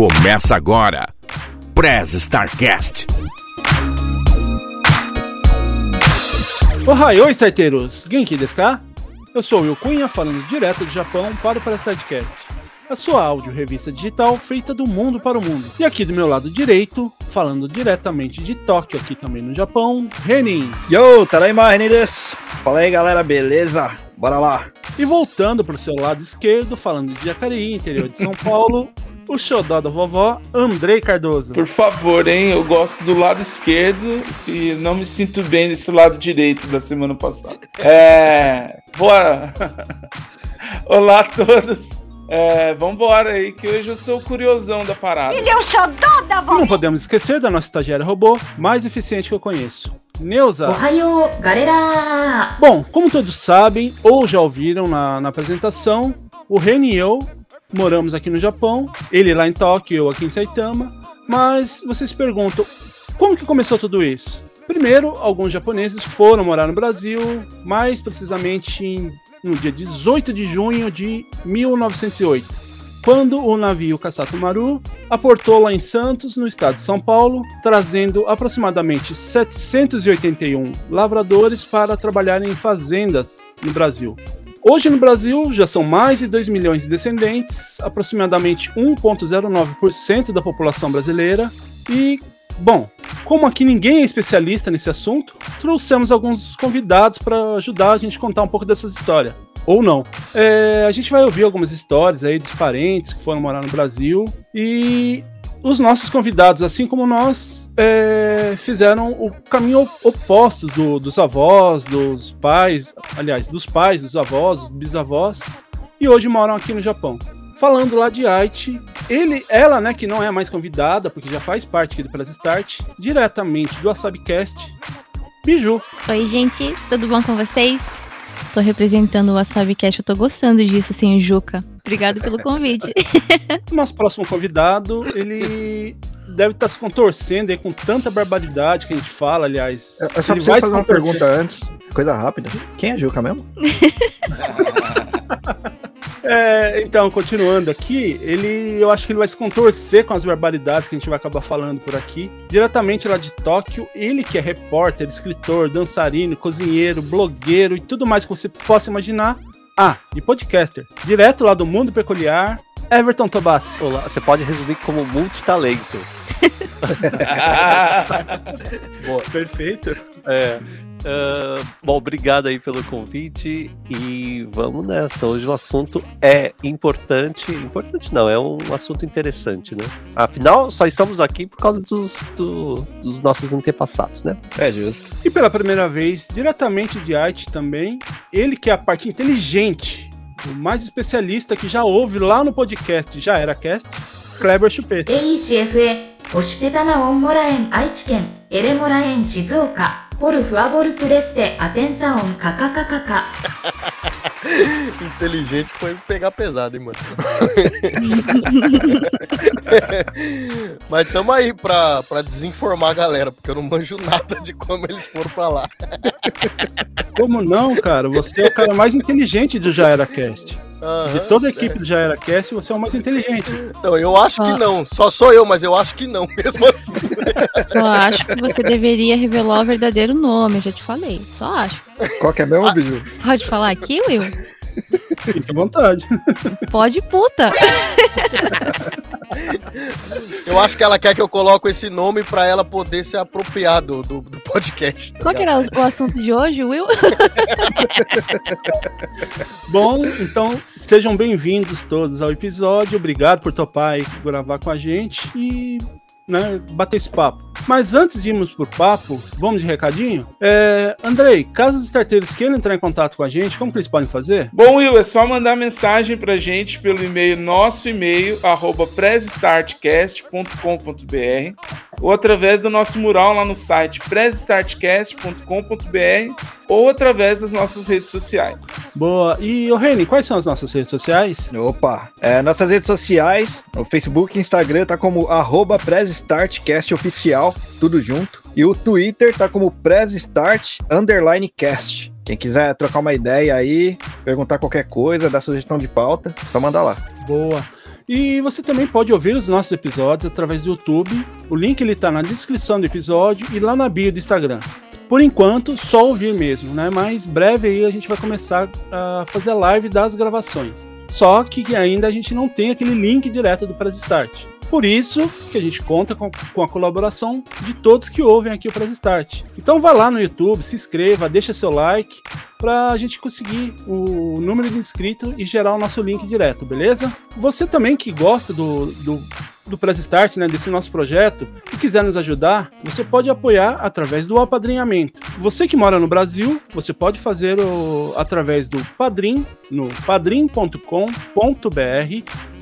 Começa agora. Prez Starcast. Ohai, oi, starteiros! Genki desu ka? Eu sou o Will Cunha, falando direto do Japão para o Prez Starcast. A sua áudio revista digital feita do mundo para o mundo. E aqui do meu lado direito, falando diretamente de Tóquio, aqui também no Japão, Renin. Yo, taraima, Renin desu. Fala aí, galera, beleza? Bora lá. E voltando para o seu lado esquerdo, falando de Jacareí, interior de São Paulo, o xodó da vovó, Andrei Cardoso. Por favor, hein? Eu gosto do lado esquerdo e não me sinto bem desse lado direito da semana passada. É. Bora! Olá a todos! É, vambora aí, que hoje eu sou o curiosão da parada. Ele é o xodó da vovó! Não podemos esquecer da nossa estagiária robô mais eficiente que eu conheço. Neuza. Ohio, galera! Bom, como todos sabem ou já ouviram na, na apresentação, o Reni e eu moramos aqui no Japão, ele lá em Tóquio, eu aqui em Saitama, mas vocês perguntam, como que começou tudo isso? Primeiro, alguns japoneses foram morar no Brasil, mais precisamente no dia 18 de junho de 1908, quando o navio Kasato Maru aportou lá em Santos, no estado de São Paulo, trazendo aproximadamente 781 lavradores para trabalhar em fazendas no Brasil. Hoje no Brasil já são mais de 2 milhões de descendentes, aproximadamente 1,09% da população brasileira. E, bom, como aqui ninguém é especialista nesse assunto, trouxemos alguns convidados para ajudar a gente a contar um pouco dessas histórias. Ou não. É, a gente vai ouvir algumas histórias aí dos parentes que foram morar no Brasil. E os nossos convidados, assim como nós, é, fizeram o caminho oposto do- dos avós, dos pais, aliás, dos pais, dos avós, bisavós, e hoje moram aqui no Japão. Falando lá de Aichi, ele, ela, né, que não é mais convidada, porque já faz parte aqui do Press Start, diretamente do Asabcast, Biju. Oi, gente, tudo bom com vocês? Tô representando o Wasabi Cash, eu tô gostando disso sem o Juca. Obrigado pelo convite. Nosso próximo convidado, ele deve estar se contorcendo aí com tanta barbaridade que a gente fala, aliás. Eu eu só ele vai fazer uma pergunta antes, coisa rápida. Quem é Juca mesmo? É, então, continuando aqui, ele, eu acho que ele vai se contorcer com as barbaridades que a gente vai acabar falando por aqui. Diretamente lá de Tóquio, ele que é repórter, escritor, dançarino, cozinheiro, blogueiro e tudo mais que você possa imaginar. Ah, e podcaster. Direto lá do Mundo Peculiar, Everton Tobassi. Olá, você pode resumir como multitalento. Perfeito. É. ah, bom, obrigado aí pelo convite e vamos nessa. Hoje o assunto é importante. Importante não, é um assunto interessante, né? Afinal, só estamos aqui por causa dos, do- dos nossos antepassados, né? É justo. E pela primeira vez, diretamente de arte também, ele que é a parte inteligente, o mais especialista que já ouve lá no podcast, já era cast, Kleber Chupeta. レイシ FA オシュペタナオンモラエン愛知県エレモラエン静岡 ポルフアボルプレステアテンサオンカカカカカ Inteligente foi pegar pesado, hein, mano. Mas tamo aí pra, pra desinformar a galera, porque eu não manjo nada de como eles foram pra lá. Como não, cara? Você é o cara mais inteligente do Já Era Cast. Aham. De toda a equipe do Já Era Cast, você é o mais inteligente. Não, eu acho que não. Só sou eu, mas eu acho que não, mesmo assim. Só acho que você deveria revelar o verdadeiro nome, eu já te falei. Só acho. Qual que é mesmo, Biju? Pode falar aqui, Will? Fique à vontade. Pode, puta. Eu acho que ela quer que eu coloque esse nome pra ela poder se apropriar do, do, do podcast. tá Qual que era o, o assunto de hoje, Will? Bom, então sejam bem-vindos todos ao episódio. Obrigado por topar aí gravar com a gente e né, bater esse papo. Mas antes de irmos pro papo, vamos de recadinho? É, Andrei, caso os starteiros queiram entrar em contato com a gente, como que eles podem fazer? Bom, Will, é só mandar mensagem pra gente pelo e-mail, nosso e-mail, arroba ou através do nosso mural lá no site pressstartcast.com.br ou através das nossas redes sociais. Boa. E, ô Reni, quais são as nossas redes sociais? Opa! É, nossas redes sociais, no Facebook e Instagram tá como arroba PressStartCastOficial, tudo junto. E o Twitter tá como PressStart Underline Cast. Quem quiser trocar uma ideia aí, perguntar qualquer coisa, dar sugestão de pauta, só mandar lá. Boa. E você também pode ouvir os nossos episódios através do YouTube. O link ele tá na descrição do episódio e lá na bio do Instagram. Por enquanto, só ouvir mesmo, né? Mas breve aí a gente vai começar a fazer live das gravações. Só que ainda a gente não tem aquele link direto do Press Start. Por isso que a gente conta com, com a colaboração de todos que ouvem aqui o Press Start. Então vá lá no YouTube, se inscreva, deixa seu like para a gente conseguir o número de inscritos e gerar o nosso link direto, beleza? Você também que gosta do, do, do Press Start, né, desse nosso projeto, e quiser nos ajudar, você pode apoiar através do apadrinhamento. Você que mora no Brasil, você pode fazer o, através do Padrim, no padrim.com.br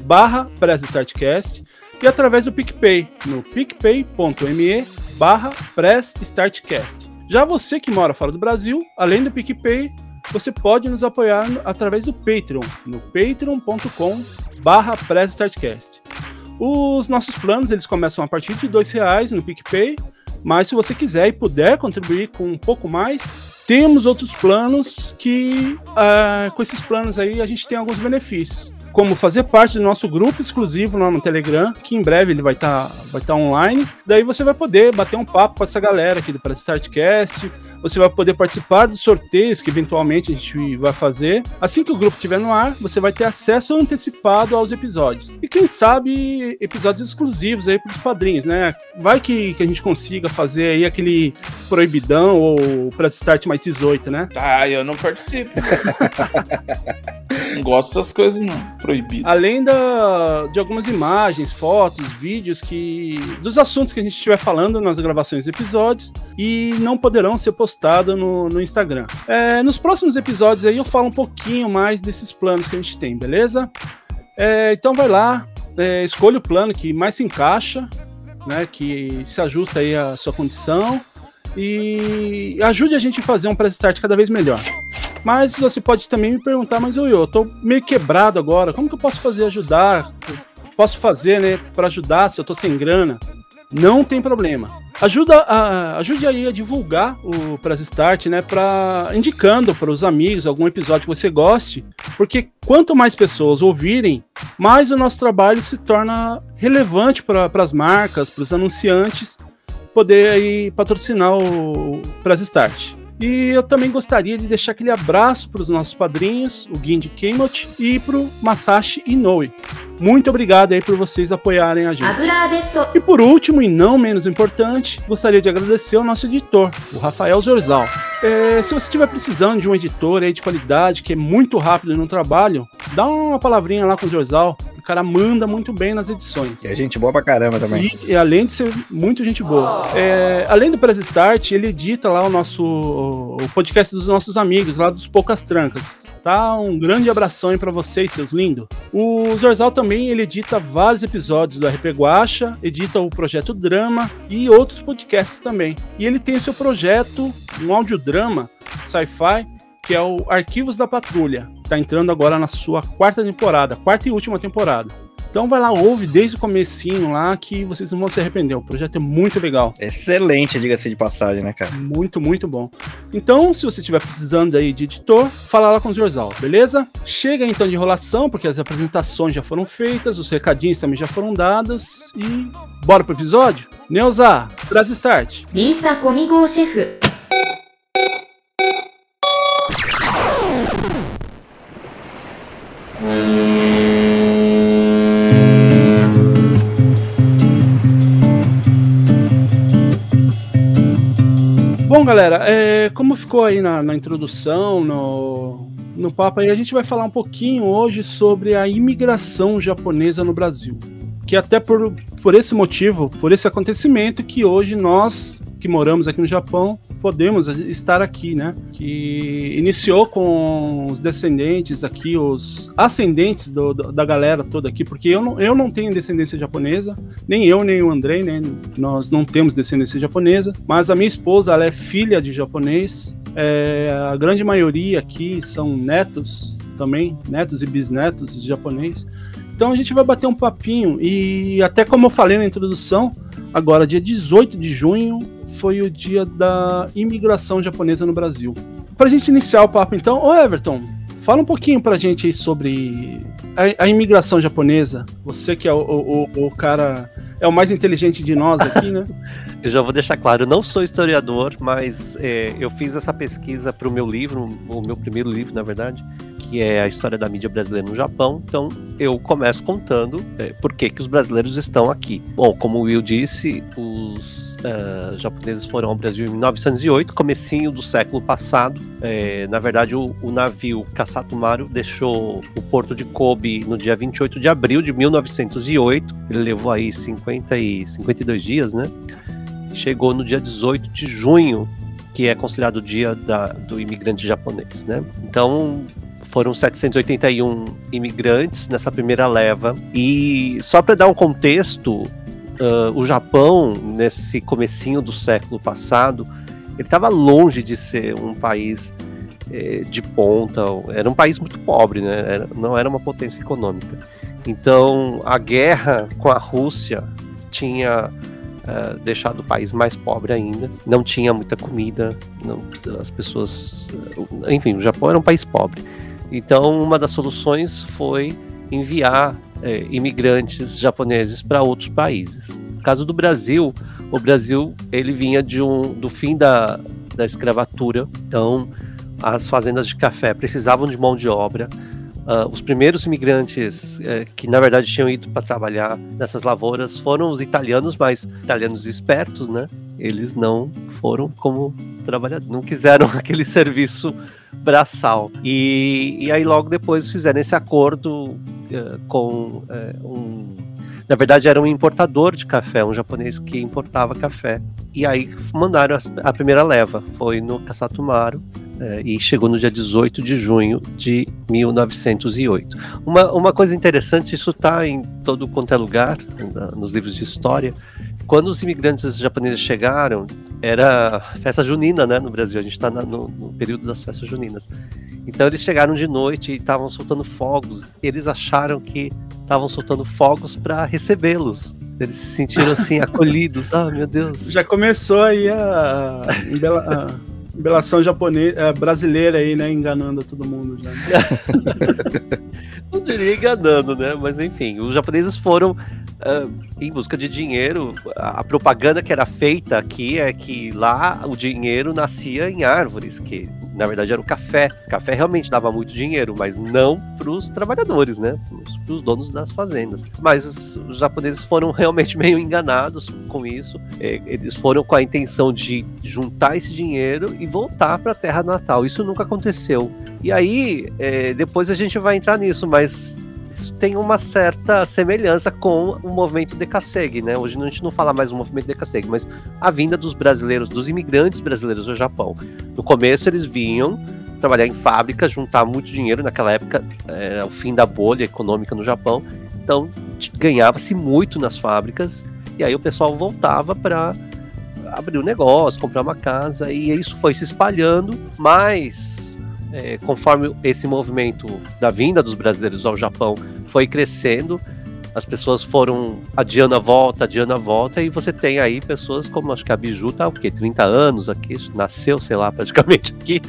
barra Press Startcast e através do PicPay, no picpay.me barra Press Startcast. Já você que mora fora do Brasil, além do PicPay, você pode nos apoiar através do Patreon, no patreon.com barra Press Startcast. Os nossos planos eles começam a partir de 2 reais no PicPay, mas se você quiser e puder contribuir com um pouco mais, temos outros planos que, ah, com esses planos aí, a gente tem alguns benefícios. Como fazer parte do nosso grupo exclusivo lá no Telegram, que em breve ele vai estar vai tá online. Daí você vai poder bater um papo com essa galera aqui do Startcast. Você vai poder participar dos sorteios que eventualmente a gente vai fazer. Assim que o grupo estiver no ar, você vai ter acesso antecipado aos episódios. E quem sabe episódios exclusivos aí para os padrinhos, né? Vai que, que a gente consiga fazer aí aquele proibidão ou Press Start mais 18, né? Ah, eu não participo. não gosto dessas coisas, não. Proibido. Além da, de algumas imagens, fotos, vídeos que dos assuntos que a gente estiver falando nas gravações dos episódios e não poderão ser postados no, no Instagram. É, nos próximos episódios aí eu falo um pouquinho mais desses planos que a gente tem, beleza? É, então vai lá, é, escolha o plano que mais se encaixa, né, que se ajusta aí à sua condição e ajude a gente a fazer um press start cada vez melhor. Mas você pode também me perguntar, mas eu, eu tô meio quebrado agora, como que eu posso fazer ajudar? Posso fazer, né, para ajudar se eu tô sem grana? Não tem problema. Ajuda a, ajude aí a divulgar o Press Start, né, para indicando para os amigos algum episódio que você goste, porque quanto mais pessoas ouvirem, mais o nosso trabalho se torna relevante para as marcas, para os anunciantes poder aí patrocinar o Press Start. E eu também gostaria de deixar aquele abraço para os nossos padrinhos, o Guindy Keimot e para o Masashi Inoue. Muito obrigado aí por vocês apoiarem a gente. Agradeço. E por último, e não menos importante, gostaria de agradecer ao nosso editor, o Rafael Zorzal. É, se você estiver precisando de um editor aí de qualidade, que é muito rápido no trabalho, dá uma palavrinha lá com o Zorzal. O cara manda muito bem nas edições. E é gente boa pra caramba também. E, e além de ser muito gente boa. É, além do Press Start, ele edita lá o nosso o podcast dos nossos amigos, lá dos Poucas Trancas. Tá? Um grande abração aí pra vocês, seus lindos. O Zorzal também ele edita vários episódios do RP Guacha, edita o projeto Drama e outros podcasts também. E ele tem o seu projeto, um audiodrama sci-fi, que é o Arquivos da Patrulha tá entrando agora na sua quarta temporada, quarta e última temporada. Então vai lá, ouve desde o comecinho lá que vocês não vão se arrepender. O projeto é muito legal. Excelente, diga-se de passagem, né, cara? Muito, muito bom. Então, se você estiver precisando aí de editor, fala lá com o Zorzal, beleza? Chega então de enrolação, porque as apresentações já foram feitas, os recadinhos também já foram dados e bora pro episódio? Neuza, traz start. Lisa comigo, chefe. Bom, galera, é, como ficou aí na, na introdução, no, no papo aí, a gente vai falar um pouquinho hoje sobre a imigração japonesa no Brasil. Que até por, por esse motivo, por esse acontecimento, que hoje nós que moramos aqui no Japão podemos estar aqui, né? Que iniciou com os descendentes aqui, os ascendentes do- do- da galera toda aqui, porque eu não, eu não tenho descendência japonesa, nem eu, nem o Andrei, né? Nós não temos descendência japonesa, mas a minha esposa, ela é filha de japonês. É, a grande maioria aqui são netos também, netos e bisnetos de japonês. Então a gente vai bater um papinho e até como eu falei na introdução, agora dia 18 de junho foi o dia da imigração japonesa no Brasil. Pra gente iniciar o papo então, ô Everton, fala um pouquinho pra gente aí sobre a, a imigração japonesa, você que é o, o, o cara. É o mais inteligente de nós aqui, né? Eu já vou deixar claro, eu não sou historiador, mas é, eu fiz essa pesquisa para o meu livro, o meu primeiro livro, na verdade, que é a história da mídia brasileira no Japão. Então eu começo contando é, por que, que os brasileiros estão aqui. Bom, como o Will disse, os uh, japoneses foram ao Brasil em 1908, comecinho do século passado. É, na verdade, o, o navio Kasatomaru deixou o porto de Kobe no dia 28 de abril de 1908. Ele levou aí 50 e 52 dias, né? Chegou no dia 18 de junho que é considerado o dia da, do imigrante japonês, né? Então, foram 781 imigrantes nessa primeira leva. E só para dar um contexto, uh, o Japão, nesse comecinho do século passado, ele estava longe de ser um país eh, de ponta, era um país muito pobre, né? Era, não era uma potência econômica. Então, a guerra com a Rússia tinha uh, deixado o país mais pobre ainda. Não tinha muita comida, não, as pessoas. Enfim, o Japão era um país pobre. Então, uma das soluções foi enviar é, imigrantes japoneses para outros países. No caso do Brasil, o Brasil ele vinha de um, do fim da, da escravatura, então as fazendas de café precisavam de mão de obra. Uh, os primeiros imigrantes uh, que na verdade tinham ido para trabalhar nessas lavouras foram os italianos, mas italianos espertos, né? Eles não foram como trabalhadores, não quiseram aquele serviço braçal. E, e aí logo depois fizeram esse acordo uh, com um na verdade, era um importador de café, um japonês que importava café. E aí mandaram a, a primeira leva, foi no Kasatumaru, é, e chegou no dia 18 de junho de 1908. Uma, uma coisa interessante, isso está em todo quanto é lugar, na, nos livros de história. Quando os imigrantes japoneses chegaram, era festa junina, né, no Brasil. A gente está no, no, período das festas juninas. Então eles chegaram de noite e estavam soltando fogos. Eles acharam que estavam soltando fogos para recebê-los. Eles se sentiram assim acolhidos. Ah, meu Deus. Já começou aí a, a embelação japonesa, brasileira aí, né, enganando todo mundo já. Não diria enganando, né? Mas enfim, os japoneses foram uh, em busca de dinheiro. A propaganda que era feita aqui é que lá o dinheiro nascia em árvores, que na verdade era o café. O café realmente dava muito dinheiro, mas não para os trabalhadores, né? Para os donos das fazendas. Mas os japoneses foram realmente meio enganados com isso. É, eles foram com a intenção de juntar esse dinheiro e voltar para a terra natal. Isso nunca aconteceu. E aí, é, depois a gente vai entrar nisso, mas isso tem uma certa semelhança com o movimento Decassegue, né? Hoje a gente não fala mais do movimento Decassegue, mas a vinda dos brasileiros, dos imigrantes brasileiros ao Japão. No começo eles vinham trabalhar em fábricas, juntar muito dinheiro, naquela época era o fim da bolha econômica no Japão, então ganhava-se muito nas fábricas, e aí o pessoal voltava para abrir um negócio, comprar uma casa, e isso foi se espalhando, mas é, conforme esse movimento da vinda dos brasileiros ao Japão foi crescendo, as pessoas foram adiando a volta, adiando a volta, e você tem aí pessoas como acho que a Biju tá o quê? 30 anos aqui, nasceu, sei lá, praticamente aqui.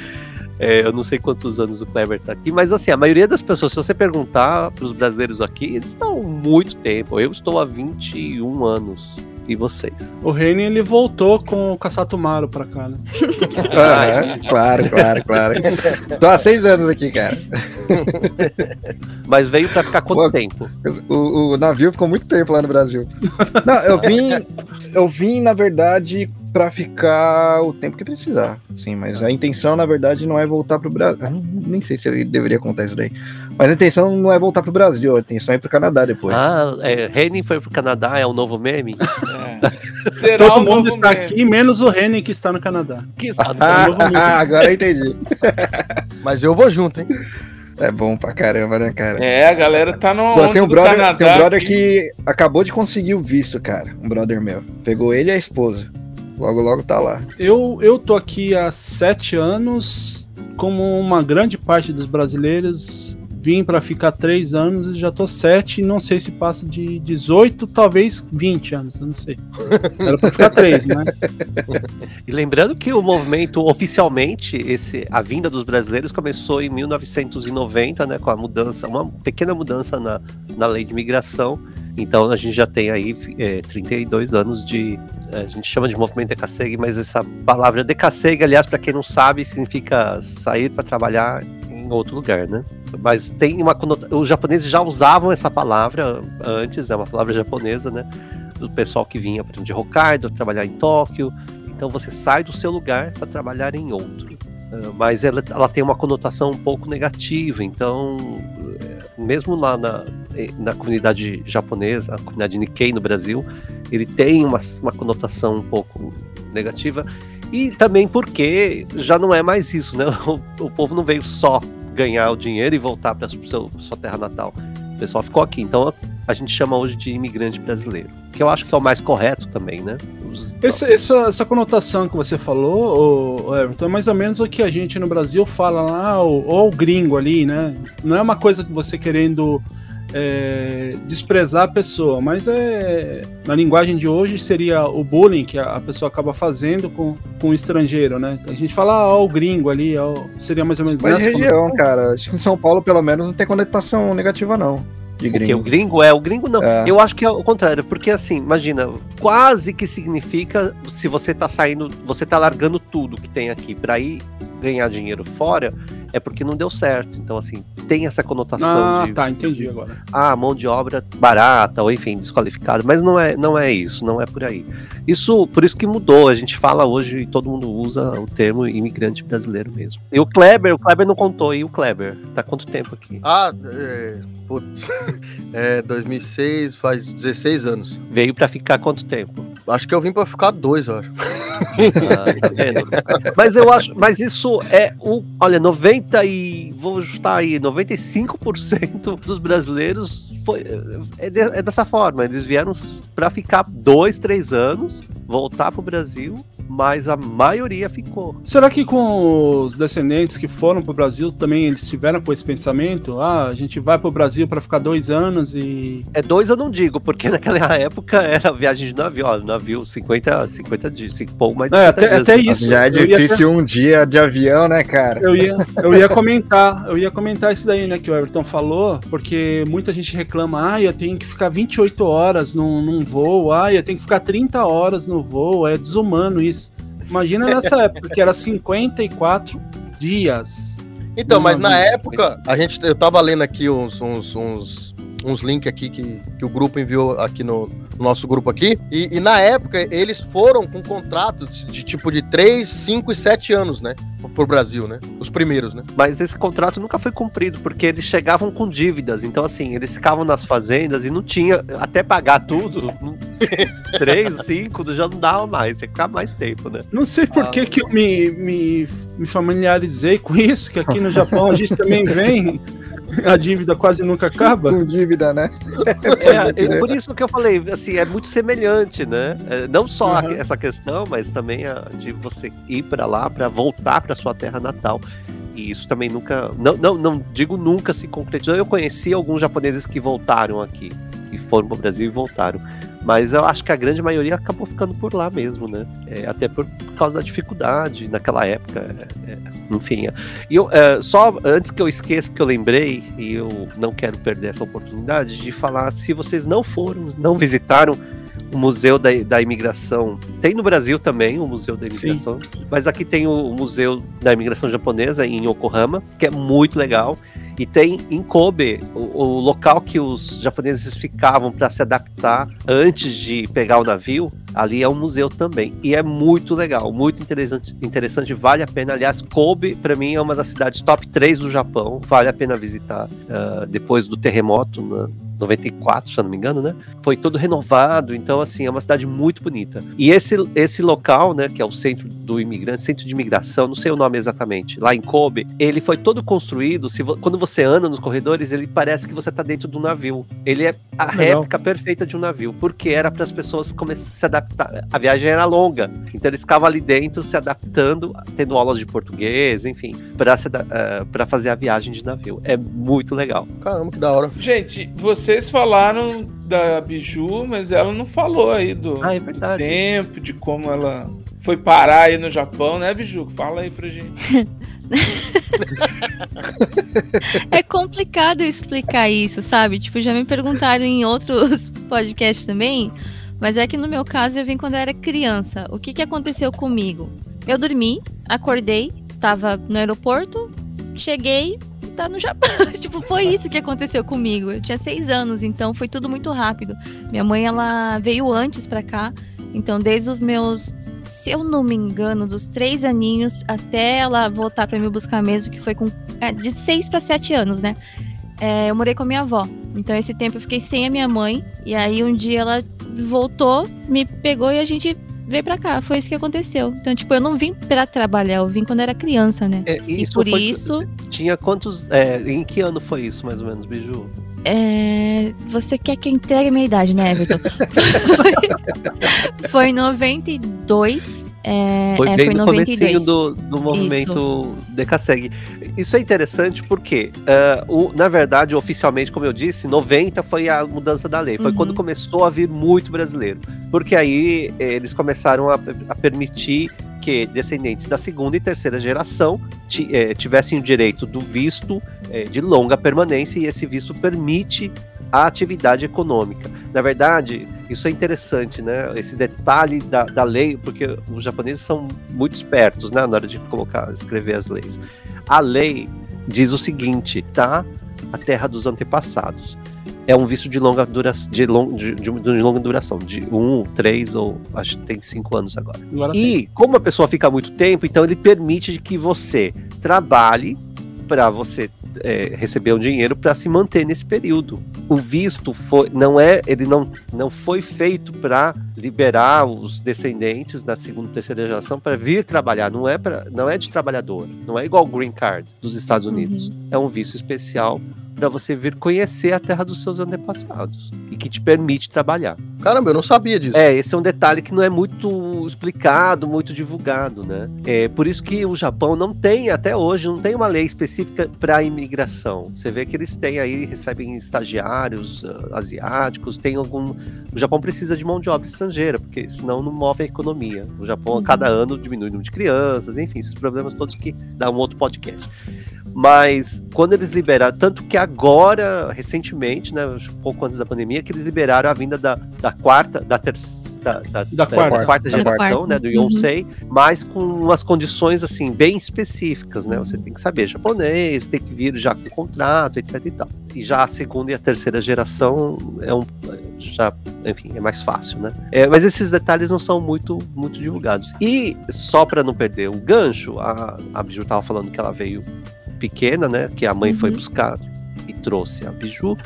É, eu não sei quantos anos o Kleber tá aqui, mas assim, a maioria das pessoas, se você perguntar para os brasileiros aqui, eles estão muito tempo. Eu estou há 21 anos e vocês? O Reine ele voltou com o Kasatomaru pra cá, né? uhum, claro, claro, claro. Tô há seis anos aqui, cara. Mas veio pra ficar quanto tempo? O, o, navio ficou muito tempo lá no Brasil. Não, eu vim, eu vim, na verdade, para ficar o tempo que precisar. Sim, mas a intenção, na verdade, não é voltar pro Brasil. Nem sei se eu deveria contar isso daí. Mas a intenção não é voltar pro Brasil, a intenção é ir pro Canadá depois. Ah, é, Henning foi pro Canadá, é o novo meme? É. Será Todo mundo está meme? aqui, menos o Henning que está no Canadá. Que está no ah, agora eu entendi. Mas eu vou junto, hein? É bom pra caramba, né, cara? É, a galera tá no. Pô, tem um brother, Canadá, tem um brother que acabou de conseguir o visto, cara. Um brother meu. Pegou ele e a esposa. Logo, logo tá lá. Eu, eu tô aqui há sete anos. Como uma grande parte dos brasileiros, vim para ficar três anos e já tô sete, não sei se passo de 18, talvez 20 anos, eu não sei. Era para ficar três, né? E lembrando que o movimento oficialmente, esse, a vinda dos brasileiros começou em 1990, né, com a mudança, uma pequena mudança na, na lei de migração. Então a gente já tem aí é, 32 anos de. A gente chama de movimento Decassegue, mas essa palavra Decassegue, aliás, para quem não sabe, significa sair para trabalhar em outro lugar, né? Mas tem uma conotação. Os japoneses já usavam essa palavra antes, é uma palavra japonesa, né? Do pessoal que vinha, por exemplo, de Hokkaido, trabalhar em Tóquio. Então você sai do seu lugar para trabalhar em outro. Uh, mas ela, ela tem uma conotação um pouco negativa, então, mesmo lá na, na comunidade japonesa, a comunidade Nikkei no Brasil, ele tem uma, uma conotação um pouco negativa. E também porque já não é mais isso, né? O, o povo não veio só ganhar o dinheiro e voltar para sua terra natal. O pessoal ficou aqui. Então a gente chama hoje de imigrante brasileiro. Que eu acho que é o mais correto também, né? Os... Esse, essa, essa conotação que você falou, Everton, é mais ou menos o que a gente no Brasil fala lá, ou o gringo ali, né? Não é uma coisa que você querendo é, desprezar a pessoa, mas é na linguagem de hoje seria o bullying que a, pessoa acaba fazendo com, com o estrangeiro, né? Então a gente fala, ó, o gringo ali, ó, seria mais ou menos Mas região, cara. Acho que em São Paulo, pelo menos, não tem conotação negativa, não. De gringo. O, o gringo é, o gringo não. É. Eu acho que é o contrário, porque assim, imagina, quase que significa se você tá saindo, você tá largando tudo que tem aqui para ir ganhar dinheiro fora, é porque não deu certo. Então, assim, tem essa conotação ah, de. tá, entendi agora. Ah, mão de obra barata, ou enfim, desqualificada. Mas não é, não é isso, não é por aí. Isso, por isso que mudou. A gente fala hoje e todo mundo usa o termo imigrante brasileiro mesmo. E o Kleber, o Kleber não contou, e o Kleber? Tá quanto tempo aqui? Ah, é. Putz, é 2006, faz 16 anos. Veio para ficar quanto tempo? Acho que eu vim para ficar dois, eu acho. Ah, tá mas eu acho, mas isso é o, olha, 90 e vou justar aí, 95% dos brasileiros foi, é, de, é dessa forma. Eles vieram para ficar dois, três anos, voltar pro Brasil mas a maioria ficou. Será que com os descendentes que foram para o Brasil também eles tiveram com esse pensamento? Ah, a gente vai para o Brasil para ficar dois anos e. É dois eu não digo, porque naquela época era viagem de navio, ó, navio 50, 50 dias, pouco mais de não, até, dias. Até isso. Já é difícil um dia de avião, né, cara? Eu ia, eu ia comentar, eu ia comentar isso daí, né, que o Everton falou, porque muita gente reclama, ah, eu tenho que ficar 28 horas num, num voo, ah, eu tenho que ficar 30 horas no voo, é desumano isso. Imagina nessa época, que era 54 dias. Então, mas na época, a gente, eu tava lendo aqui uns, uns, uns, uns links aqui que, que o grupo enviou aqui no, no nosso grupo aqui. E, e, na época, eles foram com contratos de, de tipo de 3, 5 e 7 anos, né? Pro Brasil, né? Os primeiros, né? Mas esse contrato nunca foi cumprido, porque eles chegavam com dívidas. Então, assim, eles ficavam nas fazendas e não tinha, até pagar tudo, três, cinco, já não dava mais, tinha que ficar mais tempo, né? Não sei por ah. que, que eu me, me, me familiarizei com isso, que aqui no Japão a gente também vem a dívida quase nunca acaba. Com dívida, né? É, é, por isso que eu falei, assim, é muito semelhante, né? É, não só uhum. essa questão, mas também a, de você ir para lá para voltar para sua terra natal. E isso também nunca, não, não, não digo nunca se concretizou. Eu conheci alguns japoneses que voltaram aqui, que foram para o Brasil e voltaram. Mas eu acho que a grande maioria acabou ficando por lá mesmo, né? É, até por, por, causa da dificuldade naquela época. É, é enfim. É. E eu, é, só antes que eu esqueça, porque eu lembrei, e eu não quero perder essa oportunidade, de falar se vocês não foram, não visitaram o Museu da, da Imigração. Tem no Brasil também o Museu da Imigração, Sim. mas aqui tem o Museu da Imigração Japonesa em Yokohama, que é muito legal. E tem em Kobe, o, o local que os japoneses ficavam para se adaptar antes de pegar o navio, ali é um museu também. E é muito legal, muito interessante, interessante vale a pena. Aliás, Kobe, para mim, é uma das cidades top 3 do Japão, vale a pena visitar uh, depois do terremoto. Né? 94, se eu não me engano, né? Foi todo renovado, então assim, é uma cidade muito bonita. E esse, esse local, né, que é o centro do imigrante, centro de imigração, não sei o nome exatamente, lá em Kobe, ele foi todo construído, se vo- quando você anda nos corredores, ele parece que você tá dentro de um navio. Ele é a Legal. réplica perfeita de um navio, porque era para as pessoas começarem a se adaptar. A viagem era longa, então eles ficavam ali dentro se adaptando, tendo aulas de português, enfim, para fazer a viagem de navio. É muito legal. Caramba, que da hora. Gente, vocês falaram da Biju, mas ela não falou aí do, Ah, é do tempo, de como ela foi parar aí no Japão, né, Biju? Fala aí pra gente. É complicado explicar isso, sabe? Tipo, já me perguntaram em outros podcasts também, mas é que no meu caso eu vim quando eu era criança. O que que aconteceu comigo? Eu dormi, acordei, tava no aeroporto, cheguei, tá no Japão. tipo, foi isso que aconteceu comigo. Eu tinha seis anos, então foi tudo muito rápido. Minha mãe, ela veio antes pra cá, então desde os meus se eu não me engano, dos três aninhos até ela voltar pra me buscar mesmo, que foi com é, de 6 para 7 anos, né? É, eu morei com a minha avó. Então esse tempo eu fiquei sem a minha mãe. E aí um dia ela voltou, me pegou e a gente veio pra cá. Foi isso que aconteceu. Então, tipo, eu não vim pra trabalhar, eu vim quando era criança, né? É, E por foi- isso- Tinha quantos. é, em que ano foi isso, mais ou menos, Biju? É, Você quer que eu entregue a minha idade, né, Everton? foi, foi em 92. É, Foi é, bem foi no 92. comecinho do, do movimento Decassegue. Isso é interessante porque, ah, o, na verdade, oficialmente, como eu disse, 90 foi a mudança da lei. Foi Uhum. quando começou a vir muito brasileiro. Porque aí eh, eles começaram a, a permitir que descendentes da segunda e terceira geração eh, tivessem o direito do visto eh, de longa permanência e esse visto permite a atividade econômica. Na verdade, isso é interessante, né? Esse detalhe da, da lei, porque os japoneses são muito espertos, né? Na hora de colocar, escrever as leis. A lei diz o seguinte, tá? A terra dos antepassados. É um visto de longa duração, de, long, de, de- de longa duração, de um, três ou acho que tem cinco anos agora. Agora tem. E como a pessoa fica muito tempo, então ele permite que você trabalhe para você é, receber um dinheiro para se manter nesse período. O visto foi, não é, ele não, não foi feito para liberar os descendentes da segunda e terceira geração para vir trabalhar. Não é para, não é de trabalhador. Não é igual o green card dos Estados Unidos. É um visto especial para você vir conhecer a terra dos seus antepassados e que te permite trabalhar. Caramba, eu não sabia disso. É, esse é um detalhe que não é muito explicado, muito divulgado, né? É por isso que o Japão não tem, até hoje, não tem uma lei específica para imigração. Você vê que eles têm aí, recebem estagiários ah, asiáticos, tem algum. O Japão precisa de mão de obra estrangeira, porque senão não move a economia. O Japão, a cada ano, diminui o número de crianças, enfim, esses problemas todos que dá um outro podcast. Mas quando eles liberaram, tanto que agora, recentemente, né, um pouco antes da pandemia, que eles liberaram a vinda da, da quarta, da terceira. Da, da, Da quarta. Da geração, quarta. né, do Uhum. Yonsei, mas com umas condições assim bem específicas, né? Você tem que saber japonês, tem que vir já com contrato, etc e tal. E já a segunda e a terceira geração é um já, enfim, é mais fácil, né? É, mas esses detalhes não são muito muito divulgados. E só para não perder o gancho, a a Biju tava falando que ela veio pequena, né? Que a mãe foi Uhum. buscar e trouxe a Biju.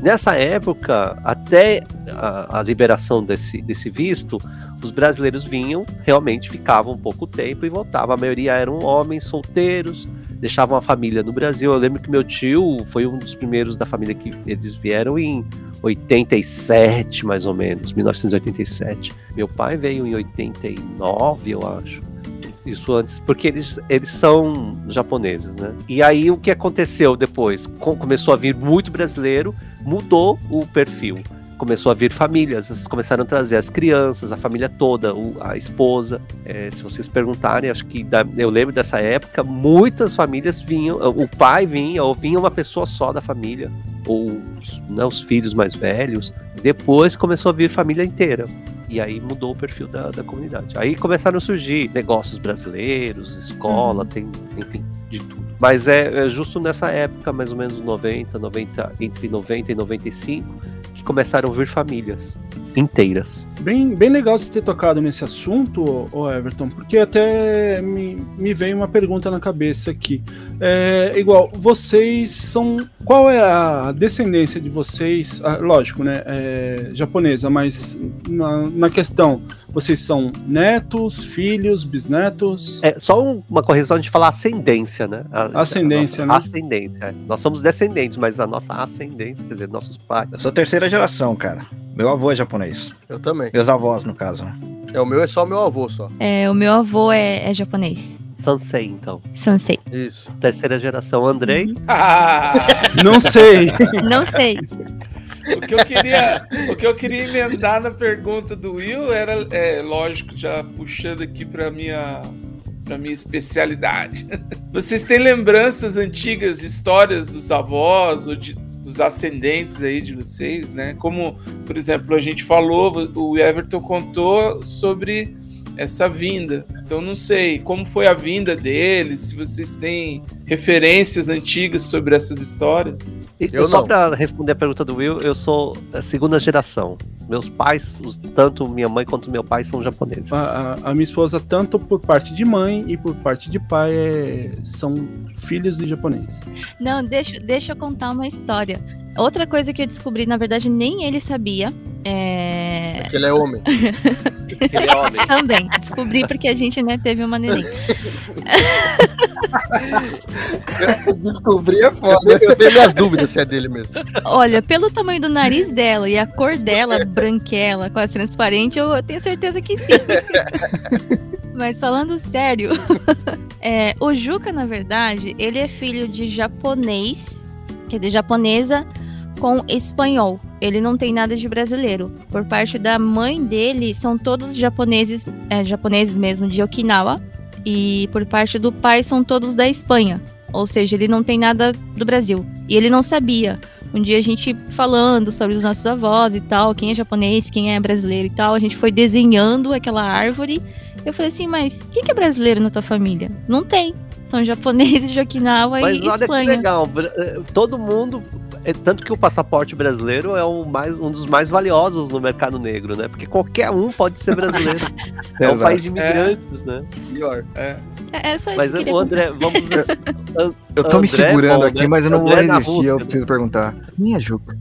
Nessa época, até a, a liberação desse, desse visto, os brasileiros vinham, realmente ficavam um pouco tempo e voltavam. A maioria eram homens solteiros, deixavam a família no Brasil. Eu lembro que meu tio foi um dos primeiros da família que eles vieram em 87, mais ou menos, 1987. Meu pai veio em 89, eu acho. Isso antes, porque eles, eles são japoneses, né? E aí o que aconteceu depois? Com- começou a vir muito brasileiro, mudou o perfil. Começou a vir famílias, eles começaram a trazer as crianças, a família toda, a esposa. É, se vocês perguntarem, acho que da- eu lembro dessa época, muitas famílias vinham, o pai vinha, ou vinha uma pessoa só da família, ou né, os filhos mais velhos. Depois começou a vir família inteira. E aí mudou o perfil da, da comunidade. Aí começaram a surgir negócios brasileiros, escola, tem, enfim, de tudo. Mas é, é justo nessa época, mais ou menos 90, 90, entre 90 e 95, que começaram a vir famílias inteiras. Bem, bem legal você ter tocado nesse assunto, Everton, porque até me, me veio uma pergunta na cabeça aqui. É, igual, vocês são qual é a descendência de vocês? Ah, lógico, né? É, japonesa, mas na, na questão, vocês são netos, filhos, bisnetos? É, só um- uma correção de falar ascendência, né? A- Ascendência, a né? Ascendência. Nós somos descendentes, mas a nossa ascendência, quer dizer, nossos pais. Eu sou terceira geração, cara. Meu avô é japonês. Eu também. Meus avós, no caso. É, o meu é só o meu avô só. É, o meu avô é, é japonês. Sansei, então. Sansei. Isso. Terceira geração, Andrei. Ah, Não sei. Não sei. O, que eu queria, o que eu queria emendar na pergunta do Will era, é, lógico, já puxando aqui para minha para minha especialidade. Vocês têm lembranças antigas de histórias dos avós ou de, dos ascendentes aí de vocês, né? Como, por exemplo, a gente falou, o Everton contou sobre essa vinda. Então não sei como foi a vinda deles, se vocês têm referências antigas sobre essas histórias. Eu só não. pra responder a pergunta do Will, eu sou a segunda geração. Meus pais, tanto minha mãe quanto meu pai, são japoneses. A, a- a minha esposa, tanto por parte de mãe e por parte de pai, é- são filhos de japonês. Não, deixa, deixa eu contar uma história. Outra coisa que eu descobri, na verdade, nem ele sabia. É... Porque ele é homem. Ele é homem. Também, descobri porque a gente né, teve uma neném. Descobri é foda. eu tenho minhas dúvidas se é dele mesmo. Olha, pelo tamanho do nariz dela e a cor dela, branquela, quase transparente, eu tenho certeza que sim. Mas falando sério, é, o Juca, na verdade, ele é filho de japonês, quer dizer, japonesa com espanhol. Ele não tem nada de brasileiro. Por parte da mãe dele, são todos japoneses, é, japoneses mesmo, de Okinawa. E por parte do pai, são todos da Espanha. Ou seja, ele não tem nada do Brasil. E ele não sabia. Um dia a gente falando sobre os nossos avós e tal, quem é japonês, quem é brasileiro e tal, a gente foi desenhando aquela árvore. Eu falei assim, mas quem que é brasileiro na tua família? Não tem. São japoneses de Okinawa Mas e olha que Espanha. legal. bra- eh, Todo mundo. é, Tanto que o passaporte brasileiro é o mais, um dos mais valiosos no mercado negro, né? Porque qualquer um pode ser brasileiro. é um país de imigrantes, né? Pior. É, é só isso Mas que eu André, vamos. Eu tô me André, segurando bom, aqui, né? mas eu não vou André na resistir. Rússia, eu né? preciso perguntar. Minha Juca.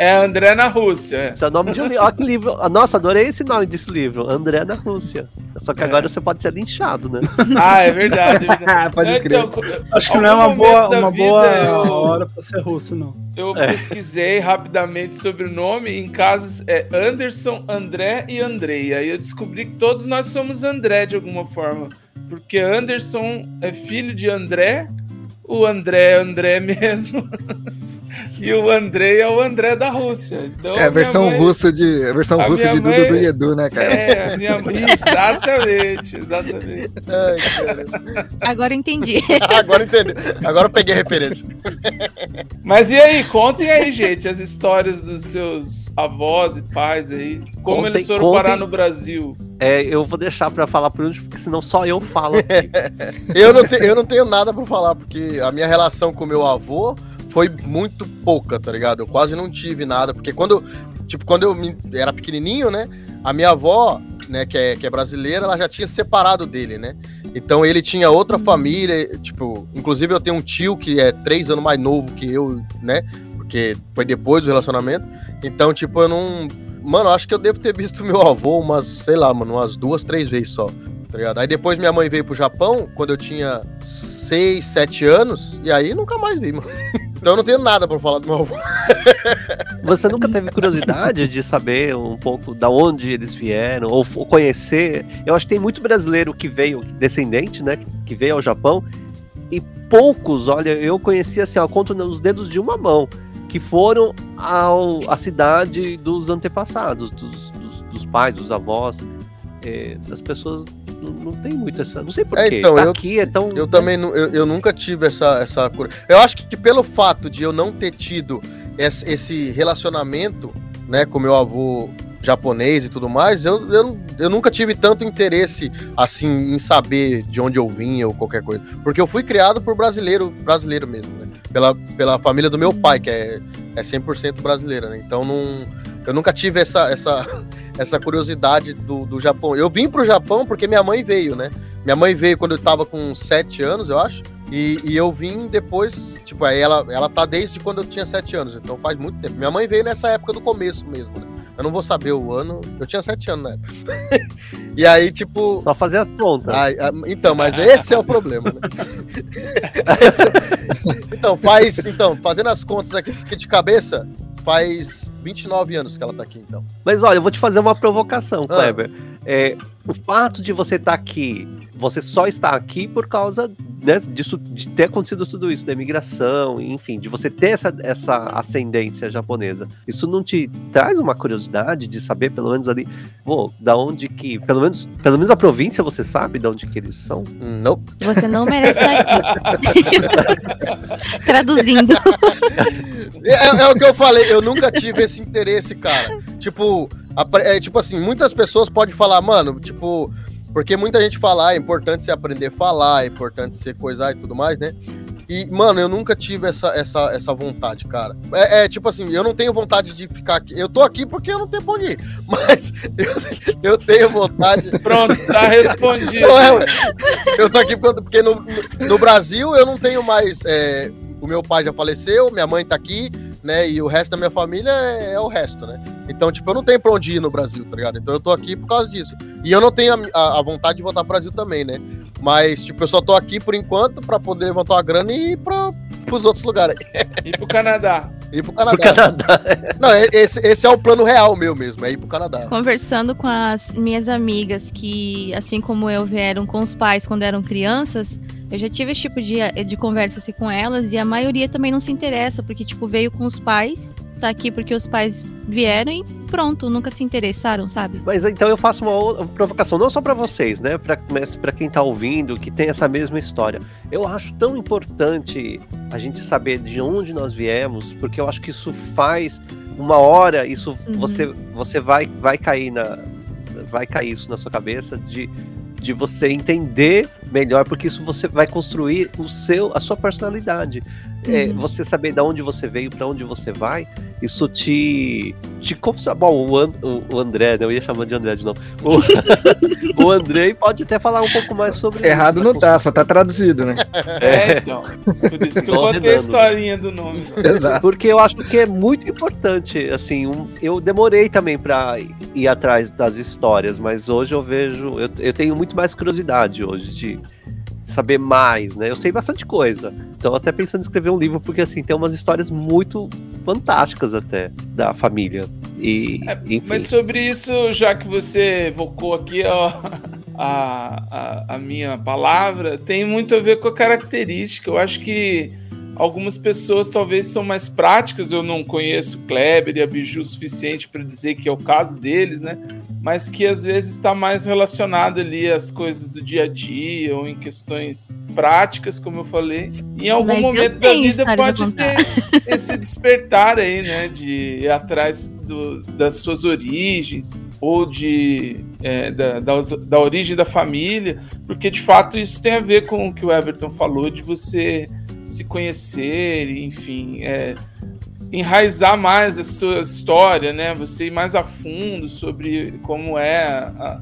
É André na Rússia. Esse é o nome de um livro. Olha que livro. Nossa, adorei esse nome desse livro. André da Rússia. Só que É. agora você pode ser linchado, né? Ah, é verdade. É verdade. Pode É, crer. então, Acho que não é uma boa, uma vida boa eu- hora pra ser russo, não. Eu É. pesquisei rapidamente sobre o nome em casas é Anderson, André e Andrei. Aí eu descobri que todos nós somos André de alguma forma. Porque Anderson é filho de André, o André é André mesmo. E o Andrei é o André da Rússia. Então, É a versão mãe- russa de. A versão a russa de mãe- Dudu do Edu, né, cara? É, a minha mãe. Exatamente, exatamente. Ai. Agora eu entendi. Agora entendeu. Agora eu peguei a referência. Mas e aí, contem aí, gente, as histórias dos seus avós e pais aí. Como Contem- eles foram contem- parar no Brasil. É, eu vou deixar pra falar por último, porque senão só eu falo aqui. Eu não, te- eu não tenho nada pra falar, porque a minha relação com o meu avô foi muito pouca, tá ligado? Eu quase não tive nada, porque quando, tipo, quando eu era pequenininho, né, a minha avó, né, que é, que é brasileira, ela já tinha separado dele, né? Então ele tinha outra família, tipo, inclusive eu tenho um tio que é três anos mais novo que eu, né? Porque foi depois do relacionamento. Então, tipo, eu não. Mano, acho que eu devo ter visto meu avô umas, sei lá, mano, umas duas, três vezes só. Tá ligado? Aí depois minha mãe veio pro Japão quando eu tinha seis, sete anos, e aí nunca mais vi, mano. Então eu não tenho nada pra falar do meu avô. Você nunca teve curiosidade de saber um pouco da onde eles vieram, ou, conhecer? Eu acho que tem muito brasileiro que veio, descendente, né? Que veio ao Japão, e poucos, olha, eu conheci assim, ó, conto nos dedos de uma mão, que foram ao, à cidade dos antepassados, dos, dos, dos pais, dos avós. é, as pessoas não, não tem muito essa. Não sei É, porquê. então, eu- aqui é tão. Eu também eu, eu nunca tive essa, essa cura. Eu acho que pelo fato de eu não ter tido esse, esse relacionamento, né, com meu avô japonês e tudo mais, eu, eu, eu nunca tive tanto interesse assim em saber de onde eu vinha ou qualquer coisa. Porque eu fui criado por brasileiro, brasileiro mesmo, né? Pela, pela família do meu pai, que é, é 100% brasileira, né? Então não, eu nunca tive essa, essa, essa curiosidade do, do Japão. Eu vim pro Japão porque minha mãe veio, né? Minha mãe veio quando eu tava com 7 anos, eu acho. E, e eu vim depois, tipo, aí ela, ela tá desde quando eu tinha sete anos, então faz muito tempo. Minha mãe veio nessa época do começo mesmo, né? Eu não vou saber o ano, eu tinha sete anos na época. e aí, tipo. Só fazer as contas. Ah, então, mas esse é o problema, né? Esse- então, faz. Então, fazendo as contas aqui aqui de cabeça, faz 29 anos que ela tá aqui, então. Mas olha, eu vou te fazer uma provocação, Ah. É, o fato de você estar aqui, você só está aqui por causa né, disso, de ter acontecido tudo isso, da imigração, enfim, de você ter essa, essa ascendência japonesa. Isso não te traz uma curiosidade de saber, pelo menos ali, pô, da onde que. Pelo menos, pelo menos a província você sabe de onde que eles são? Não. Você não merece estar aqui. Traduzindo. É, é o que eu falei, eu nunca tive esse interesse, cara. Tipo, é, tipo assim, muitas pessoas podem falar, mano, tipo, porque muita gente fala, ah, é importante você aprender a falar, é importante você coisar e tudo mais, né? E, mano, eu nunca tive essa, essa, essa vontade, cara. É, é, tipo assim, eu não tenho vontade de ficar aqui. Eu tô aqui porque eu não tenho pra onde ir. Mas eu, eu tenho vontade. Pronto, tá respondido. Não é, eu tô aqui porque, no- no Brasil eu não tenho mais. é, o meu pai já faleceu, minha mãe tá aqui, né? E o resto da minha família é, é o resto, né? Então, tipo, eu não tenho pra onde ir no Brasil, tá ligado? Então eu tô aqui por causa disso. E eu não tenho a, a- a vontade de voltar pro Brasil também, né? Mas, tipo, eu só tô aqui por enquanto pra poder levantar uma grana e ir pra, pros outros lugares. E pro Canadá. Ir pro Canadá. Pro Canadá. Não, esse, esse é o plano real meu mesmo, é ir pro Canadá. Conversando com as minhas amigas que, assim como eu, vieram com os pais quando eram crianças, eu já tive esse tipo de, de conversa assim, com elas e a maioria também não se interessa, porque, tipo, veio com os pais, tá aqui porque os pais vieram e pronto, nunca se interessaram, sabe? Mas então eu faço uma provocação, não só pra vocês, né? Pra, mas pra quem tá ouvindo, que tem essa mesma história. Eu acho tão importante a gente saber de onde nós viemos, porque eu acho que isso faz uma hora, isso Uhum. você, você vai, vai cair na. Vai cair isso na sua cabeça de, de você entender melhor, porque isso você vai construir o seu, a sua personalidade. É, Uhum. você saber de onde você veio, pra onde você vai, isso te. te Bom, o, An- o- André, né? Eu ia chamar de André de novo. O, o Andrei pode até falar um pouco mais sobre Errado isso, não tá, só tá traduzido, né? É, então. Por isso que eu botei a né? historinha do nome. Exato. Porque eu acho que é muito importante, assim, um- eu demorei também pra ir atrás das histórias, mas hoje eu vejo, eu, eu tenho muito mais curiosidade hoje de saber mais, né? Eu sei bastante coisa, então eu até pensando em escrever um livro, porque assim, tem umas histórias muito fantásticas até da família. E, enfim. Mas sobre isso, já que você evocou aqui ó, a, a, a minha palavra, tem muito a ver com a característica. Eu acho que algumas pessoas talvez são mais práticas. Eu não conheço Kleber e a Biju o suficiente para dizer que é o caso deles, né? Mas que às vezes está mais relacionado ali às coisas do dia a dia ou em questões práticas, como eu falei. Em algum Mas momento da vida pode ter esse despertar aí, né? De ir atrás do- das suas origens ou de é, da, da, da origem da família, porque de fato isso tem a ver com o que o Everton falou de você se conhecer, enfim, é, enraizar mais a sua história, né? Você ir mais a fundo sobre como é, a-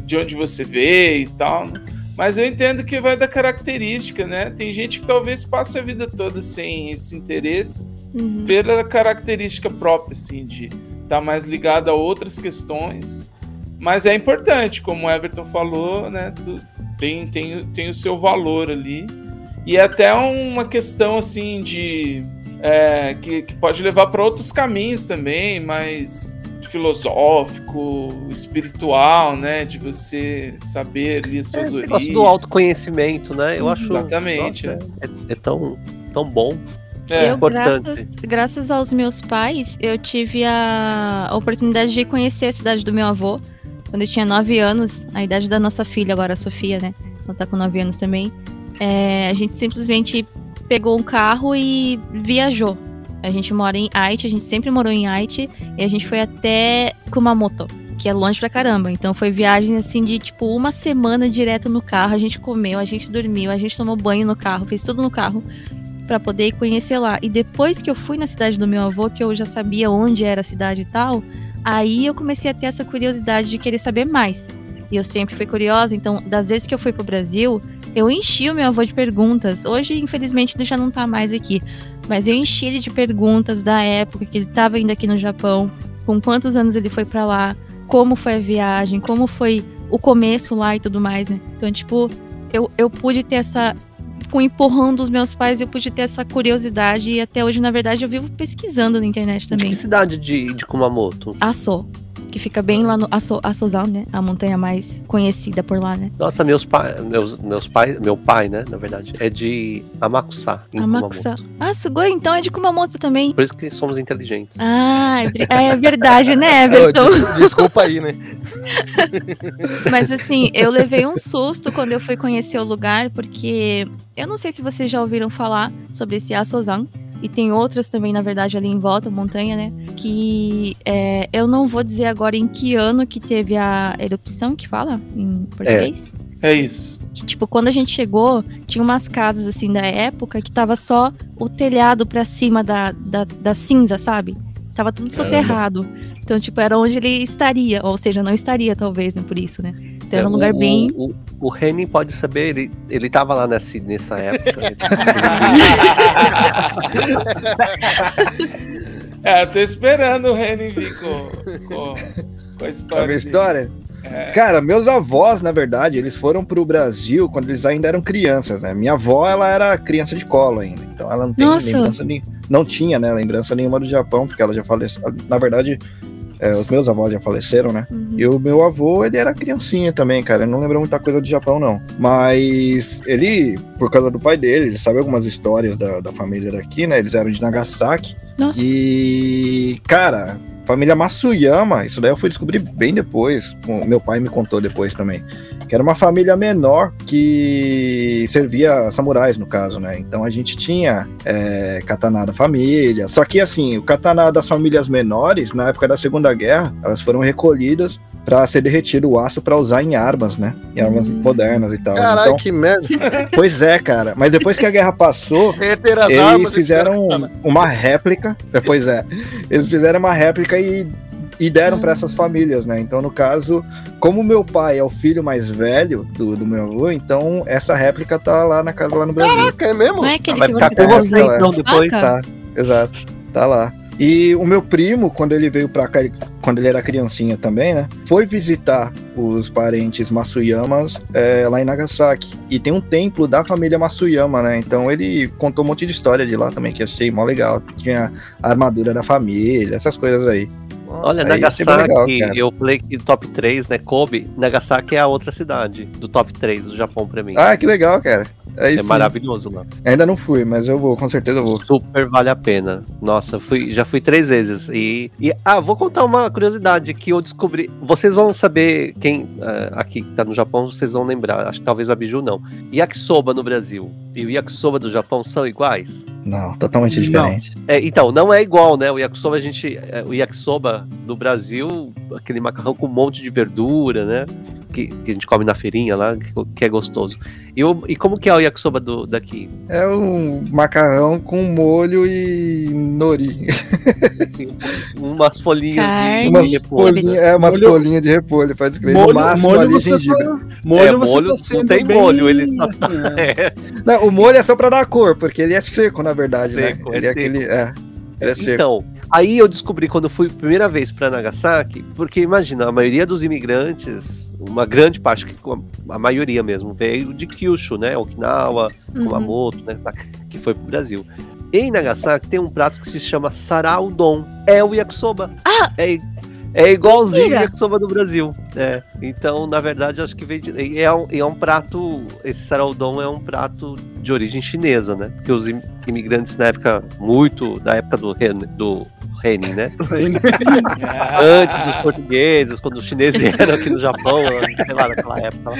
de onde você veio e tal. né? Mas eu entendo que vai da característica, né? Tem gente que talvez passe a vida toda sem esse interesse Uhum. pela característica própria, assim, de estar mais ligado a outras questões. Mas é importante, como o Everton falou, né? tu- tem, tem, tem o seu valor ali. E é até uma questão, assim, de. é, que, que pode levar para outros caminhos também, mais filosófico, espiritual, né? De você saber ali as É, suas esse origens. negócio do autoconhecimento, né? Eu acho Exatamente. nossa, é, é tão, tão bom. É, eu, importante. graças, graças aos meus pais, eu tive a oportunidade de conhecer a cidade do meu avô quando eu tinha 9 anos, a idade da nossa filha, agora a Sofia, né? Ela tá com 9 anos também. É, a gente simplesmente pegou um carro e viajou. A gente mora em Aichi, a gente sempre morou em Aichi, e a gente foi até Kumamoto, que é longe pra caramba. Então foi viagem assim de tipo uma semana direto no carro. A gente comeu, a gente dormiu, a gente tomou banho no carro, fez tudo no carro para poder conhecer lá. E depois que eu fui na cidade do meu avô, que eu já sabia onde era a cidade e tal, aí eu comecei a ter essa curiosidade de querer saber mais. E eu sempre fui curiosa, então, das vezes que eu fui pro Brasil, eu enchi o meu avô de perguntas. Hoje, infelizmente, ele já não tá mais aqui. Mas eu enchi ele de perguntas da época que ele tava indo aqui no Japão, com quantos anos ele foi para lá, como foi a viagem, como foi o começo lá e tudo mais, né? Então, tipo, eu, eu pude ter essa. Com o empurrão dos meus pais, eu pude ter essa curiosidade. E até hoje, na verdade, eu vivo pesquisando na internet De também. que cidade de, de Kumamoto? Asso, que fica bem lá no Asso, Assozan, né? A montanha mais conhecida por lá, né? Nossa, meus pais, meus, meus pais, meu pai, né, na verdade, é de Amakusa, em Amakusa. Kumamoto. Ah, Sugoi, então é de Kumamoto também. Por isso que somos inteligentes. Ah, é bri- é verdade, né, Everton? des- desculpa aí, né? Mas assim, eu levei um susto quando eu fui conhecer o lugar, porque eu não sei se vocês já ouviram falar sobre esse Assozan. E tem outras também, na verdade, ali em volta, montanha, né? Que é, eu não vou dizer agora em que ano que teve a erupção, que fala em português. É isso. Tipo, quando a gente chegou, tinha umas casas assim da época que tava só o telhado pra cima da, da, da cinza, sabe? Tava tudo soterrado. Então, tipo, era onde ele estaria. Ou seja, não estaria, talvez, né? Por isso, né? Então era um lugar o, bem. O, o Renin pode saber, ele, ele tava lá nessa, nessa época. É, eu tô esperando o Reni vir com, com, com a história. Sabe a história? É. Cara, meus avós, na verdade, eles foram pro Brasil quando eles ainda eram crianças, né? Minha avó, ela era criança de colo ainda, então ela não tem Nossa. lembrança nem, não tinha, né, lembrança nenhuma do Japão, porque ela já faleceu. Na verdade, é, os meus avós já faleceram, né? Uhum. E o meu avô, ele era criancinha também, cara. Ele não lembra muita coisa do Japão, não. Mas ele, por causa do pai dele, ele sabe algumas histórias da, da família daqui, né? Eles eram de Nagasaki. Nossa. E, cara, família Matsuyama, isso daí eu fui descobrir bem depois. Meu pai me contou depois também. Que era uma família menor que servia samurais, no caso, né? Então a gente tinha é, katana da família. Só que, assim, o katana das famílias menores, na época da Segunda Guerra, elas foram recolhidas para ser derretido o aço para usar em armas, né? Em armas Hum. modernas e tal. Caralho, Então, que merda. pois é, cara. Mas depois que a guerra passou, eles armas fizeram uma réplica. Pois é. Eles fizeram uma réplica e, e deram para essas famílias, né? Então, no caso, como meu pai é o filho mais velho do, do meu avô, então essa réplica tá lá na casa lá no Brasil. Caraca, é mesmo? Não é aquele Vai que ficar você com tá você é. então depois. Tá, exato. Tá lá. E o meu primo, quando ele veio pra cá, quando ele era criancinha também, né? Foi visitar os parentes Matsuyamas é, lá em Nagasaki. E tem um templo da família Matsuyama, né? Então ele contou um monte de história de lá também, que eu achei mó legal. Tinha a armadura da família, essas coisas aí. Olha, Aí Nagasaki, legal, eu falei que top 3, né? Kobe, Nagasaki é a outra cidade do top 3 do Japão pra mim. Ah, que legal, cara. Aí é sim. maravilhoso lá. Ainda não fui, mas eu vou, com certeza eu vou. Super vale a pena. Nossa, fui, já fui três vezes. E, e- ah, vou contar uma curiosidade que eu descobri. Vocês vão saber, quem ah, aqui que tá no Japão, vocês vão lembrar. Acho que talvez a Biju não. Yakisoba no Brasil e o yakisoba do Japão são iguais? Não, totalmente Não. diferente. É, então, não é igual, né? O yakisoba, a gente. é, O yakisoba do Brasil, aquele macarrão com um monte de verdura, né? Que, que a gente come na feirinha lá, que, que é gostoso. E, o- e como que é o yakisoba do, daqui? É um macarrão com molho e nori. Umas folhinhas Carne. de, Umas de repolho. folhinhas, é, umas Molho- folhinhas de repolho, pode crer. no Molho, máximo molho ali você gengibre. tá, molho É, você molho tá não tem bem, molho, ele só assim, né? É, Não, o molho é só pra dar cor, porque ele é seco, na verdade, Seco, né? é Ele é, seco. aquele. É, ele é seco. Então, aí eu descobri quando eu fui primeira vez para Nagasaki, porque imagina, a maioria dos imigrantes, uma grande parte, a maioria mesmo, veio de Kyushu, né? Okinawa, Uhum. Kumamoto, né? Que foi pro Brasil. Em Nagasaki tem um prato que se chama Saraudon. É o yakisoba. Ah! É, é igualzinho o Mentira! yakisoba do Brasil. É. Então, na verdade, acho que veio de, e é, um, é um prato. Esse Saraudon é um prato de origem chinesa, né? Porque os im- imigrantes na época, muito da época do, do Renin, né? Antes dos portugueses, quando os chineses vieram aqui no Japão, sei lá, naquela época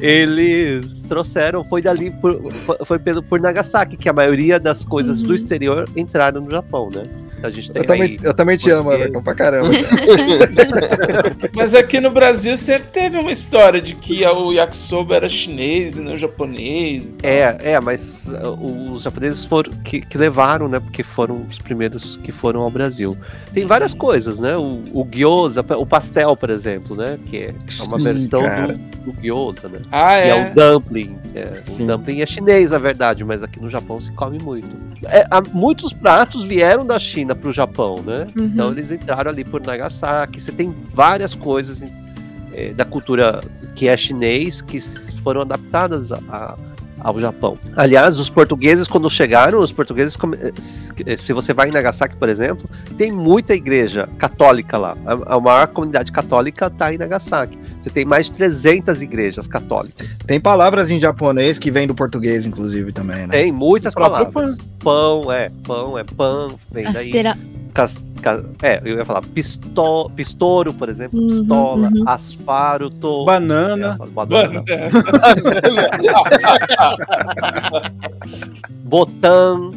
eles trouxeram, foi dali, por, foi, foi pelo, por Nagasaki, que a maioria das coisas do Uhum. exterior entraram no Japão, né? A gente tem Eu também, aí- eu também te amo. Everton, pra caramba. Mas aqui no Brasil sempre teve uma história de que o yakisoba era chinês e não japonês. É, é, mas uh, os japoneses foram que, que levaram, né? Porque foram os primeiros que foram ao Brasil. Tem várias coisas, né? O, o gyoza, o pastel, por exemplo, né? Que é uma Sim, versão do, do gyoza, né? Ah, Que é, é. o dumpling. É, o dumpling é chinês, na verdade, mas aqui no Japão se come muito. É, há- muitos pratos vieram da China para o Japão, né? Uhum. Então eles entraram ali por Nagasaki. Você tem várias coisas eh, da cultura que é chinês que foram adaptadas a- a- ao Japão. Aliás, os portugueses, quando chegaram, os portugueses, eh, se se você vai em Nagasaki, por exemplo, tem muita igreja católica lá. A, a maior comunidade católica está em Nagasaki. Você tem mais de 300 igrejas católicas. Tem palavras em japonês que vem do português, inclusive, também, né? Tem muitas palavras. Pão, é, pão, é pão, vem daí. Cas- ca- é, eu ia falar pisto, pistouro, por exemplo, Uhum, pistola, uhum. asfaruto, Banana. essa, banana, botão,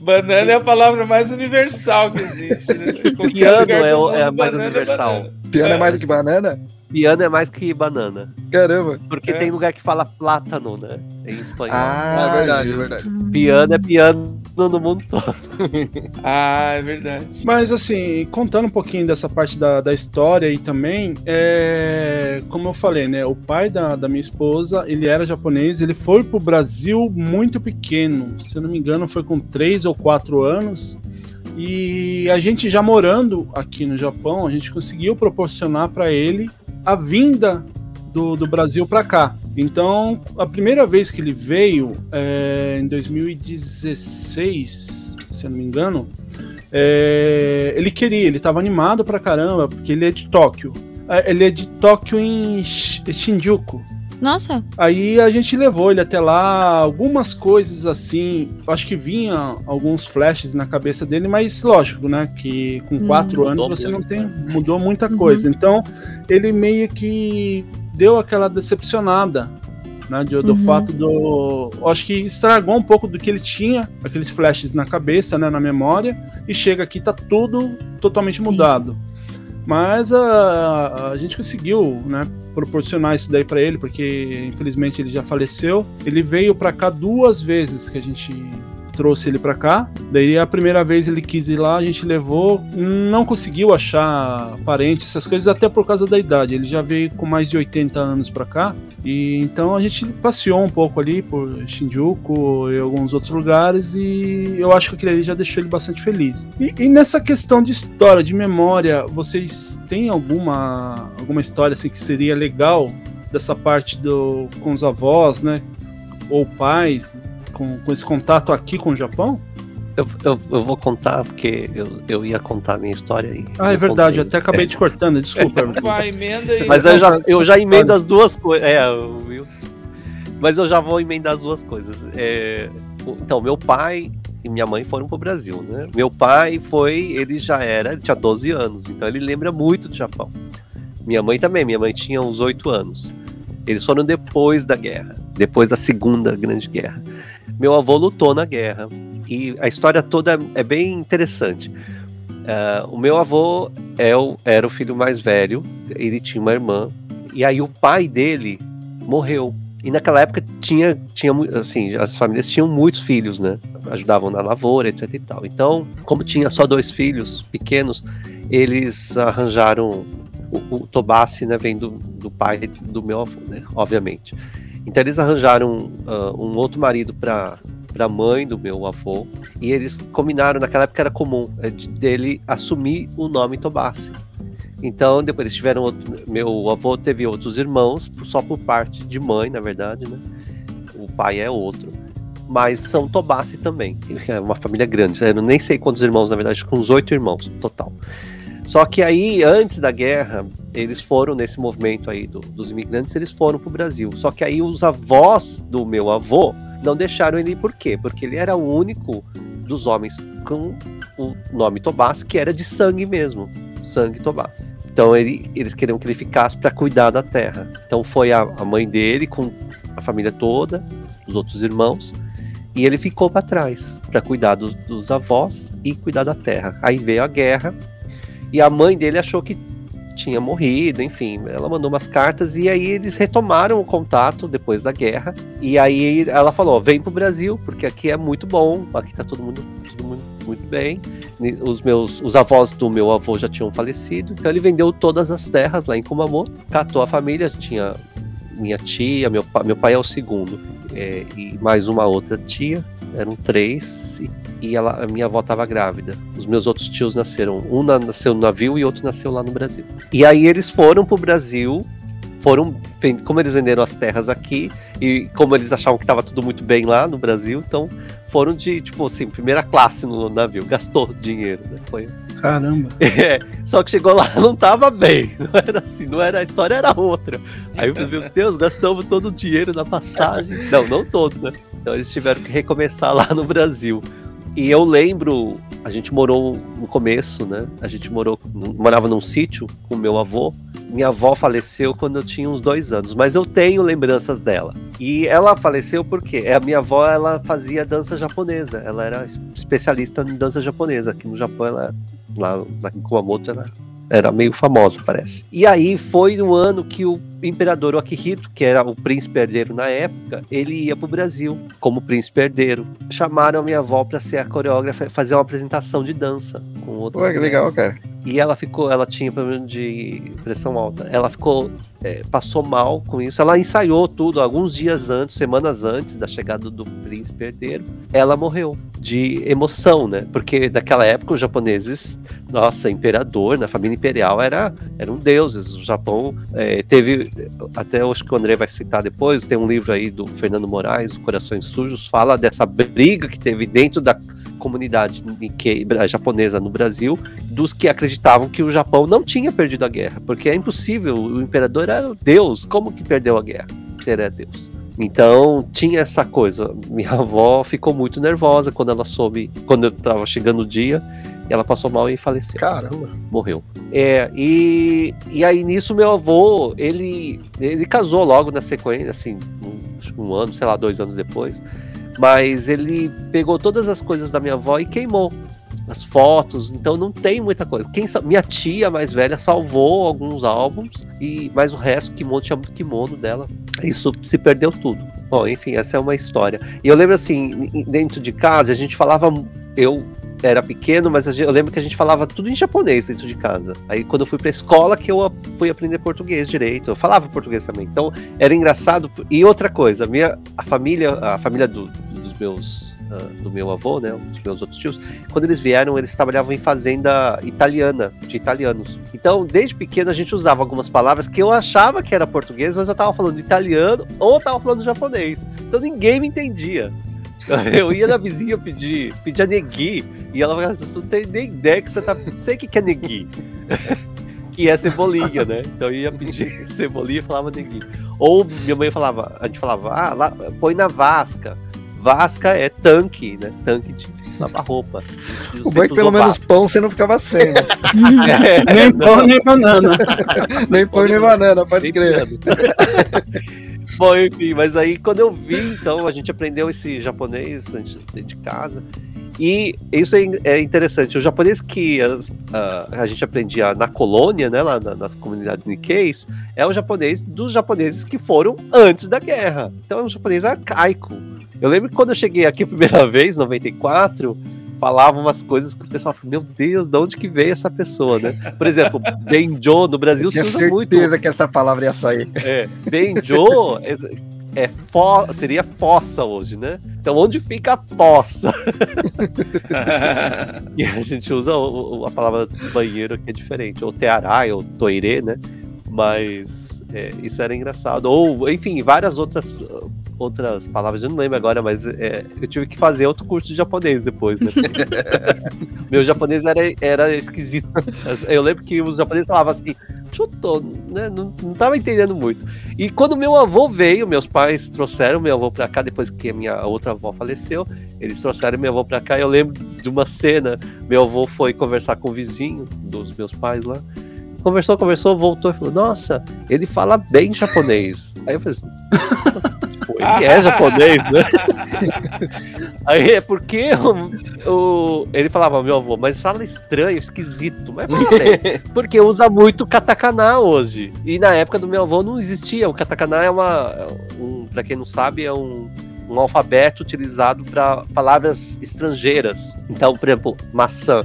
Banana é a palavra mais universal que existe. Né? Piano é é a mais banana universal. banana. Piano é É. mais do que banana? Piano é mais que banana. Caramba. Porque É. tem lugar que fala plátano, né? Em espanhol. Ah, é verdade, é verdade. Piano é piano no mundo todo. Ah, é verdade. Mas assim, contando um pouquinho dessa parte da, da história aí também, é, como eu falei, né? O pai da, da minha esposa, ele era japonês, ele foi pro Brasil muito pequeno. Se eu não me engano, foi com 3 ou 4 anos. E a gente já morando aqui no Japão, a gente conseguiu proporcionar para ele a vinda do, do Brasil para cá. Então, a primeira vez que ele veio, é, em 2016, se eu não me engano, é, ele queria, ele tava animado pra caramba, porque ele é de Tóquio. É, Ele é de Tóquio em Shi- Shinjuku. Nossa, Aí a gente levou ele até lá, algumas coisas assim. Acho que vinha alguns flashes na cabeça dele, mas lógico, né? Que com Hum. quatro anos Mudou você muito, não tem. né? Mudou muita Uhum. coisa. Então, ele meio que deu aquela decepcionada. Né, de- do Uhum. fato do. Acho que estragou um pouco do que ele tinha, aqueles flashes na cabeça, né, na memória, e chega aqui tá tudo totalmente mudado. Mas a, a gente conseguiu, né, proporcionar isso daí pra ele, porque infelizmente ele já faleceu. Ele veio pra cá duas vezes que a gente trouxe ele pra cá. Daí a primeira vez ele quis ir lá, a gente levou, não conseguiu achar parente, essas coisas, até por causa da idade. Ele já veio com mais de 80 anos pra cá. E então a gente passeou um pouco ali por Shinjuku e alguns outros lugares e eu acho que aquele ali já deixou ele bastante feliz. E, e nessa questão de história, de memória, vocês têm alguma alguma história assim que seria legal dessa parte do com os avós, né? Ou pais, com, com esse contato aqui com o Japão? Eu, eu, eu vou contar, porque eu, eu ia contar a minha história aí. Ah, é verdade, eu contei. até acabei te cortando, desculpa. Vai, emenda aí. Mas eu já, eu já emendo as duas coisas. É, Will. Mas eu já vou emendar as duas coisas. É, então, meu pai e minha mãe foram pro Brasil, né? Meu pai foi, ele já era, ele tinha 12 anos, então ele lembra muito do Japão. Minha mãe também, minha mãe tinha uns 8 anos. Eles foram depois da guerra, depois da Segunda Grande Guerra. Meu avô lutou na guerra e a história toda é bem interessante. Ah, o meu avô é o- era o filho mais velho, ele tinha uma irmã, e aí o pai dele morreu. E naquela época tinha, tinha assim, as famílias tinham muitos filhos, né? Ajudavam na lavoura, etc e tal. Então, como tinha só dois filhos pequenos, eles arranjaram o, o Tobasse, né? Vem do, do pai do meu avô, né? Obviamente. Então eles arranjaram ah, um outro marido para para mãe do meu avô e eles combinaram naquela época era comum é, de- dele assumir o nome Tobasse. Então depois eles tiveram outro, meu avô teve outros irmãos só por parte de mãe na verdade, né? O pai é outro, mas são Tobasse também. É uma família grande. Eu nem sei quantos irmãos na verdade, com uns oito irmãos total. Só que aí, antes da guerra, eles foram nesse movimento aí do- dos imigrantes, eles foram pro Brasil. Só que aí os avós do meu avô não deixaram ele ir. Por quê? Porque ele era o único dos homens com o nome Tobás, que era de sangue mesmo. Sangue Tobás. Então ele- eles queriam que ele ficasse para cuidar da terra. Então foi a, a mãe dele com a família toda, os outros irmãos, E ele ficou para trás para cuidar dos, dos avós e cuidar da terra. Aí veio a guerra e a mãe dele achou que tinha morrido, enfim, ela mandou umas cartas e aí eles retomaram o contato depois da guerra. E aí ela falou: vem pro Brasil, porque aqui é muito bom, aqui tá todo mundo, todo mundo muito bem. Os meus os avós do meu avô já tinham falecido, então ele vendeu todas as terras lá em Kumamoto, catou a família, tinha minha tia, meu, meu pai é o segundo, é, e mais uma outra tia, eram três, e, e ela, a minha avó estava grávida. Os meus outros tios nasceram, um nasceu no navio e outro nasceu lá no Brasil. E aí eles foram pro Brasil, foram, como eles venderam as terras aqui, e como eles achavam que estava tudo muito bem lá no Brasil, então foram de, tipo assim, primeira classe no navio, gastou dinheiro, né? Foi Caramba. é, só que chegou lá não tava bem. Não era assim, não era, a história era outra. Aí eu falei, meu Deus, gastamos todo o dinheiro na passagem. Não, não todo, né? Então eles tiveram que recomeçar lá no Brasil. E eu lembro, a gente morou no começo, né? A gente morou, morava num sítio com meu avô. Minha avó faleceu quando eu tinha uns dois anos, mas eu tenho lembranças dela. E ela faleceu porque a minha avó ela fazia dança japonesa. Ela era especialista em dança japonesa. Aqui no Japão ela lá, lá em Kumamoto era, era meio famosa, parece. E aí foi no ano que o imperador Akihito, que era o príncipe herdeiro na época, ele ia pro Brasil como príncipe herdeiro. Chamaram a minha avó para ser a coreógrafa e fazer uma apresentação de dança com outro. Pô, que legal, cara. E ela ficou, ela tinha problema de pressão alta. Ela ficou, é, passou mal com isso. Ela ensaiou tudo alguns dias antes, semanas antes da chegada do príncipe herdeiro. Ela morreu de emoção, né? Porque naquela época os japoneses, nossa, imperador, na família imperial era eram deuses. O Japão é, teve, até acho que o André vai citar depois, tem um livro aí do Fernando Moraes, Corações Sujos, fala dessa briga que teve dentro da comunidade Nikkei japonesa no Brasil, dos que acreditavam que o Japão não tinha perdido a guerra, porque é impossível, o imperador era Deus, como que perdeu a guerra? Se era Deus. Então tinha essa coisa. Minha avó ficou muito nervosa quando ela soube, quando eu tava chegando o dia, ela passou mal e faleceu. Caramba. Morreu. É, e, e aí nisso meu avô, ele, ele casou logo na sequência, assim, um, um ano, sei lá, dois anos depois. Mas ele pegou todas as coisas da minha avó e queimou as fotos, então não tem muita coisa. Quem minha tia mais velha salvou alguns álbuns e mais o resto kimono tinha muito kimono dela. Isso se perdeu tudo. Bom, enfim, essa é uma história. E eu lembro assim, dentro de casa a gente falava eu era pequeno, mas eu lembro que a gente falava tudo em japonês dentro de casa. Aí quando eu fui pra escola que eu fui aprender português direito. Eu falava português também. Então era engraçado. E outra coisa, a minha a família, a família do, meus uh, do meu avô, né, os meus outros tios, quando eles vieram, eles trabalhavam em fazenda italiana, de italianos. Então, desde pequeno a gente usava algumas palavras que eu achava que era português, mas eu tava falando italiano ou tava falando japonês. Então ninguém me entendia. Eu ia na vizinha pedir, pedir a negui, e ela falava, você não tem nem ideia que você tá. Não sei o que é negui. que é cebolinha, né? Então eu ia pedir cebolinha e falava negui. Ou minha mãe falava, a gente falava, ah, lá, põe na vasca. Vasca é tanque, né? Tanque de lavar roupa. O bom é que pelo menos vasca. pão você não ficava sem, né? é, nem pão, nem banana. nem pão, nem banana, pode crer. Bom, enfim, mas aí quando eu vi, então, a gente aprendeu esse japonês dentro de casa. E isso é, é interessante. O japonês que as, uh, a gente aprendia na colônia, né, lá na, nas comunidades Nikkeis, é o japonês dos japoneses que foram antes da guerra. Então é um japonês arcaico. Eu lembro que quando eu cheguei aqui a primeira vez, 94, falava umas coisas que o pessoal falou, meu Deus, de onde que veio essa pessoa, né? Por exemplo, Benjo, no Brasil se usa muito. certeza que essa palavra ia sair. É, Benjo é, é fo, seria fossa hoje, né? Então onde fica a fossa? e a gente usa a palavra banheiro que é diferente, ou tearai, ou toire, né? Mas é, isso era engraçado. Ou, enfim, várias outras outras palavras, eu não lembro agora, mas é, eu tive que fazer outro curso de japonês depois, né? Meu japonês era, era esquisito. Eu lembro que os japoneses falavam assim, chutou, né? Não, não tava entendendo muito. E quando meu avô veio, meus pais trouxeram meu avô pra cá, depois que a minha outra avó faleceu, eles trouxeram meu avô pra cá. Eu lembro de uma cena, meu avô foi conversar com o vizinho dos meus pais lá. Conversou, conversou, voltou e falou: Nossa, ele fala bem japonês. Aí eu falei assim, Pô, ele é japonês, né? Aí é porque o, o- ele falava, meu avô, mas fala estranho, esquisito. Mas por quê? Porque usa muito katakana hoje. E na época do meu avô não existia. O katakana é uma. é Um, pra quem não sabe, é um, um alfabeto utilizado para palavras estrangeiras. Então, por exemplo, maçã.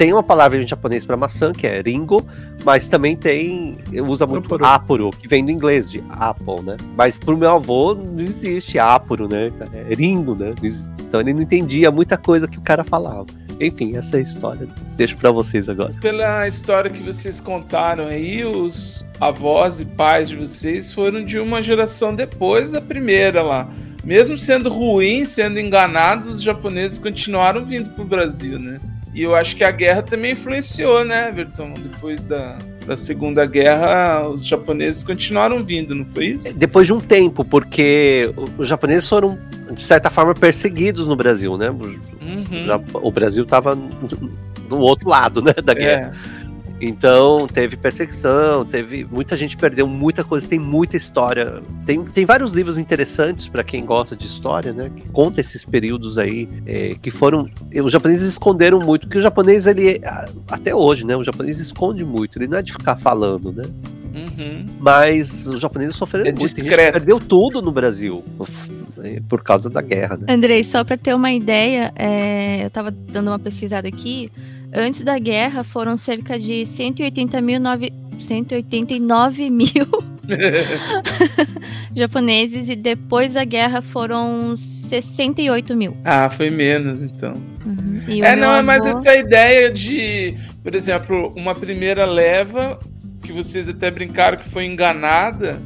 Tem uma palavra em japonês para maçã, que é ringo, mas também tem. Usa muito Apuro. que vem do inglês, de apple, né? Mas pro meu avô não existe apuro, né? É ringo, né? Então ele não entendia muita coisa que o cara falava. Enfim, essa é a história. Deixo pra vocês agora. Pela história que vocês contaram aí, os avós e pais de vocês foram de uma geração depois da primeira lá. Mesmo sendo ruim, sendo enganados, os japoneses continuaram vindo pro Brasil, né? E eu acho que a guerra também influenciou, né, Everton? Depois da, da Segunda Guerra, os japoneses continuaram vindo, não foi isso? Depois de um tempo, porque os japoneses foram, de certa forma, perseguidos no Brasil, né? O, Uhum. O Brasil tava do outro lado, né, da guerra. É. Então, teve perseguição, teve muita gente perdeu muita coisa, tem muita história. Tem, tem vários livros interessantes para quem gosta de história, né? Que conta esses períodos aí é, que foram. Os japoneses esconderam muito, porque o japonês, ele. Até hoje, né? O japonês esconde muito, ele não é de ficar falando, né? Uhum. Mas os japoneses sofreram É muito. Perdeu tudo no Brasil por causa da guerra, né? Andrei, só para ter uma ideia, é, eu estava dando uma pesquisada aqui. Antes da guerra foram cerca de 180 mil, nove- 189 mil japoneses e depois da guerra foram 68 mil. Ah, foi menos, então. Uhum. E o É, não, é mais avô- essa ideia de, por exemplo, uma primeira leva, que vocês até brincaram que foi enganada,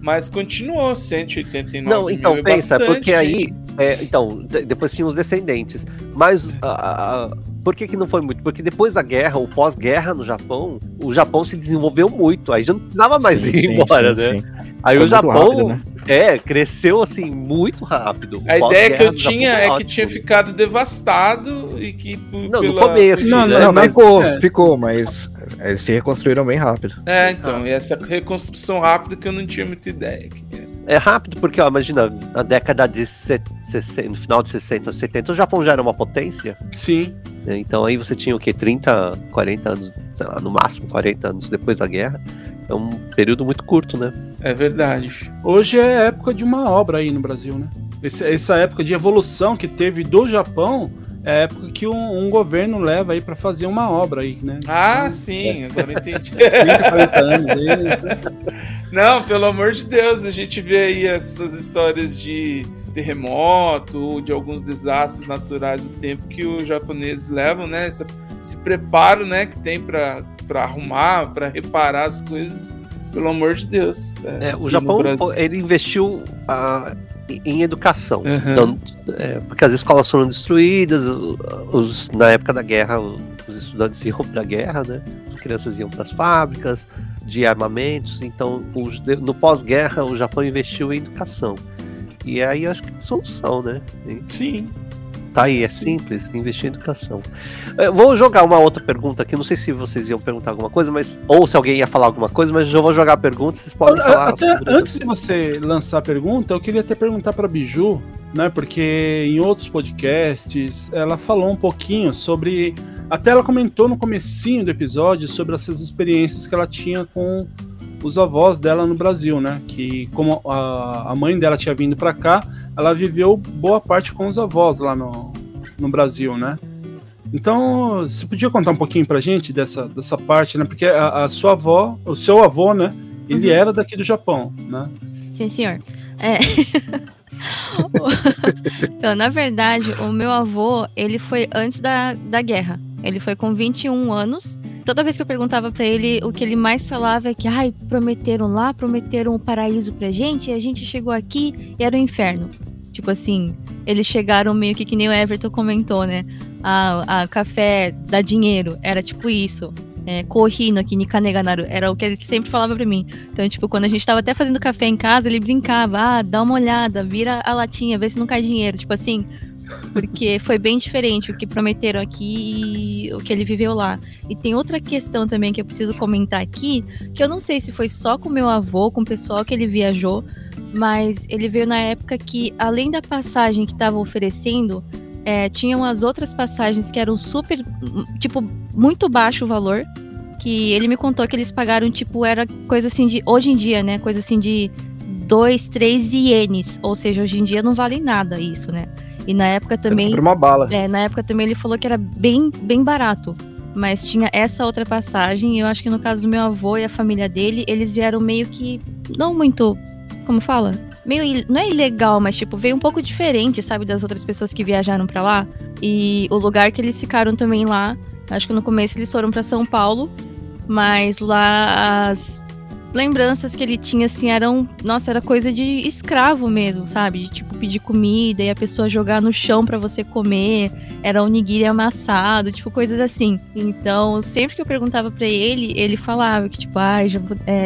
mas continuou 189 Não, então mil, é pensa, bastante, porque aí. é, então, de- depois tinha os descendentes. Mas a- a- por que, que não foi muito? Porque depois da guerra, ou pós-guerra no Japão, o Japão se desenvolveu muito. Aí já não precisava mais Sim, ir sim, embora, sim, né? sim. Aí Foi o Japão rápido, né? é, cresceu assim muito rápido. O A ideia que eu tinha é que tinha ficado devastado e que Não, no pela- começo, Não, né? não, Não, mas- ficou, é. ficou, mas eles se reconstruíram bem rápido. É, então, e essa reconstrução rápida que eu não tinha muita ideia. É rápido porque, ó, imagina, na década de se- 60, no final de 60, 70, o Japão já era uma potência. Sim. Né? Então aí você tinha o quê? 30, 40 anos, sei lá, no máximo 40 anos depois da guerra. É um período muito curto, né? É verdade. Hoje é época de uma obra aí no Brasil, né? Esse- essa época de evolução que teve do Japão é a época que um, um governo leva aí pra fazer uma obra aí, né? Ah, sim, agora eu entendi. 30, 40 anos aí, né? Não, pelo amor de Deus, a gente vê aí essas histórias de terremoto ou de alguns desastres naturais, o tempo que os japoneses levam, né? Esse, esse preparo, né, que tem pra arrumar, pra reparar as coisas. Pelo amor de Deus. É, aqui o Japão, ele investiu ah, em- educação. Uhum. Então, é, porque as escolas foram destruídas, os, na época da guerra, os estudantes iam para a guerra, né? As crianças iam para as fábricas de armamentos. Então, o no pós-guerra, o Japão investiu em educação. E aí, acho que é a solução, né? E Sim. Tá aí, é simples, investir em educação. Eu vou jogar uma outra pergunta aqui, não sei se vocês iam perguntar alguma coisa, mas ou se alguém ia falar alguma coisa, mas eu vou jogar a pergunta, vocês podem falar. Até antes de você lançar a pergunta, eu queria até perguntar pra Biju, né? Porque em outros podcasts ela falou um pouquinho sobre. Até ela comentou no comecinho do episódio sobre essas experiências que ela tinha com os avós dela no Brasil, né? Que como a, a mãe dela tinha vindo pra cá, ela viveu boa parte com os avós lá no, no Brasil, né? Então, você podia contar um pouquinho pra gente dessa, dessa parte, né? Porque a, a sua avó, o seu avô, né? Ele Uhum. era daqui do Japão, né? Sim, senhor. É. então, na verdade, o meu avô, ele foi antes da, da guerra. Ele foi com 21 anos. Toda vez que eu perguntava pra ele, o que ele mais falava é que, ai, prometeram lá, prometeram o paraíso pra gente, e a gente chegou aqui e era o inferno. Tipo assim, eles chegaram meio que que nem o Everton comentou, né? A, a café dá dinheiro, era tipo isso. É, aqui, Nikaneganaru, era o que ele sempre falava pra mim. Então, tipo, quando a gente tava até fazendo café em casa, ele brincava, ah, dá uma olhada, vira a latinha, vê se não cai dinheiro. Tipo assim, porque foi bem diferente o que prometeram aqui e o que ele viveu lá. E tem outra questão também que eu preciso comentar aqui, que eu não sei se foi só com meu avô, com o pessoal que ele viajou, mas ele veio na época que, além da passagem que estavam oferecendo, é, tinham as outras passagens que eram super, tipo, muito baixo o valor. Que ele me contou que eles pagaram, tipo, era coisa assim de. Hoje em dia, né? Coisa assim de 2, 3 ienes. Ou seja, hoje em dia não vale nada isso, né? E na época também. Por uma bala. É, na época também ele falou que era bem, bem barato. Mas tinha essa outra passagem. E eu acho que no caso do meu avô e a família dele, eles vieram meio que. Não muito. Como fala? Meio. Não é ilegal, mas tipo, veio um pouco diferente, sabe? Das outras pessoas que viajaram pra lá. E o lugar que eles ficaram também lá. Acho que no começo eles foram pra São Paulo. Mas lá as lembranças que ele tinha, assim, eram. Nossa, era coisa de escravo mesmo, sabe? De tipo pedir comida e a pessoa jogar no chão pra você comer. Era onigiri amassado, tipo, coisas assim. Então, sempre que eu perguntava pra ele, ele falava que, tipo, ah,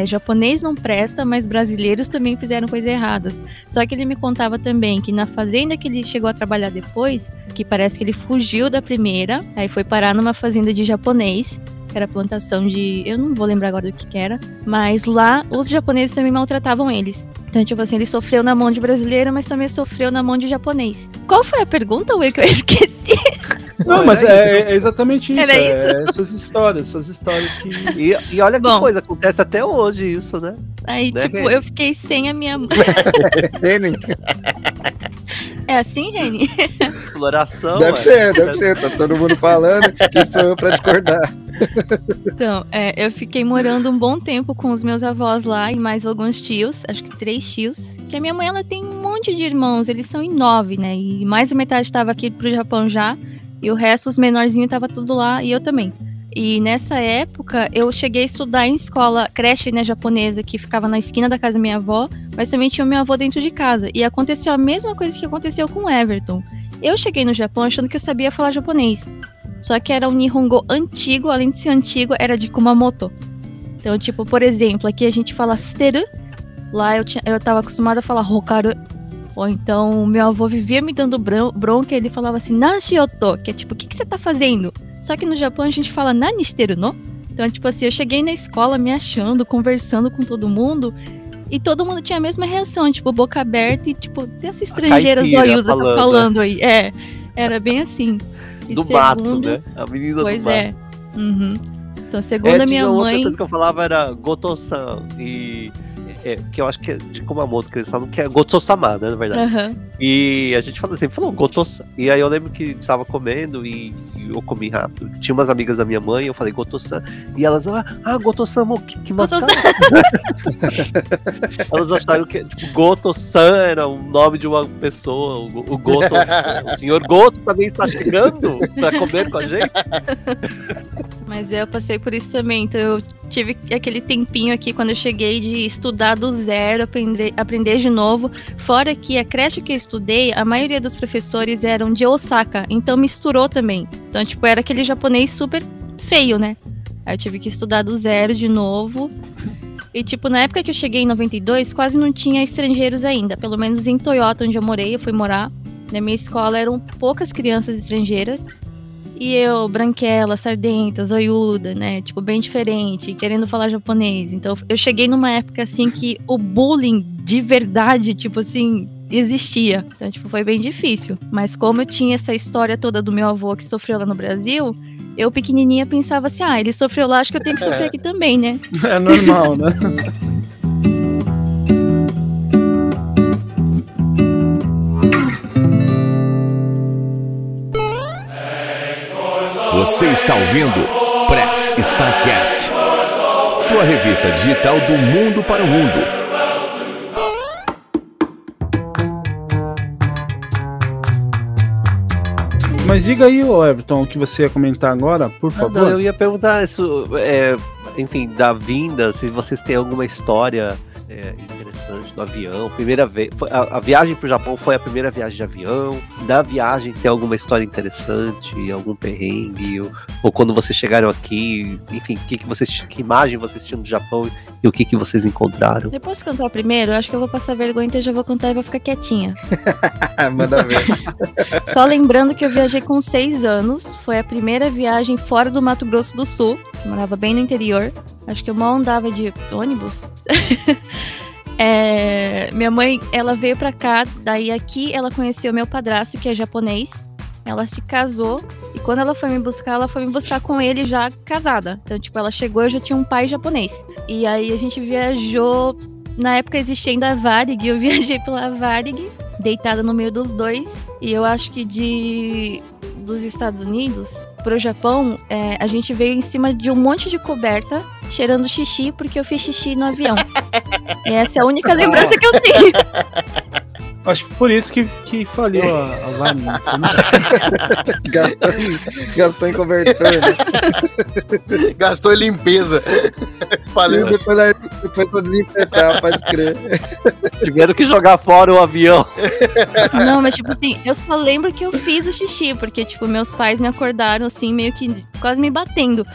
japonês não presta, mas brasileiros também fizeram coisas erradas. Só que ele me contava também que na fazenda que ele chegou a trabalhar depois, que parece que ele fugiu da primeira, aí foi parar numa fazenda de japonês que era plantação de. Eu não vou lembrar agora do que, que era. Mas lá os japoneses também maltratavam eles. Então, tipo assim, ele sofreu na mão de brasileiro, mas também sofreu na mão de japonês. Qual foi a pergunta, Will, que eu esqueci? Não, mas é, é exatamente isso. Era é essas histórias, essas histórias que. E, e olha que Bom. coisa, acontece até hoje isso, né? Aí, Né, tipo, Reni? eu fiquei sem a minha. Reni? É assim, Reni? Exploração. Deve é. ser, deve ser. Tá todo mundo falando que sou eu pra discordar. Então, é, eu fiquei morando um bom tempo com os meus avós lá e mais alguns tios, acho que três tios. Que a minha mãe ela tem um monte de irmãos, eles são em nove, né? E mais da metade estava aqui pro Japão já, e o resto, os menorzinhos, tava tudo lá e eu também. E nessa época eu cheguei a estudar em escola, creche né, japonesa, que ficava na esquina da casa da minha avó, mas também tinha o meu avô dentro de casa. E aconteceu a mesma coisa que aconteceu com o Everton. Eu cheguei no Japão achando que eu sabia falar japonês. Só que era um Nihongo antigo, além de ser antigo, era de Kumamoto. Então, tipo, por exemplo, aqui a gente fala steru, lá eu, tinha, eu tava acostumada a falar hokaru. Ou então, meu avô vivia me dando bron- bronca e ele falava assim, Nashioto, que é tipo, o que, que você tá fazendo? Só que no Japão a gente fala nani shiteru no? Então, tipo assim, eu cheguei na escola me achando, conversando com todo mundo, e todo mundo tinha a mesma reação, tipo, boca aberta e, tipo, essa estrangeira zoiuda tá falando, falando aí. É, era bem assim. E Do mato, segundo- né? A menina Pois do mato. é. Uhum. Então, segundo É, a minha tinha outra mãe. coisa que eu falava era Goto-san. E. é, que eu acho que é de Kumamoto, que eles falam que é Goto-sama, né? Na verdade. Aham. E a gente falou sempre, falou Goto-san. E aí eu lembro que estava comendo e, e eu comi rápido. Tinha umas amigas da minha mãe, eu falei Goto-san. E elas, ah, ah Goto-san, mo, que, que mascara. elas acharam que tipo, Goto-san era o nome de uma pessoa. O, o Goto, o senhor Goto também está chegando para comer com a gente. Mas eu passei por isso também. Então eu tive aquele tempinho aqui quando eu cheguei de estudar do zero, aprender, aprender de novo. Fora que a creche que eu estudei, a maioria dos professores eram de Osaka, então misturou também. Então, tipo, era aquele japonês super feio, né? Aí eu tive que estudar do zero de novo. E, tipo, na época que eu cheguei em 92, quase não tinha estrangeiros ainda. Pelo menos em Toyota, onde eu morei, eu fui morar. Na minha escola eram poucas crianças estrangeiras. E eu, branquela, sardenta, zoiuda, né? Tipo, bem diferente, querendo falar japonês. Então, eu cheguei numa época, assim, que o bullying de verdade, tipo assim, existia. Então, tipo, foi bem difícil. Mas como eu tinha essa história toda do meu avô que sofreu lá no Brasil, eu, pequenininha, pensava assim, ah, ele sofreu lá, acho que eu tenho que sofrer aqui também, né? É normal, né? Você está ouvindo Press Starcast, sua revista digital do mundo para o mundo. Mas diga aí, Everton, o que você ia comentar agora, por Ah, favor. não, eu ia perguntar isso, é, enfim, da vinda, se vocês têm alguma história é, interessante do avião. Primeira vez, foi- a, a viagem para o Japão foi a primeira viagem de avião. Da viagem tem alguma história interessante, algum perrengue, ou, ou quando vocês chegaram aqui, enfim, que, que vocês, que imagem vocês tinham do Japão e o que, que vocês encontraram? Eu posso cantar primeiro? Eu acho que eu vou passar vergonha, então eu já vou cantar e vou ficar quietinha. Manda ver. Só lembrando que eu viajei com seis anos. Foi a primeira viagem fora do Mato Grosso do Sul. Morava bem no interior. Acho que eu mal andava de ônibus. É, minha mãe, ela veio pra cá, daí aqui ela conheceu meu padrasto, que é japonês. Ela se casou e quando ela foi me buscar, ela foi me buscar com ele já casada. Então, tipo, ela chegou, eu já tinha um pai japonês. E aí a gente viajou. Na época existia ainda a Varig, eu viajei pela Varig, deitada no meio dos dois. E eu acho que de dos Estados Unidos pro Japão, é, a gente veio em cima de um monte de coberta, cheirando xixi, porque eu fiz xixi no avião. e essa é a única lembrança que eu tenho. Acho que por isso que, que faliu a, a né? gastou, em, gastou em convertor, né? Gastou em limpeza. Valeu. Depois, da- depois pra desinfetar, pode crer. Tiveram que jogar fora o avião. Não, mas tipo assim, eu só lembro que eu fiz o xixi, porque, tipo, meus pais me acordaram assim, meio que quase me batendo.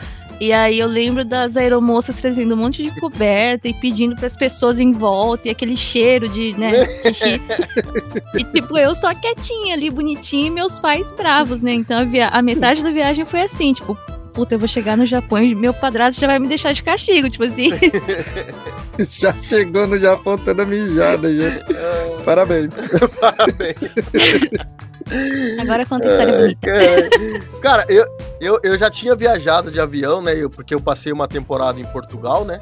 E aí eu lembro das aeromoças trazendo um monte de coberta e pedindo para as pessoas em volta, e aquele cheiro de, né. E tipo, eu só quietinha ali, bonitinha, e meus pais bravos, né? Então a, a metade da viagem foi assim, tipo, puta, eu vou chegar no Japão e meu padrasto já vai me deixar de castigo, tipo assim. Já chegou no Japão toda mijada, já. Parabéns. Parabéns. Agora conta a história bonita. Cara, Cara, eu, eu, eu já tinha viajado de avião, né? eu- porque eu passei uma temporada em Portugal, né?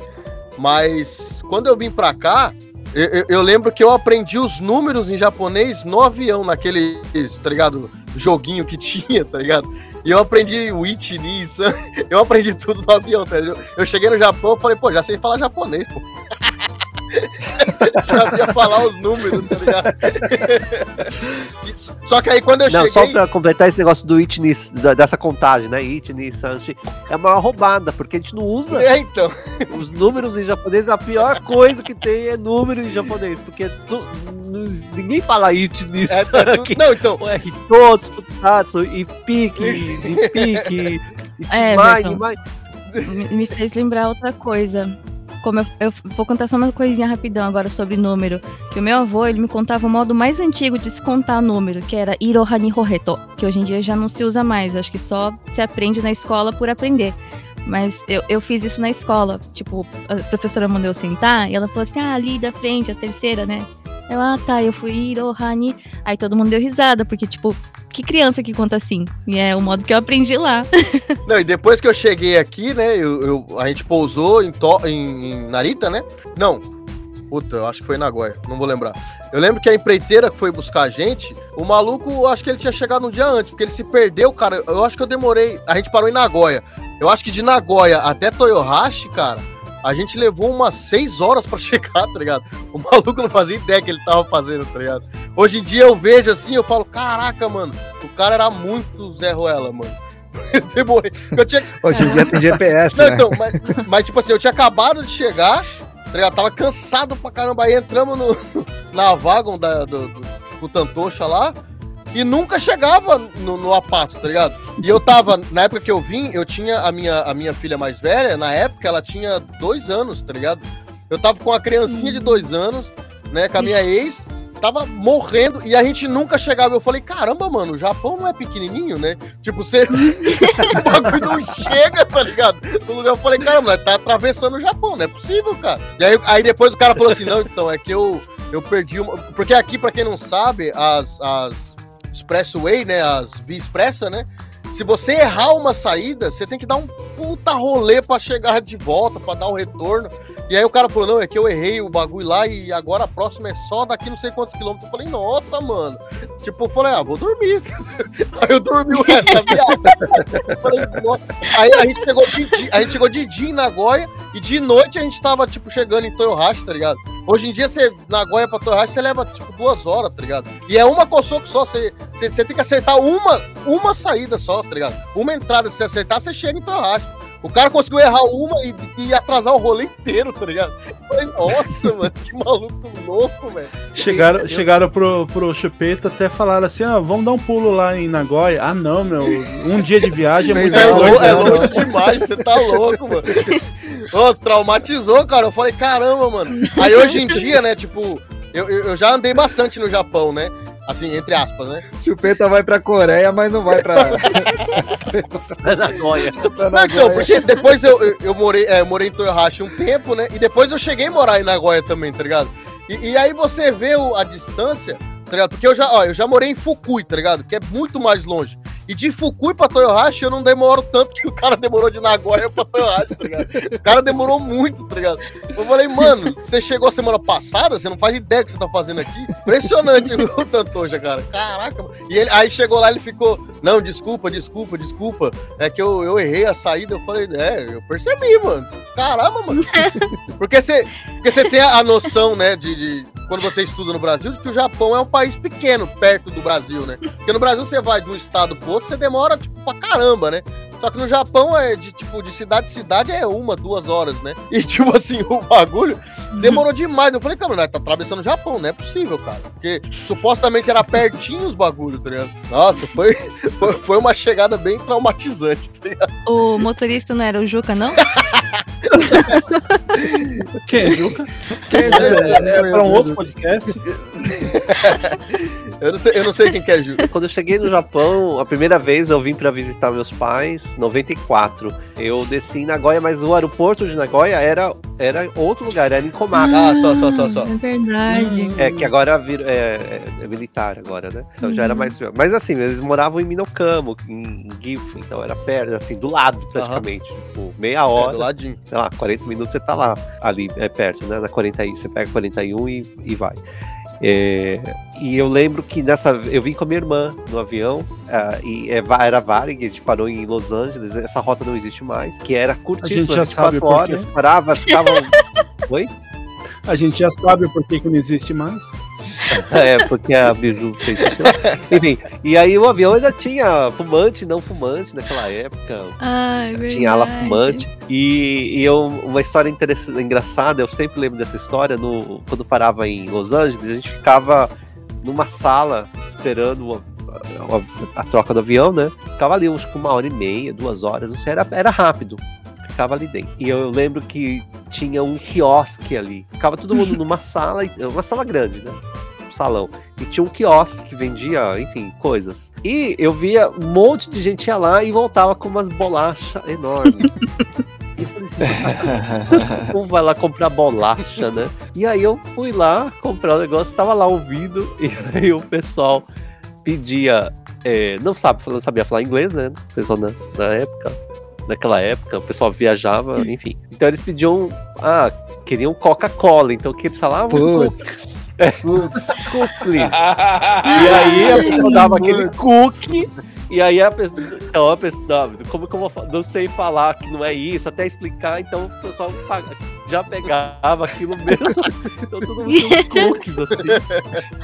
Mas quando eu vim pra cá, eu, eu- eu lembro que eu aprendi os números em japonês no avião, naquele, tá ligado? Joguinho que tinha, tá ligado? E eu aprendi o Ichi, ni, san, eu aprendi tudo no avião, tá ligado? Eu cheguei no Japão, falei, pô, já sei falar japonês, pô. Sabia falar os números, tá ligado? Isso- Só que aí quando eu Não, cheguei. só pra completar esse negócio do Itni, da- dessa contagem, né? Itni, Sanchi, é uma roubada, porque a gente não usa É, então. os números em japonês. A pior coisa que tem é número em japonês, porque tu- ninguém fala Itni, É, é não, então. É Hitotsu, Futatsu, e pique, e pique, e É, me, me fez lembrar outra coisa. Como eu, eu vou contar só uma coisinha rapidão agora sobre número. Que o meu avô, ele me contava o modo mais antigo de se contar número, que era Irohani Horeto, que hoje em dia já não se usa mais. Acho que só se aprende na escola por aprender. Mas eu, eu fiz isso na escola. Tipo, a professora mandou eu sentar e ela falou assim: ah, ali da frente, a terceira, né? Eu, ah, tá, eu fui Irohani. Aí todo mundo deu risada, porque, tipo, que criança que conta assim? E é o modo que eu aprendi lá. Não, e depois que eu cheguei aqui, né? Eu, eu- a gente pousou em, To- em- em Narita, né? Não. Puta, eu acho que foi em Nagoya, não vou lembrar. Eu lembro que a empreiteira que foi buscar a gente, o maluco, eu acho que ele tinha chegado um dia antes, porque ele se perdeu, cara. Eu acho que eu demorei. A gente parou em Nagoya. Eu acho que de Nagoya até Toyohashi, cara, a gente levou umas seis horas pra chegar, tá ligado? O maluco não fazia ideia que ele tava fazendo, tá ligado? Hoje em dia eu vejo assim, eu falo, caraca, mano, o cara era muito Zé Ruela, mano. Eu demorei. Eu tinha, Hoje em dia tem GPS, não, né? então, mas, mas, tipo assim, eu tinha acabado de chegar, tá ligado? Tava cansado pra caramba. Aí entramos no, na wagon da, do, do, do Tantocha lá e nunca chegava no, no Apato, tá ligado? E eu tava, na época que eu vim, eu tinha a minha, a minha filha mais velha, na época ela tinha dois anos, tá ligado? Eu tava com a criancinha de dois anos, né, com a minha ex, tava morrendo e a gente nunca chegava. Eu falei, caramba, mano, o Japão não é pequenininho, né? Tipo, você. o bagulho não chega, tá ligado? No lugar eu falei, caramba, tá atravessando o Japão, não é possível, cara. E aí, aí depois o cara falou assim: não, então, é que eu, eu perdi uma. Porque aqui, pra quem não sabe, as, as Expressway, né? As Via Expressa, né? Se você errar uma saída, você tem que dar um puta rolê pra chegar de volta, pra dar o retorno. E aí o cara falou, não, é que eu errei o bagulho lá e agora a próxima é só daqui não sei quantos quilômetros. Eu falei, nossa, mano. Tipo, eu falei, ah, vou dormir. aí eu dormi o resto da viagem. Aí a gente chegou de a gente chegou de dia em Nagoya e de noite a gente tava, tipo, chegando em Toyohashi, tá ligado? Hoje em dia, você, Nagoya pra Toyohashi, você leva, tipo, duas horas, tá ligado? E é uma Kosoku só, você, você, você tem que acertar uma, uma saída só, tá ligado? Uma entrada, se você acertar, você chega em Toyohashi. O cara conseguiu errar uma e, e atrasar o rolê inteiro, tá ligado? Eu falei, nossa, mano, que maluco louco, velho. Chegaram, chegaram pro, pro Chupeta até falaram assim: ah, vamos dar um pulo lá em Nagoya. Ah, não, meu. Um dia de viagem é muito É, Não, longe. é não, longe demais, você tá louco, mano. Nossa, traumatizou, cara. Eu falei, caramba, mano. Aí hoje em dia, né, tipo, eu eu já andei bastante no Japão, né? Assim, entre aspas, né? Chupeta vai pra Coreia, mas não vai pra, É Nagoya. pra Não, então, porque depois eu, eu, eu morei, é, eu morei em Toyohashi um tempo, né? E depois eu cheguei a morar em Nagoya também, tá ligado? E, e aí você vê o- a distância, tá ligado? Porque eu já, ó, eu já morei em Fukui, tá ligado? Que é muito mais longe. E de Fukui pra Toyohashi eu não demoro tanto que o cara demorou de Nagoya pra Toyohashi, tá ligado? O cara demorou muito, tá ligado? Eu falei, mano, você chegou a semana passada, você não faz ideia do que você tá fazendo aqui. Impressionante o Tantoja, cara. Caraca. mano. E ele, aí chegou lá, ele ficou, não, desculpa, desculpa, desculpa. É que eu, eu errei a saída. Eu falei, é, eu percebi, mano. Caramba, mano. Porque você, porque você tem a noção, né, de, de- quando você estuda no Brasil, de que o Japão é um país pequeno, perto do Brasil, né? Porque no Brasil você vai de um estado pro outro, você demora, tipo, pra caramba, né? Só que no Japão é de, tipo, de cidade em cidade é uma, duas horas, né? E, tipo assim, o bagulho demorou demais. Eu falei, cara, nós tá atravessando o Japão, não é possível, cara. Porque supostamente era pertinho os bagulhos, tá ligado? Nossa, foi, foi, foi uma chegada bem traumatizante, tá ligado? O motorista não era o Juca, não? Quem, Juca? Quem Mas é, é Eu- pra um outro podcast. Eu não sei, eu não sei quem que é Ju. Quando eu cheguei no Japão, a primeira vez eu vim pra visitar meus pais, 94. Eu desci em Nagoya, mas o aeroporto de Nagoya era, era outro lugar, era em Komaki. Ah, só, só, só, só. É verdade. É que agora vir- é, é- é militar agora, né? Então já era mais. Mas assim, eles moravam em Minokamo, em, Gifu, então era perto, assim, do lado praticamente. Tipo, meia É, hora, do ladinho. sei lá, 40 minutos você tá lá, ali, é perto, né? Na 41, você pega 41 e, e vai. É, e eu lembro que nessa. Eu vim com a minha irmã no avião, ah, e é, era Varig, a gente parou em Los Angeles, essa rota não existe mais, que era curtíssima, já sabe 24 por horas, parava, ficava. Oi? A gente já sabe por que, que não existe mais. É, porque a Biju fez isso. Enfim, e aí o avião ainda tinha fumante não fumante naquela época. Ai. Tinha ala fumante. E, e eu, uma história engraçada, eu sempre lembro dessa história, no, quando parava em Los Angeles, a gente ficava numa sala esperando a, a- a troca do avião, né? Ficava ali uns com uma hora e meia, duas horas, não sei, era, era rápido. Ficava ali dentro. E eu lembro que tinha um quiosque ali. Ficava todo mundo numa sala, uma sala grande, né? Um salão. E tinha um quiosque que vendia, enfim, coisas. E eu via um monte de gente ia lá e voltava com umas bolachas enormes. E eu falei assim, vai lá comprar bolacha, né? E aí eu fui lá comprar o negócio, tava lá ouvindo, e aí o pessoal pedia. é, não, sabe, não sabia falar inglês, né? O pessoal na, na época. Naquela época, o pessoal viajava, enfim. Então eles pediam. Ah, queriam Coca-Cola. Então que eles falavam. Putz. Cook, please. E aí a pessoa dava aquele cookie. E aí a pessoa. Então a pessoa. Não, como que eu vou Não sei falar que não é isso, até explicar, então o pessoal paga- já pegava aquilo mesmo. Então todo mundo tinha uns cookies assim.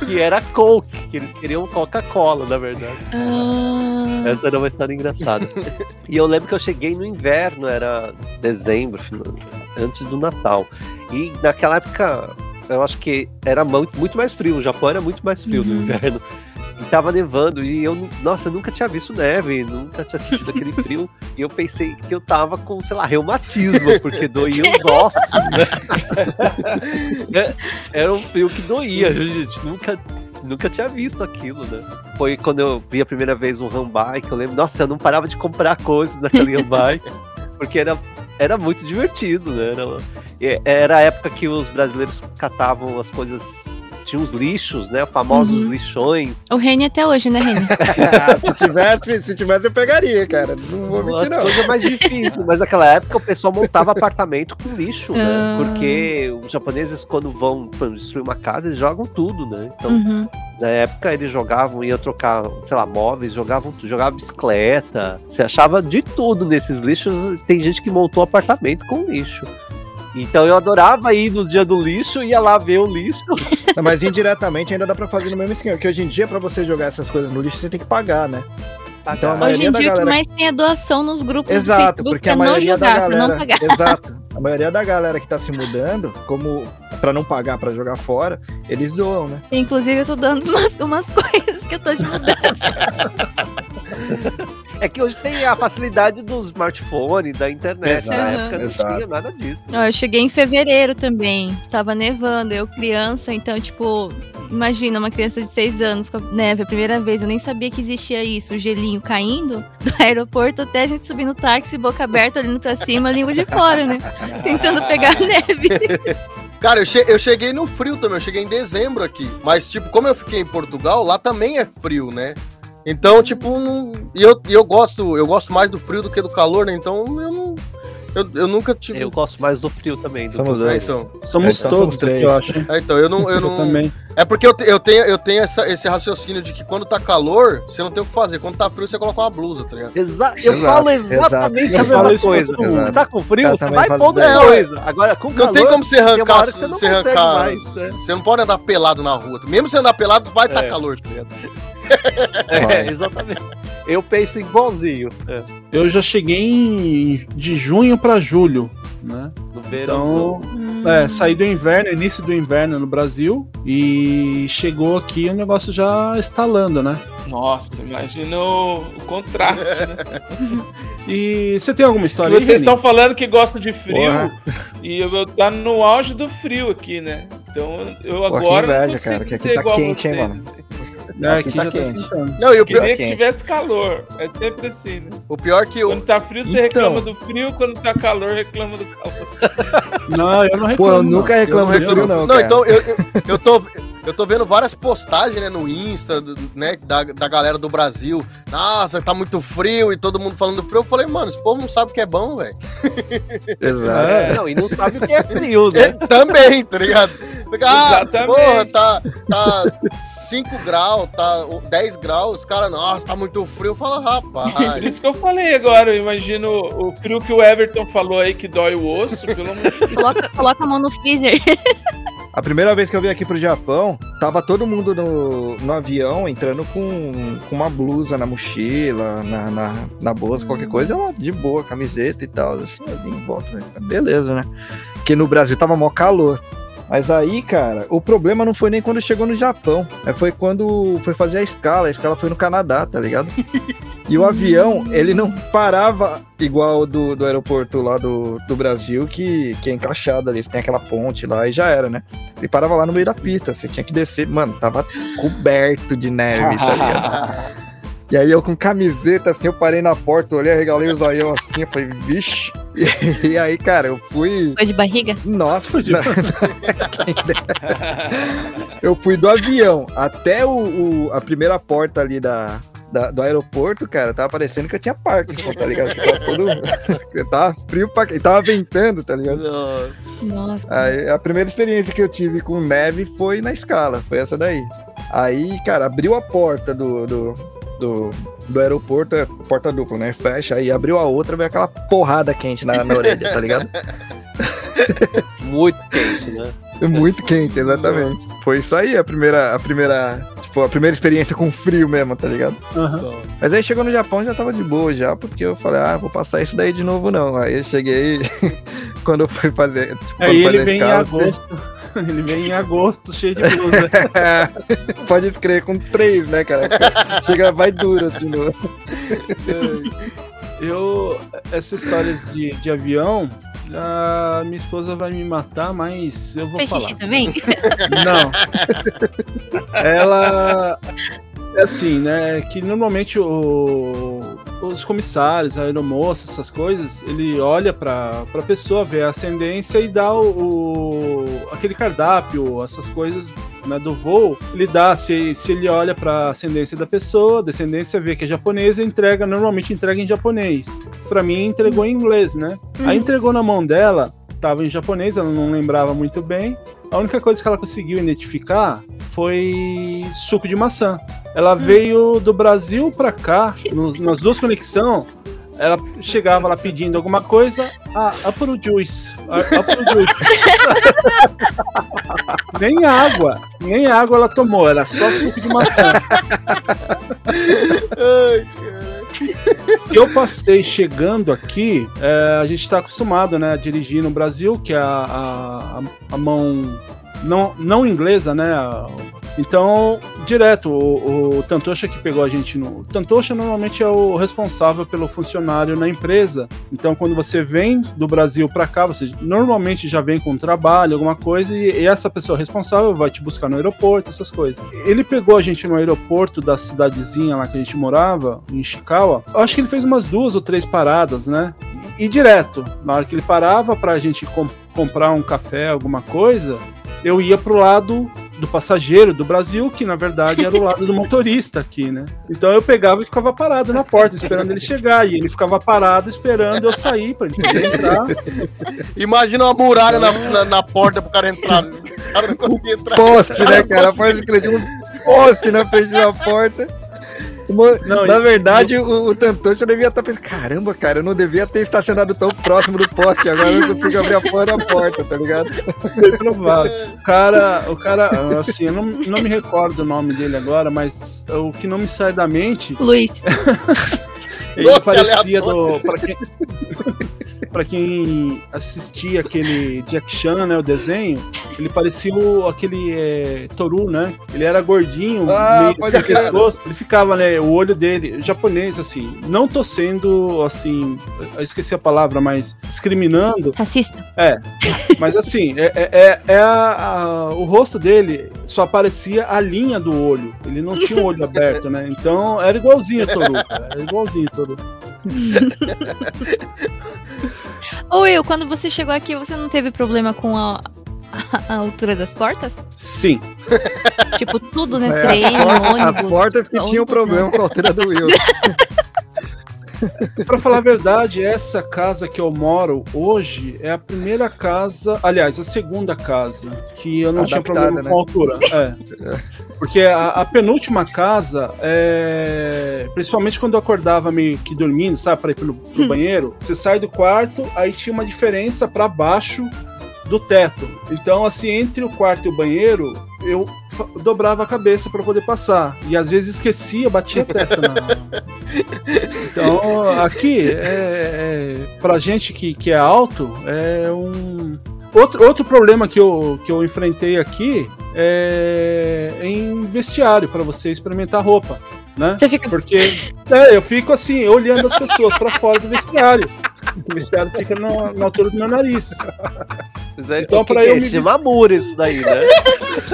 Que era Coke, que eles queriam Coca-Cola, na verdade. Ah, Essa era uma história engraçada. E eu lembro que eu cheguei no inverno, era dezembro, antes do Natal. E naquela época, eu acho que era muito, mais frio. O Japão era muito mais frio no Uhum. inverno. E tava nevando. E eu, nossa, eu nunca tinha visto neve, nunca tinha sentido aquele frio. E eu pensei que eu tava com, sei lá, reumatismo, porque doía os ossos, né? É, Era um frio que doía, gente. Nunca, nunca tinha visto aquilo, né? Foi quando eu vi a primeira vez um handbike, eu lembro, nossa, eu não parava de comprar coisas naquele handbike, porque era, era muito divertido, né? Era, e- era a época que os brasileiros catavam as coisas, tinha uns lixos, né? Famosos Uhum. lixões. o Reni até hoje, né, Reni? Se tivesse, se tivesse, eu pegaria, cara. Não vou mentir, não. coisa mais difícil, mas naquela época o pessoal montava apartamento com lixo, né? Ah. Porque os japoneses, quando vão destruir uma casa, eles jogam tudo, né? Então, Uhum. Na época eles jogavam, iam trocar, sei lá, móveis, jogavam, jogavam bicicleta. Você achava de tudo nesses lixos. Tem gente que montou apartamento com lixo. Então eu adorava ir nos dias do lixo, ia lá ver o lixo. Não, mas indiretamente ainda dá pra fazer no mesmo esquema. Porque hoje em dia, pra você jogar essas coisas no lixo, você tem que pagar, né? Então, a Hoje maioria em dia o que galera- mais tem é doação nos grupos do Exato, Facebook porque a pra não maioria da jogar, pra não galera. pagar. Exato. A maioria da galera que tá se mudando, como pra não pagar pra jogar fora, eles doam, né? Inclusive, eu tô dando umas, umas coisas que eu tô de mudança. É que hoje tem a facilidade do smartphone, da internet. Na Exato, época não exato. tinha nada disso. Eu cheguei em fevereiro também. Tava nevando, eu criança, então, tipo, imagina uma criança de 6 anos com a neve a primeira vez. Eu nem sabia que existia isso, o gelinho caindo do aeroporto até a gente subir no táxi, boca aberta, olhando pra cima, língua de fora, né? Tentando pegar a neve. Cara, eu, che- eu cheguei no frio também, eu cheguei em dezembro aqui. Mas, tipo, como eu fiquei em Portugal, lá também é frio, né? Então, tipo, não... e eu, eu gosto, eu gosto mais do frio do que do calor, né? Então eu não. Eu, eu nunca tive. Eu gosto mais do frio também. Do Somos que do- É, dois. então. Somos então todos somos aqui, três. eu acho. É, então, eu não. Eu Eu não... também. É porque eu, te- eu tenho, eu tenho essa- esse raciocínio de que quando tá calor, você não tem o que fazer. Quando tá frio, você coloca uma blusa, tá ligado? Exa eu Exato, falo exatamente exato. a mesma coisa. Tá com frio, você vai pondo ideia. coisa. Agora, com Não calor, tem como você arrancar. você não você consegue arrancar. mais. é. Você não pode andar pelado na rua. Mesmo você andar pelado, vai estar É. calor, tá ligado? É, exatamente. Eu penso igualzinho. É, Eu já cheguei em- de junho pra julho, né? no verão. Então, é, saí do inverno, início do inverno no Brasil e chegou aqui o negócio já estalando, né? Nossa, imagina o, o contraste, né? E você tem alguma história aí, Vocês Reni? estão falando que gostam de frio Porra. e eu, eu tá no auge do frio aqui, né? Então eu Pô, agora não inveja, consigo cara, que aqui ser tá igual quente, a hein, vocês. mano? É, Aqui aqui tá quente. Não, e o pior, Queria que tivesse calor. É sempre assim, né? o pior que eu. Quando tá frio, você Então. reclama do frio, quando tá calor, reclama do calor. Não, eu não reclamo. Pô, eu não. nunca reclamo eu de frio, não, Não, cara. então eu, eu, eu tô. Eu tô vendo várias postagens, né, no Insta, do- né, da, da galera do Brasil. Nossa, tá muito frio e todo mundo falando frio. Eu falei, mano, esse povo não sabe o que é bom, velho. Exato. É. Não, e não sabe o que é frio, É, né? também, tá ligado? Ah, Exatamente. porra, tá, tá 5 graus, tá 10 graus, os caras, nossa, tá muito frio. Eu falo, Por rapaz. isso que eu falei agora, eu imagino o frio que o Everton falou aí que dói o osso, pelo amor de Deus. Coloca, coloca a mão no freezer. A primeira vez que eu vim aqui pro Japão, tava todo mundo no, no avião entrando com, com uma blusa na mochila, na, na, na bolsa, qualquer coisa, de boa, camiseta e tal. Assim, eu vim em volta, né? beleza, né? Porque no Brasil tava mó calor. Mas aí, cara, o problema não foi nem quando chegou no Japão. É, foi quando foi fazer a escala. A escala foi no Canadá, tá ligado? E o avião, ele não parava igual do, do aeroporto lá do, do Brasil, que, que é encaixado ali. Tem aquela ponte lá e já era, né? Ele parava lá no meio da pista. Você tinha que descer. Mano, tava coberto de neve, tá ligado? E aí eu com camiseta, assim, eu parei na porta, olhei, arregalei os olhão assim, eu falei, vixe. E, e aí, cara, eu fui. Foi de barriga? Nossa, na- quem dera. eu fui do avião até o, o- a primeira porta ali da, da- do aeroporto, cara, tava parecendo que eu tinha Parkinson, tá ligado? Que Tava, todo, tava frio pra e tava ventando, tá ligado? Nossa. Nossa. Aí, a primeira experiência que eu tive com neve foi na escala, foi essa daí. Aí, cara, abriu a porta do, do, do, do aeroporto, é porta dupla, né? Fecha, aí abriu a outra, veio aquela porrada quente na, na orelha, tá ligado? Muito quente, né? Muito quente, exatamente. Foi isso aí, a primeira, a primeira, tipo, a primeira experiência com frio mesmo, tá ligado? Aham. Mas aí chegou no Japão já tava de boa já, porque eu falei, ah, vou passar isso daí de novo não. Aí eu cheguei, quando eu fui fazer. Tipo, quando Aí fazer ele a vem em escala, agosto. Ele vem em agosto, cheio de blusa. Pode crer, com três, né, cara? Chega, vai duro de novo. Eu, essas histórias de, de avião, a minha esposa vai me matar, mas eu vou Fez falar. xixi também? Não. Ela. É assim, né? Que normalmente o- os comissários, a aeromoça, essas coisas, ele olha pra, pra pessoa, vê a ascendência e dá o, o- aquele cardápio, essas coisas né, do voo. Ele dá, se, se ele olha pra ascendência da pessoa, descendência, vê que é japonesa, entrega, normalmente entrega em japonês. Pra mim, entregou em inglês, né? Aí entregou na mão dela, tava em japonês, ela não lembrava muito bem. A única coisa que ela conseguiu identificar foi suco de maçã. Ela veio do Brasil pra cá, no- nas duas conexões. Ela chegava lá pedindo alguma coisa, ah, apple juice, ah, apple juice. nem água, nem água ela tomou, era só suco de maçã. eu passei chegando aqui, é, a gente está acostumado né, a dirigir no Brasil, que é a, a, a mão não, não inglesa, né? Então, direto, o, o Tantosha que pegou a gente no. Tantosha normalmente é o responsável pelo funcionário na empresa. Então, quando você vem do Brasil para cá, você normalmente já vem com trabalho, alguma coisa, e, e essa pessoa responsável vai te buscar no aeroporto, essas coisas. Ele pegou a gente no aeroporto da cidadezinha lá que a gente morava, em. Eu acho que ele fez umas duas ou três paradas, né? E, e direto, na hora que ele parava pra gente com- comprar um café, alguma coisa, eu ia pro lado do passageiro do Brasil, que na verdade era o lado do motorista aqui, né? Então eu pegava e ficava parado na porta, esperando ele chegar, e ele ficava parado esperando eu sair para ele poder entrar. Imagina uma muralha na, na, na porta pro cara entrar. O cara não conseguia entrar. Poste, né, cara? Faz acredito um poste na frente da porta. Uma- Não, na verdade, o, o Tantocha devia estar pensando: caramba, cara, eu não devia ter estacionado tão próximo do poste. Agora eu não consigo abrir a porta da porta, tá ligado? Bem provável. O cara, o cara, assim, eu não, não me recordo o nome dele agora, mas o que não me sai da mente, Luiz. ele Nossa, parecia aleatório. do. Pra quem, pra quem assistia aquele Jack Chan, né, o desenho, ele parecia o, aquele é, Toru, né? Ele era gordinho, Ah, meio pescoço. Ele ficava, né, o olho dele, japonês, assim, não tô sendo, assim, eu esqueci a palavra, mas discriminando, Racista. mas assim, é, é- é- é a- a- o rosto dele só aparecia a linha do olho. Ele não tinha o olho aberto, né? Então era igualzinho a Toru. cara, Era igualzinho a Toru. Ô Will, quando você chegou aqui, você não teve problema com a, a altura das portas? Sim. Tipo, tudo, né? É, Trem, as, portas, as ônibus. portas que tinham ônibus, problema com a altura do Will. Pra falar a verdade, essa casa que eu moro hoje é a primeira casa, aliás, a segunda casa que eu não tinha Adaptada, problema né? com a altura. É. Porque a, a penúltima casa, é, principalmente quando eu acordava meio que dormindo, sabe, para ir pro, pro banheiro, você sai do quarto, aí tinha uma diferença para baixo do teto. Então, assim, entre o quarto e o banheiro, eu dobrava a cabeça para poder passar. E às vezes esquecia, batia a testa na. Então, aqui, é, é, pra gente que, que é alto, é um. Outro, outro problema que eu, que eu enfrentei aqui é em vestiário, para você experimentar roupa, né? Você fica. Porque é, eu fico assim, olhando as pessoas para fora do vestiário. O vestiário fica no- na altura do meu nariz. É, Então, que eu é? me Shimamura isso daí, né?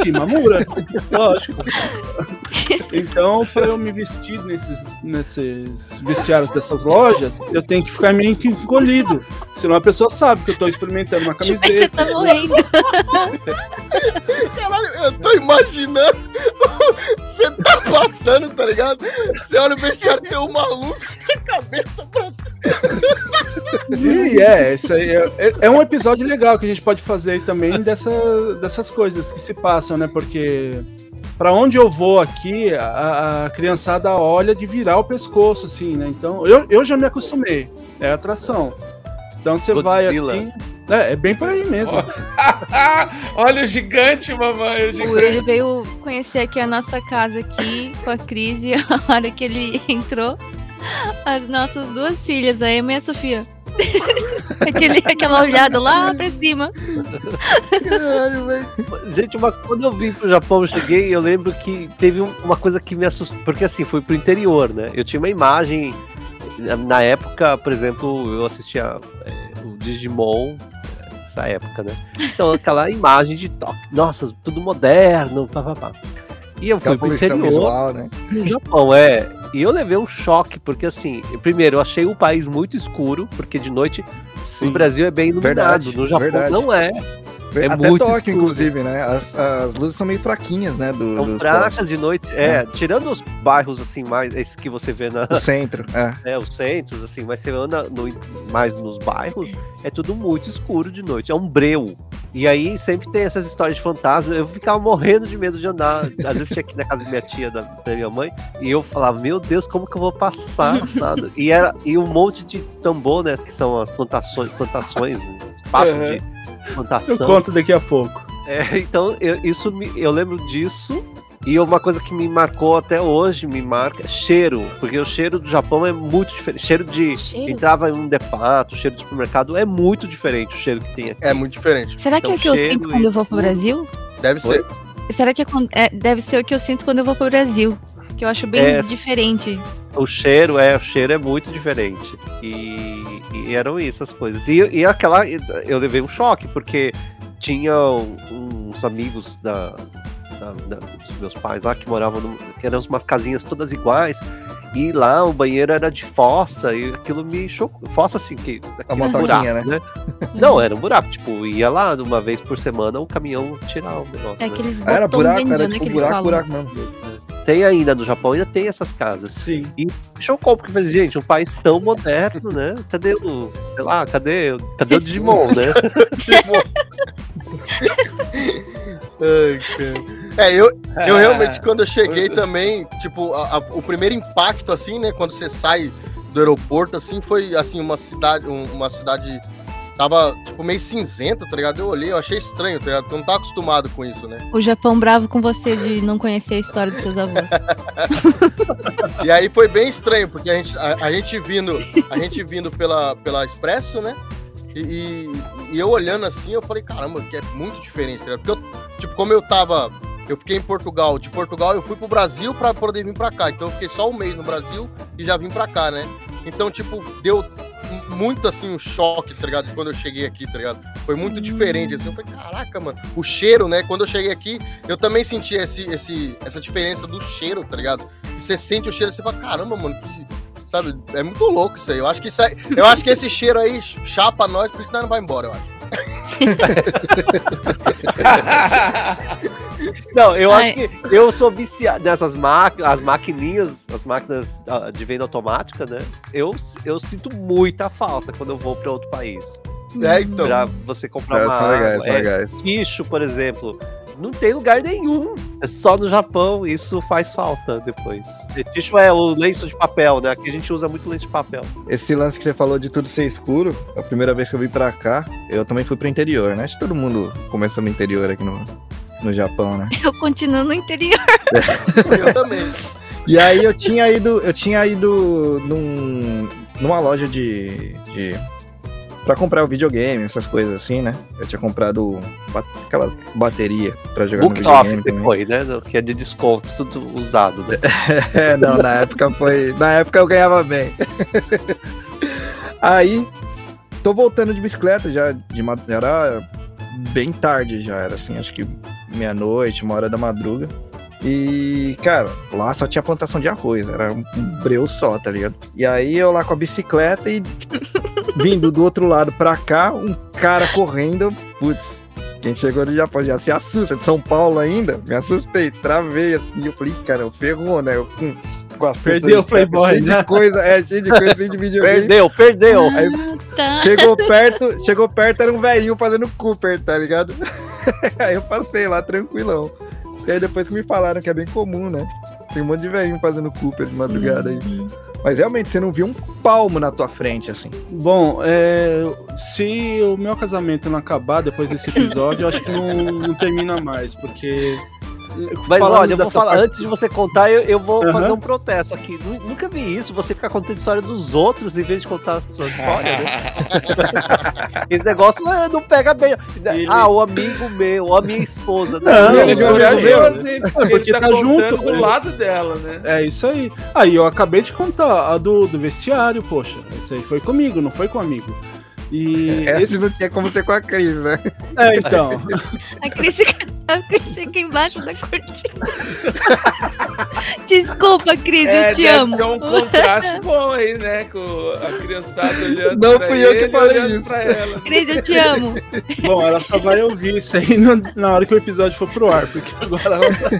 Que mamura, lógico. Então, para eu me vestir nesses, nesses vestiários dessas lojas, eu tenho que ficar meio que encolhido. Senão a pessoa sabe que eu tô experimentando uma Você camiseta. tá morrendo. Caralho, eu tô imaginando. Você tá passando, tá ligado? Você olha o vestiário tem um maluco com a cabeça pra cima. E é, isso aí é, é- é um episódio legal que a gente pode fazer aí também dessa, dessas coisas que se passam, né? Porque para onde eu vou aqui, a, a criançada olha de virar o pescoço, assim, né? Então eu, eu já me acostumei. É atração. Então você vai assim. É, é bem por aí mesmo. Olha o gigante, mamãe. O gigante. Ele veio conhecer aqui a nossa casa aqui com a Cris e a hora que ele entrou, as nossas duas filhas, a Emma e a Sofia. Aquele, aquela olhada lá pra cima. Gente, uma- quando eu vim pro Japão, eu cheguei, eu lembro que teve um- uma coisa que me assustou, porque assim, foi pro interior, né? Eu tinha uma imagem, na, época, por exemplo, eu assistia é, o Digimon, é, nessa época, né? Então, aquela imagem de toque, nossa, tudo moderno, pá, pá, pá. E eu fui pro interior, visual, né? no Japão, é. E eu levei um choque, porque assim, primeiro, eu achei o país muito escuro, porque de noite Sim. no Brasil é bem iluminado, Verdade, no Japão verdade. não é. É Até muito Tóquio, escuro. inclusive, né? As, as luzes são meio fraquinhas, né? Do, São fracas de noite, é, tirando os bairros assim, mais, esses que você vê na. O centro, é. é, os centros, assim, mas você anda no- mais nos bairros, é tudo muito escuro de noite, é um breu. E aí sempre tem essas histórias de fantasma, eu ficava morrendo de medo de andar, às vezes tinha aqui na casa da minha tia, da, da minha mãe, e eu falava, meu Deus, como que eu vou passar? Nada. E, era, e um monte de tambor, né, que são as plantações, plantações, espaço Uhum. de Eu plantação. conto daqui a pouco. É, então, eu, isso me- eu lembro disso. E uma coisa que me marcou até hoje, me marca, é cheiro. Porque o cheiro do Japão é muito diferente. Cheiro de. Cheiro? Entrava em um depato, cheiro de supermercado, é muito diferente o cheiro que tem aqui. É muito diferente. Será que Então, é o que eu sinto quando eu vou pro. Brasil? Deve Oi? ser. Será que é é, deve ser o que eu sinto quando eu vou pro Brasil? Que eu acho bem É, diferente. O cheiro, é, o cheiro é muito diferente. E, e eram isso as coisas. E, e aquela. Eu levei um choque, porque tinha uns amigos da, da- da- dos meus pais lá, que moravam, num- que eram umas casinhas todas iguais, e lá o banheiro era de fossa, e aquilo me chocou. Fossa assim, que. aquele motoquinha, buraco, né? Não, era um buraco, tipo, ia lá uma vez por semana o caminhão tirar o negócio. É né? aqueles Ah, Era buraco, era né, tipo buraco, falam. buraco mesmo. Tem ainda no Japão, ainda tem essas casas. Sim. Me chocou, porque eu falei, gente, um país tão moderno, né? Cadê o. Sei lá, cadê, cadê o Digimon, né? Ai, cara. É, eu, eu realmente, quando eu cheguei também, tipo, a- a- o primeiro impacto, assim, né, quando você sai do aeroporto, assim, foi, assim, uma cidade, um- uma cidade, tava, tipo, meio cinzenta, tá ligado? Eu olhei, eu achei estranho, tá ligado? Porque eu não tava acostumado com isso, né? O Japão bravo com você de não conhecer a história dos seus avós. E aí foi bem estranho, porque a gente, a, a gente vindo, a gente vindo pela, pela Expresso, né? E, e- e eu olhando assim, eu falei, caramba, que é muito diferente, tá ligado? Porque eu, tipo, como eu tava. Eu fiquei em Portugal. De Portugal eu fui pro Brasil pra poder vir pra cá. Então eu fiquei só um mês no Brasil e já vim pra cá, né? Então, tipo, deu muito assim um choque, tá ligado? Quando eu cheguei aqui, tá ligado? Foi muito diferente, assim. Eu falei, caraca, mano. O cheiro, né? Quando eu cheguei aqui, eu também senti esse, esse, essa diferença do cheiro, tá ligado? Você sente o cheiro e você fala, caramba, mano, que, sabe? É muito louco isso aí. Eu acho que isso aí, eu acho que esse cheiro aí chapa nós, por isso que nós não vai embora, eu acho. Não, eu Ai. acho que eu sou viciado nessas máquinas, as maquininhas, as máquinas ah, de venda automática, né? Eu, eu sinto muita falta quando eu vou para outro país. É, então. Pra você comprar É, uma são legais, água. são É, legais. Lixo, por exemplo. Não tem lugar nenhum. É só no Japão. Isso faz falta depois. Lixo é o lenço de papel, né? Aqui a gente usa muito lenço de papel. Esse lance que você falou de tudo ser escuro, a primeira vez que eu vim pra cá, eu também fui pro interior, né? Acho que todo mundo começou no interior aqui no, no Japão, né? Eu continuo no interior. Eu também. E aí eu tinha ido, eu tinha ido num, numa loja de, de para comprar o videogame, essas coisas assim, né? Eu tinha comprado ba- aquela bateria pra jogar Book no videogame Office também. depois, né? Que é de desconto, tudo usado. Né? É, não, na época foi. Na época eu ganhava bem. Aí, tô voltando de bicicleta, já, de, já era bem tarde, já era assim, acho que meia-noite, uma hora da madruga. E, cara, lá só tinha plantação de arroz, era um breu só, tá ligado? E aí eu lá com a bicicleta e vindo do outro lado pra cá, um cara correndo, putz. Quem chegou do Japão já se assusta, de São Paulo ainda, me assustei, travei assim, eu falei, cara, ferrou, né? Eu, com, com a Perdeu o Playboy, cheio né? de coisa, é, cheio de coisa, cheio de videogame. Perdeu, perdeu. Aí Ah, tá. Chegou perto, chegou perto, era um velhinho fazendo Cooper, tá ligado? aí eu passei lá tranquilão. E aí depois que me falaram que é bem comum, né? Tem um monte de velhinho fazendo Cooper de madrugada aí. Uhum. Mas realmente você não viu um palmo na tua frente, assim. Bom, é, se o meu casamento não acabar depois desse episódio, eu acho que não, não termina mais, porque. Mas olha, eu vou falar, parte- antes de você contar, eu, eu vou Aham. fazer um protesto aqui. Nu- Nunca vi isso, você ficar contando história dos outros em vez de contar a sua história, né? Esse negócio eh, não pega bem. Ele- Ah, o amigo meu, a minha esposa. Não, Não, ele meu. É, Porque porque tá, tá junto, do ele- lado dela, né? É isso aí. Aí eu acabei de contar a do, do vestiário, poxa. Isso aí foi comigo, não foi com amigo. E Essa esse. não tinha como ser com a Cris, né? É, então. A Cris fica, a Cris fica embaixo da cortina. Desculpa, Cris, É, eu te amo. ter um contraste bom aí, né? Com a criançada olhando Não pra fui eu que ele falei isso. pra ela. Cris, eu te amo. Bom, ela só vai ouvir isso aí na hora que o episódio for pro ar, porque agora ela tá...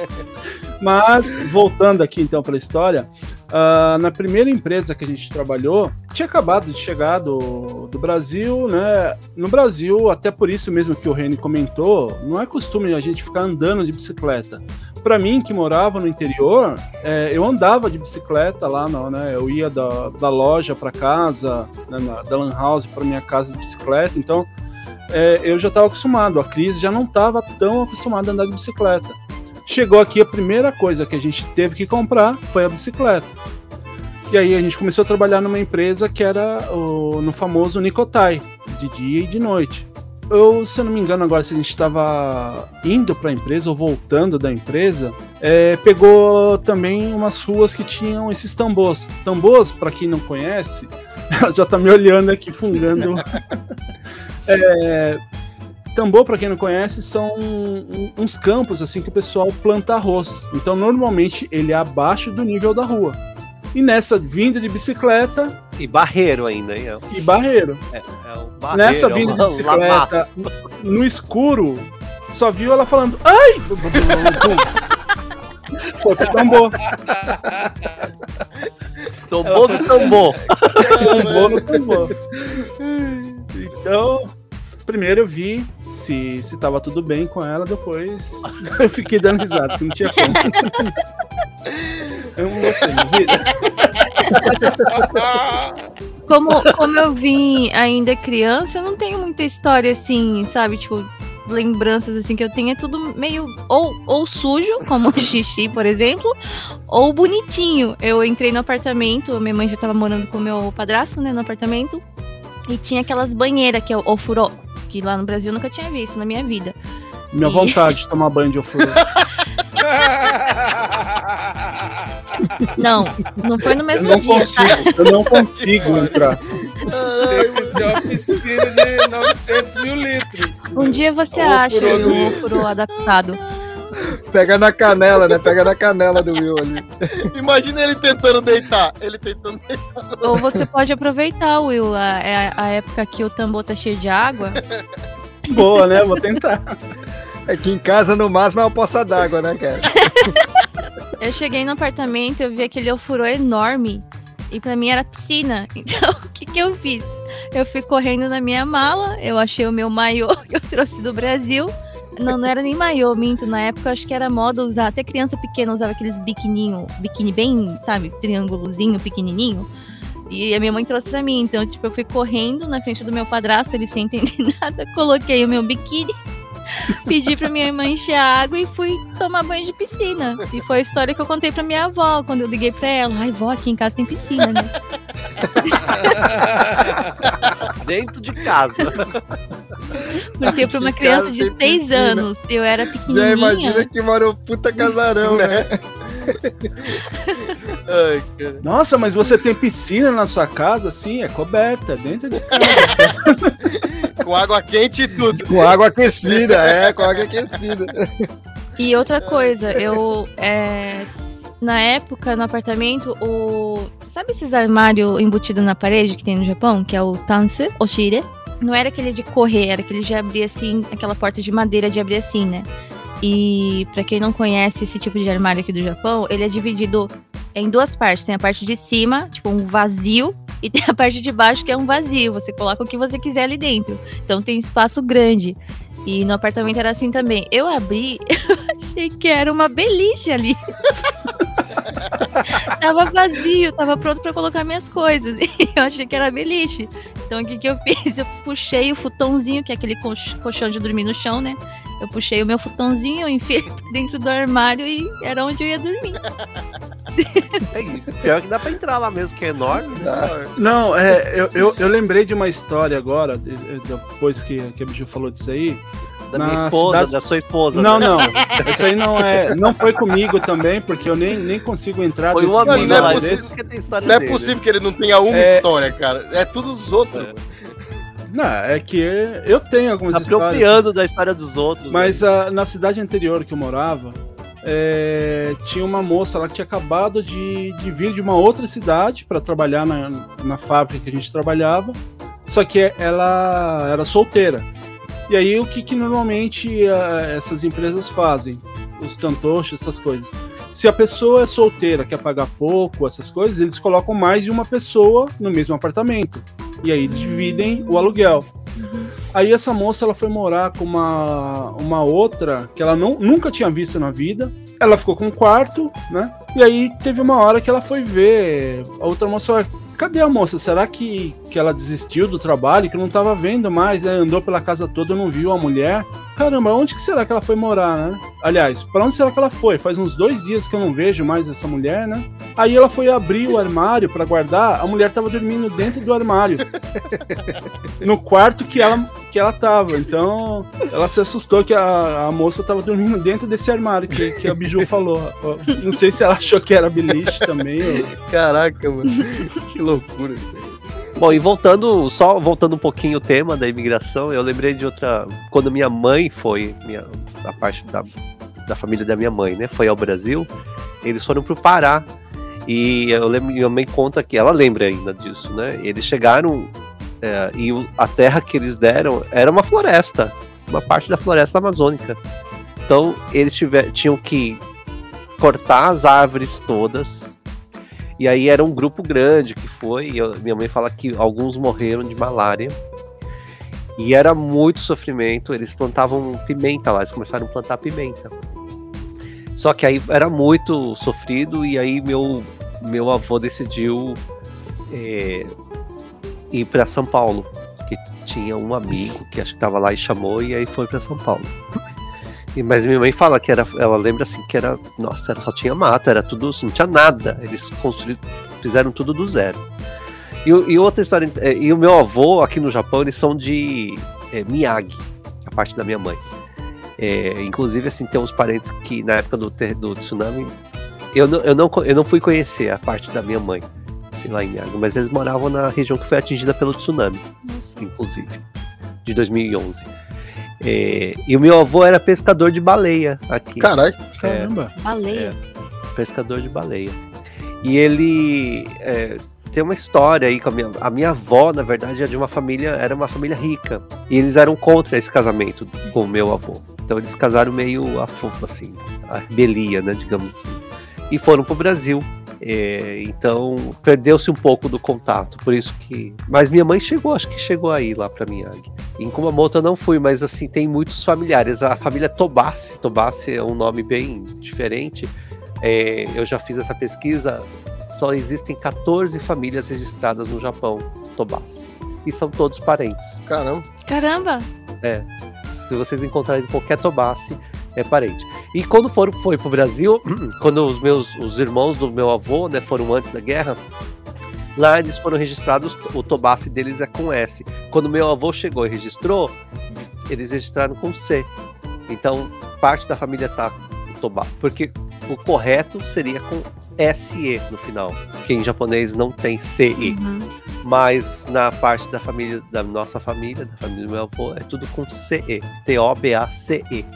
Mas, voltando aqui então para a história, ah, na primeira empresa que a gente trabalhou, tinha acabado de chegar do, do Brasil, né? No Brasil, até por isso mesmo que o Reni comentou, não é costume a gente ficar andando de bicicleta. Para mim, que morava no interior, é, eu andava de bicicleta lá, não, né? Eu ia da, da loja para casa, né, na- da Lan House para minha casa de bicicleta, então é, eu já estava acostumado. A Cris já não estava tão acostumada a andar de bicicleta. Chegou aqui, a primeira coisa que a gente teve que comprar foi a bicicleta. E aí a gente começou a trabalhar numa empresa que era o- no famoso Nicotai, de dia e de noite. Eu, se eu não me engano, agora se a gente estava indo para a empresa ou voltando da empresa, é, pegou também umas ruas que tinham esses tambores. Tambores, para quem não conhece, ela já tá me olhando aqui fungando. É, Tambor, pra quem não conhece, são uns campos assim que o pessoal planta arroz. Então, normalmente, ele é abaixo do nível da rua. E nessa vinda de bicicleta E barreiro ainda, hein? É, e barreiro. é um barreiro, Nessa é vinda uma- de uma massa. bicicleta, no escuro, só viu ela falando, ai! Pro tambor. Tombou do tambor. Tombou no tambor. Então, primeiro eu vi se, se tava tudo bem com ela, depois eu fiquei dando risada, que não tinha como. Eu não gostei, não vi? Como, como eu vim ainda criança, eu não tenho muita história assim, sabe? Tipo, lembranças assim que eu tenho é tudo meio ou, ou sujo, como o xixi, por exemplo, ou bonitinho. Eu entrei no apartamento, minha mãe já tava morando com meu padrasto, né, no apartamento, e tinha aquelas banheiras que é o ofurô, que lá no Brasil eu nunca tinha visto na minha vida. Minha E- vontade de tomar banho de ofurô. Não, não foi no Eu mesmo não dia, tá? consigo, eu não consigo entrar. Tem que ser uma piscina de 900 mil litros. Um dia você Ô, acha um ofurô adaptado. Pega na canela, né? Pega na canela do Will ali. Imagina ele tentando deitar. Ele tentando deitar. Ou você pode aproveitar, Will, a, a- a época que o tambor tá cheio de água. Boa, né? Vou tentar. Aqui em casa, no máximo, é uma poça d'água, né, cara? Eu cheguei no apartamento, eu vi aquele ofurô enorme. E pra mim era piscina. Então, o que que eu fiz? Eu fui correndo na minha mala, eu achei o meu maiô que eu trouxe do Brasil. Não, não era nem maiô, minto. Na época, acho que era moda usar. Até criança pequena usava aqueles biquininho, biquíni bem, sabe, triângulozinho, pequenininho. E a minha mãe trouxe pra mim. Então, tipo, eu fui correndo na frente do meu padrasto, ele sem entender nada. Coloquei o meu biquíni, pedi pra minha mãe encher a água e fui tomar banho de piscina. E foi a história que eu contei pra minha avó quando eu liguei pra ela. Ai, vó, aqui em casa tem piscina, né? Dentro de casa. Porque pra uma criança de tem 6 piscina. anos, eu era Já pequenininha. imagina que mora um puta casarão, né? Cara. Nossa, mas você tem piscina na sua casa? Sim, é coberta, dentro de casa. Com água quente e tudo. Com água aquecida, é, com água aquecida. E outra coisa, eu. é, na época, no apartamento, o. Sabe esses armários embutidos na parede que tem no Japão? Que é o Tanse, Oshire? Não era aquele de correr, era aquele de abrir assim, aquela porta de madeira de abrir assim, né? E pra quem não conhece esse tipo de armário aqui do Japão, ele é dividido em duas partes. Tem a parte de cima, tipo um vazio, e tem a parte de baixo que é um vazio. Você coloca o que você quiser ali dentro. Então tem espaço grande. E no apartamento era assim também. Eu abri, eu achei que era uma beliche ali. tava vazio, tava pronto pra colocar minhas coisas. E eu achei que era beliche. Então o que, que eu fiz? Eu puxei o futãozinho, que é aquele colch- colchão de dormir no chão, né? Eu puxei o meu futãozinho, enfiei dentro do armário e era onde eu ia dormir. É isso. Pior que dá pra entrar lá mesmo, que é enorme. né? Não, é, eu, eu, eu lembrei de uma história agora, de- de- depois que, que a Biju falou disso aí. Da minha esposa, cidade- da sua esposa. Não, né? não. Isso aí não é. Não foi comigo também, porque eu nem, nem consigo entrar Foi um amigo não é possível que tem história Não é possível que ele não tenha uma É. história, cara. É tudo dos outros. É. Não, é que eu tenho algumas histórias. Apropriando da história dos outros. Mas né? ah, na cidade anterior que eu morava, é, tinha uma moça lá que tinha acabado de, de vir de uma outra cidade para trabalhar na, na fábrica que a gente trabalhava, só que ela era solteira. E aí o que, que normalmente ah, essas empresas fazem? Os tantoshis, essas coisas. Se a pessoa é solteira, quer pagar pouco, essas coisas, eles colocam mais de uma pessoa no mesmo apartamento. E aí dividem o aluguel. Aí essa moça ela foi morar com uma, uma outra que ela não, nunca tinha visto na vida. Ela ficou com um quarto, né? E aí teve uma hora que ela foi ver. A outra moça cadê a moça? Será que, que ela desistiu do trabalho? Que não tava vendo mais, né? Andou pela casa toda, não viu a mulher. Caramba, onde que será que ela foi morar, né? Aliás, pra onde será que ela foi? Faz uns dois dias que eu não vejo mais essa mulher, né? Aí ela foi abrir o armário pra guardar, a mulher tava dormindo dentro do armário. no quarto que ela, que ela tava. Então, ela se assustou que a, a moça tava dormindo dentro desse armário que, que a Biju falou. Não sei se ela achou que era beliche também. ou- Caraca, mano. Que loucura. Bom, e voltando, só voltando um pouquinho o tema da imigração, eu lembrei de outra. Quando minha mãe foi, minha, a parte da, da família da minha mãe, né, foi ao Brasil, eles foram pro Pará. E eu lembro, minha mãe conta que ela lembra ainda disso, né? Eles chegaram é, e a terra que eles deram era uma floresta, uma parte da floresta amazônica. Então eles tiver, tinham que cortar as árvores todas. E aí era um grupo grande que foi. Eu- minha mãe fala que alguns morreram de malária. E era muito sofrimento. Eles plantavam pimenta lá, eles começaram a plantar pimenta. Só que aí era muito sofrido. E aí meu, meu avô decidiu é, ir para São Paulo. Que tinha um amigo que acho que estava lá e chamou. E aí foi para São Paulo. E, mas minha mãe fala que era, ela lembra assim que era, nossa, era, só tinha mato, era tudo, não tinha nada. Eles construíram, fizeram tudo do zero. E, o- e outra história, é, e o meu avô aqui no Japão, eles são de é, Miyagi, a parte da minha mãe. É, inclusive, assim, tem uns parentes que na época do, do tsunami, eu não, eu, não, eu não fui conhecer a parte da minha mãe lá em Miyagi, mas eles moravam na região que foi atingida pelo tsunami Nossa. inclusive, de 2011. É, e o meu avô era pescador de baleia aqui. Caralho. Caramba. Baleia. Pescador de baleia. E ele é, tem uma história aí com a minha, a minha avó, na verdade, é de uma família, era uma família rica. E eles eram contra esse casamento com o meu avô. Então eles casaram meio a fofo, assim, a rebelia, né, digamos assim. E foram pro Brasil. É, então perdeu-se um pouco do contato, por isso que. Mas minha mãe chegou, acho que chegou aí lá pra Miyagi. Em Kumamoto eu não fui, mas assim, tem muitos familiares. A família Tobassi, Tobassi é um nome bem diferente. É, eu já fiz essa pesquisa, só existem 14 famílias registradas no Japão, Tobassi. E são todos parentes. Caramba. Caramba! Se vocês encontrarem qualquer Tobassi, é parente. E quando foram, foi pro Brasil, quando os meus os irmãos do meu avô, né, foram antes da guerra, lá eles foram registrados, o Tobassi deles é com S. Quando meu avô chegou e registrou, eles registraram com C. Então, parte da família tá com Tobassi, porque o correto seria com SE no final, porque em japonês não tem CE Uhum. mas na parte da família, da nossa família, da família do meu avô, é tudo com CE. T-O-B-A-C-E.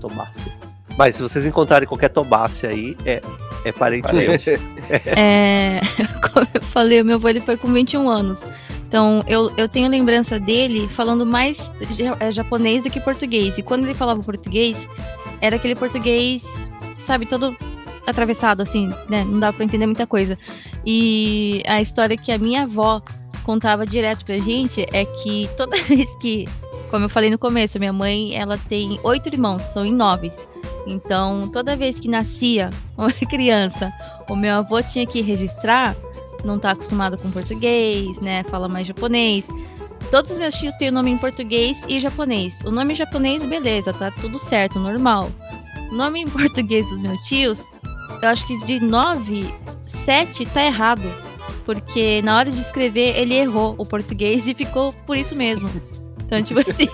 Tobassi. Mas se vocês encontrarem qualquer Tobassi aí, é, é parente meu. É, como eu falei, o meu avô ele foi com 21 anos. Então, eu, eu tenho lembrança dele falando mais é, japonês do que português. E quando ele falava português, era aquele português, sabe, todo atravessado, assim, né? Não dá pra entender muita coisa. E a história que a minha avó contava direto pra gente é que toda vez que, como eu falei no começo, minha mãe, ela tem oito irmãos, são em nove. Então, toda vez que nascia uma criança, o meu avô tinha que registrar, não tá acostumado com português, né? Fala mais japonês. Todos os meus tios têm o nome em português e japonês. O nome em japonês, beleza, tá tudo certo, normal. O nome em português dos meus tios, eu acho que de 9, 7 tá errado. Porque na hora de escrever, ele errou o português e ficou por isso mesmo. Então, tipo assim,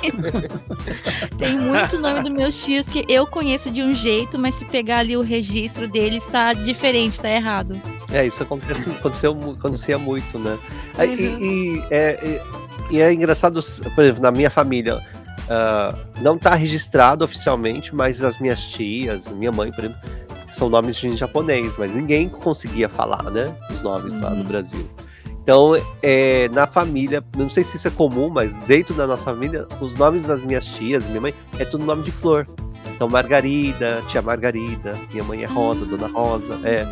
tem muito nome dos meus tios que eu conheço de um jeito, mas se pegar ali o registro deles, tá diferente, tá errado. É, isso acontece, aconteceu, acontecia muito, né? Uhum. E, e é, e- e é engraçado, por exemplo, na minha família, ah, não tá registrado oficialmente, mas as minhas tias, minha mãe, por exemplo, são nomes em japonês, mas ninguém conseguia falar, né? Os nomes lá no Uhum. Brasil. Então, é, na família, não sei se isso é comum, mas dentro da nossa família, os nomes das minhas tias, minha mãe, é tudo nome de flor. Então, Margarida, tia Margarida, minha mãe é Rosa, Dona Rosa, é.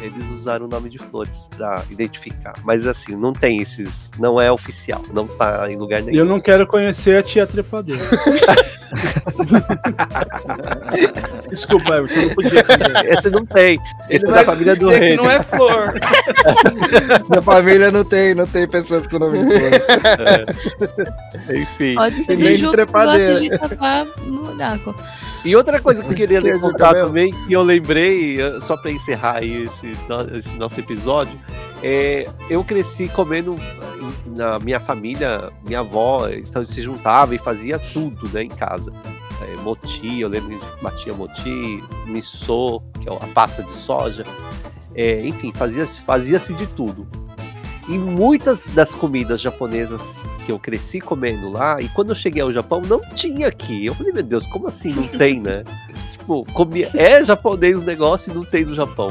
Eles usaram o nome de flores pra identificar. Mas assim, não tem esses. Não é oficial, não tá em lugar nenhum. Eu não quero conhecer a tia trepadeira. Desculpa, Everton, não podia. entender. Esse não tem. Esse é da família do rei. não é flor. Minha família não tem, não tem pessoas com nome de flor. Enfim. Pode ser nem de trepadeira. de tapar no buraco. E outra coisa que eu queria Que contar mesmo? também, que eu lembrei, só pra encerrar aí esse, esse nosso episódio, é, eu cresci comendo na minha família, minha avó, então se juntava e fazia tudo né, em casa. É, moti, eu lembro que batia moti, miso, que é a pasta de soja. É, enfim, fazia- fazia-se de tudo. E muitas das comidas japonesas que eu cresci comendo lá, e quando eu cheguei ao Japão, não tinha aqui. Eu falei, meu Deus, como assim não tem, né? tipo, comia, é japonês o negócio e não tem no Japão.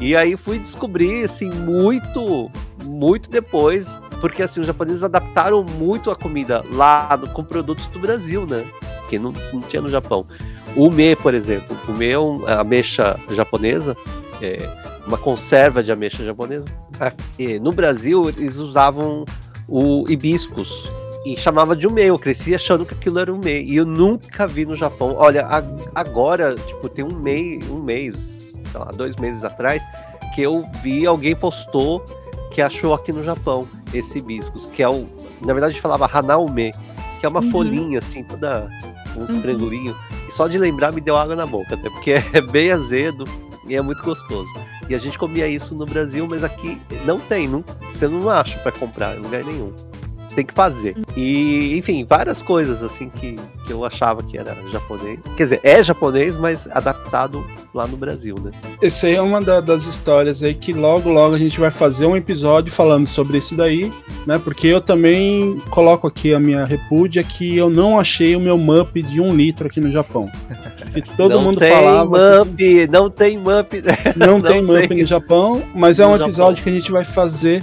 E aí fui descobrir, assim, muito, muito depois, porque assim, os japoneses adaptaram muito a comida lá com produtos do Brasil, né? Que não, não tinha no Japão. O ume, por exemplo, o ume é um, a ameixa japonesa, é uma conserva de ameixa japonesa. Aqui, no Brasil, eles usavam o hibiscus e chamava de ume. Eu cresci achando que aquilo era ume. E eu nunca vi no Japão. Olha, agora, tipo, tem um mês, um mês, sei lá, dois meses atrás, que eu vi alguém postou que achou aqui no Japão esse hibiscus, que é o. Na verdade, a gente falava hanaume, que é uma Uhum. folhinha, assim, toda. uns Uhum. triangulinhos. E só de lembrar me deu água na boca, até porque é bem azedo e é muito gostoso. E a gente comia isso no Brasil, mas aqui não tem, não, você não acha pra comprar em lugar nenhum. Tem que fazer. E, enfim, várias coisas assim que, que eu achava que era japonês. Quer dizer, é japonês, mas adaptado lá no Brasil, né? Essa aí é uma da- das histórias aí que logo, logo a gente vai fazer um episódio falando sobre isso daí, né? Porque eu também coloco aqui a minha repúdia que eu não achei o meu MUP de um litro aqui no Japão. Que todo não mundo tem falava. Mup, não tem Mup. que não, não tem MUP tem. no Japão, mas é um Japão. episódio que a gente vai fazer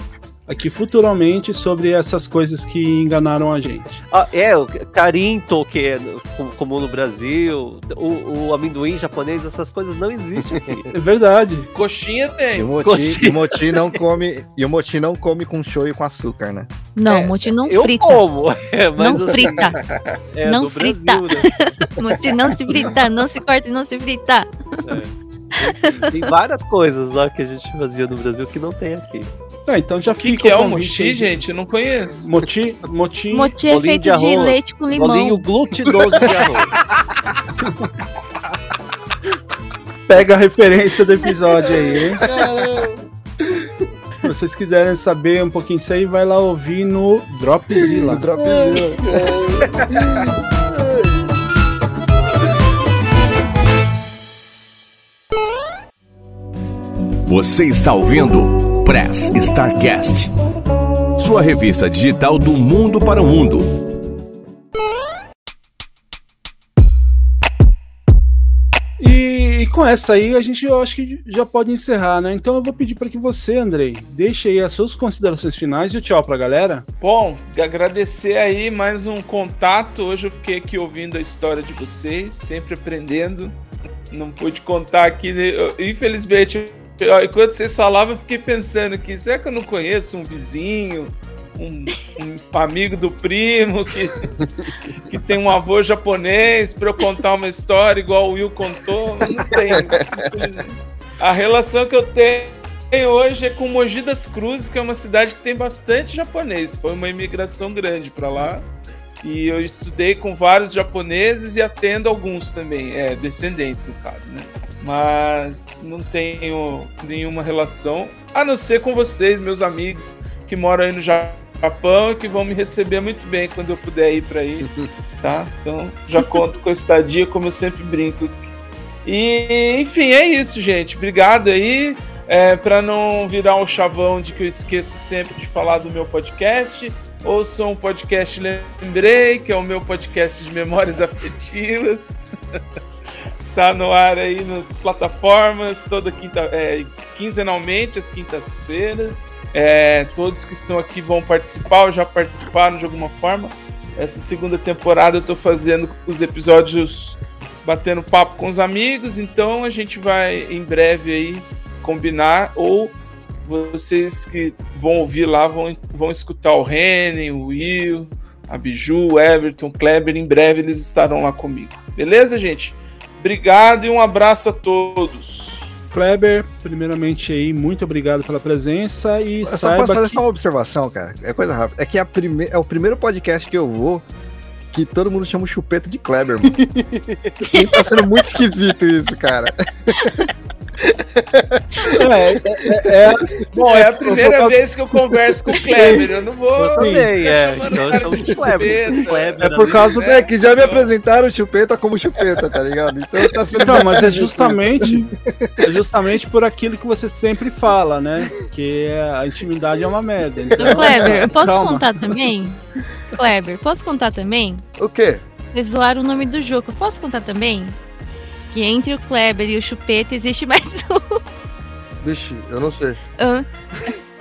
aqui futuramente sobre essas coisas que enganaram a gente. Ah, é, o carinto, que é como- comum no Brasil, o, o amendoim japonês, essas coisas não existem aqui. É verdade. Coxinha E tem. o Moti, Coxinha. e o Moti não come. E o Moti não come com shoyu com açúcar, né? Não, É, Moti não eu frita. como, é, mas Não assim, frita. é Não frita. Brasil, né? Moti não se frita, não se corta e não se frita. Tem várias coisas lá que a gente fazia no Brasil que não tem aqui. Ah, então já O que, fica que é o mochi, aí. gente? Eu não conheço. Moti, moti. Moti é feito de de, arroz, leite com limão. Bolinho glutinoso de arroz. Pega a referência do episódio aí, hein? Se vocês quiserem saber um pouquinho disso aí, vai lá ouvir no Dropzilla. Você está ouvindo Press Starcast, sua revista digital do mundo para o mundo. E, e com essa aí, a gente eu acho que já pode encerrar, né? Então eu vou pedir para que você, Andrei, deixe aí as suas considerações finais e o tchau pra galera. Bom, agradecer aí mais um contato. Hoje eu fiquei aqui ouvindo a história de vocês, sempre aprendendo. Não pude contar aqui, né? Infelizmente. Enquanto vocês falavam, eu fiquei pensando aqui: será que eu não conheço um vizinho, um, um amigo do primo que, que tem um avô japonês para eu contar uma história igual o Will contou? Não tem. A relação que eu tenho hoje é com Mogi das Cruzes, que é uma cidade que tem bastante japonês. Foi uma imigração grande para lá. E eu estudei com vários japoneses e atendo alguns também, é, descendentes no caso, né? Mas não tenho nenhuma relação, a não ser com vocês, meus amigos, que moram aí no Japão e que vão me receber muito bem quando eu puder ir para aí, tá? Então já conto com a estadia, como eu sempre brinco. E, enfim, é isso, gente. Obrigado aí. É, para não virar um chavão de que eu esqueço sempre de falar do meu podcast, ouçam um podcast Lembrei, que é o meu podcast de memórias afetivas. tá no ar aí nas plataformas, toda quinta, é, quinzenalmente, às quintas-feiras. É, todos que estão aqui vão participar ou já participaram de alguma forma. Essa segunda temporada eu tô fazendo os episódios batendo papo com os amigos, então a gente vai em breve aí combinar ou vocês que vão ouvir lá vão, vão escutar o Renan, o Will, a Biju, o Everton, o Kleber, em breve eles estarão lá comigo. Beleza, gente? Obrigado e um abraço a todos. Kleber, primeiramente aí, muito obrigado pela presença e Eu só saiba posso fazer que... só uma observação, cara. É coisa rápida. É que a prime... é o primeiro podcast que eu vou que todo mundo chama o chupeta de Kleber, mano. Tá sendo muito esquisito isso, cara. É, é, é, Bom, é a primeira causa- vez que eu converso com o Kleber. Eu não vou. Eu também, é. Então o cara estamos de com Kleber. É por causa É que já me apresentaram o chupeta como chupeta, tá ligado? Então tá sendo Então, mas é justamente, é justamente por aquilo que você sempre fala, né? Que a intimidade é uma merda. Então, Kleber, eu posso calma. contar também? Kleber, posso contar também? O quê? Vocês zoaram o nome do jogo. Posso contar também? Que entre o Kleber e o Chupeta existe mais um Vixe, eu não sei. an...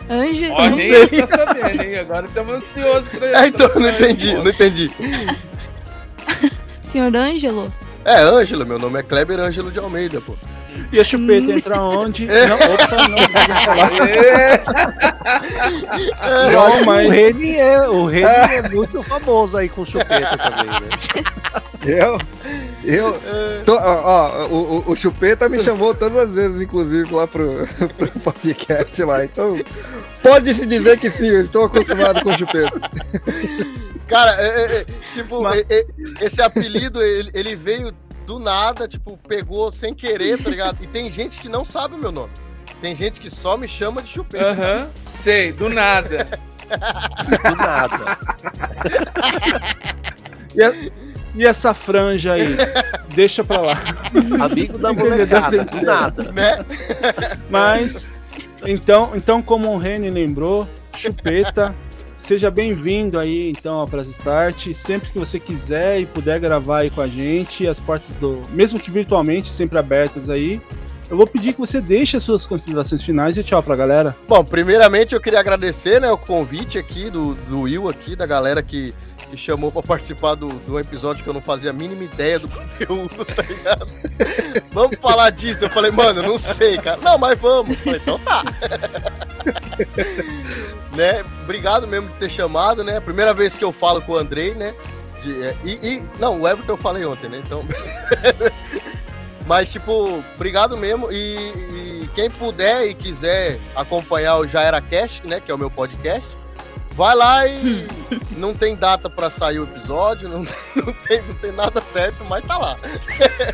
anjo. Ó, não sei. eu tá sabendo, hein? Agora estamos ansiosos pra É, então, não entendi, não entendi. Senhor Ângelo? É, Ângelo, meu nome é Kleber Ângelo de Almeida, pô. E a chupeta entra onde? Não, opa, não, não falar. É, Não, O mas Reni é, o Reni é muito famoso aí com chupeta também, né? Eu, eu, tô- ó, ó, o, o- Chupeta me chamou todas as vezes, inclusive, lá pro, pro podcast lá. Então, pode-se dizer que sim, eu estou acostumado com o Chupeta. Cara, é, é, é, tipo, Mas- é, é, esse apelido, ele, ele veio do nada, tipo, pegou sem querer, tá ligado? E tem gente que não sabe o meu nome. Tem gente que só me chama de chupeta. Aham, sei, do nada. Do nada. e, a- e essa franja aí? Deixa pra lá. Amigo da molecada, do nada. Né? Mas, então, então como o Reni lembrou, chupeta. Seja bem-vindo aí, então, ao Press Start. Sempre que você quiser e puder gravar aí com a gente, as portas do. Mesmo que virtualmente, sempre abertas aí. Eu vou pedir que você deixe as suas considerações finais e tchau pra galera. Bom, primeiramente eu queria agradecer, né, o convite aqui do, do Will aqui, da galera que, que chamou pra participar do, do episódio que eu não fazia a mínima ideia do conteúdo, tá ligado? vamos falar disso. Eu falei, mano, não sei, cara. Não, mas vamos. Eu falei, então tá. né? Obrigado mesmo de ter chamado, né? Primeira vez que eu falo com o Andrei, né? De- é, e, e- não, o Everton eu falei ontem, né? Então. Mas, tipo, obrigado mesmo. E, e quem puder e quiser acompanhar o Já Era Cast, né? Que é o meu podcast, vai lá e não tem data pra sair o episódio, não, não, tem, não tem nada certo, mas tá lá.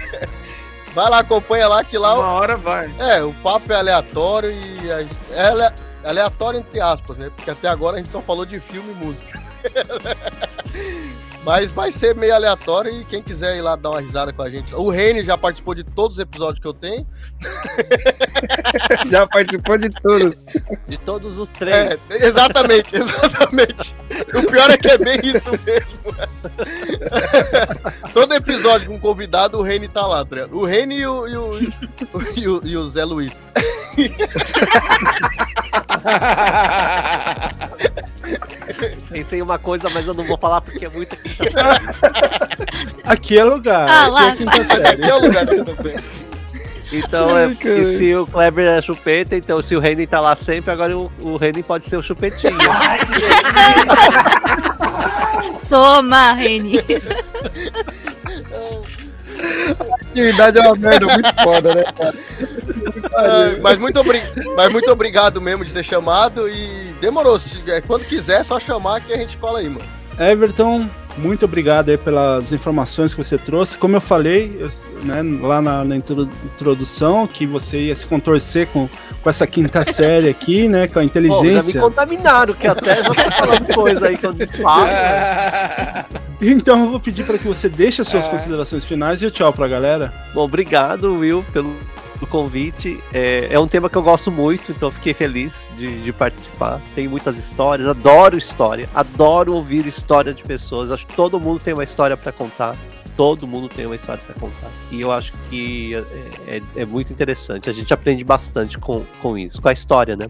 vai lá, acompanha lá que lá. Uma hora vai. É, o papo é aleatório e é ale- aleatório entre aspas, né? Porque até agora a gente só falou de filme e música. Mas vai ser meio aleatório e quem quiser ir lá dar uma risada com a gente. O Reni já participou de todos os episódios que eu tenho. Já participou de tudo. De todos os É, três. exatamente, exatamente. O pior é que é bem isso mesmo. Todo episódio com um convidado, o Reni tá lá, tá? O Reni e o, e o, e o, e o Zé Luiz. Pensei em uma coisa, mas eu não vou falar porque é muito Aqui é lugar. Ah, aqui lá. é quinta série. aqui é o lugar que eu tô bem. Então, é, Ai, e se o Kleber é chupeta, então se o Reni tá lá sempre, agora o, o Reni pode ser o chupetinho. Toma, Reni. Atividade é uma merda muito foda, né, cara? Ai, mas, muito mas muito obrigado mesmo de ter chamado e demorou. Se, é, quando quiser, é só chamar que a gente cola aí, mano. Everton, muito obrigado aí pelas informações que você trouxe. Como eu falei eu- né, lá na, na intro- introdução, que você ia se contorcer com, com essa quinta série aqui, né? Com a Pô, já me inteligência. contaminaram, que até já tô falando coisa aí quando falo. então eu vou pedir para que você deixe as suas É. considerações finais e tchau pra galera. Bom, obrigado, Will, pelo pelo convite. É, é um tema que eu gosto muito, então fiquei feliz de, de participar. Tem muitas histórias, adoro história, adoro ouvir história de pessoas. Acho que todo mundo tem uma história para contar. Todo mundo tem uma história para contar. E eu acho que é, é- é muito interessante. A gente aprende bastante com, com isso, com a história, né?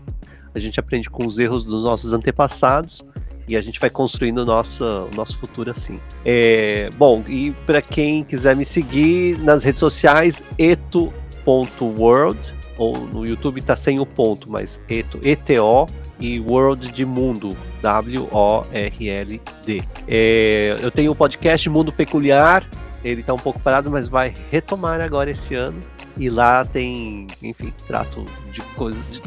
A gente aprende com os erros dos nossos antepassados e a gente vai construindo o nosso, o nosso futuro assim. É, bom, e para quem quiser me seguir nas redes sociais, eto.world, ou no YouTube tá sem o ponto, mas eto, ETO e World de Mundo, W-O-R-L-D. É, eu tenho o podcast Mundo Peculiar, ele tá um pouco parado, mas vai retomar agora esse ano. E lá tem, enfim, trato de coisas. de-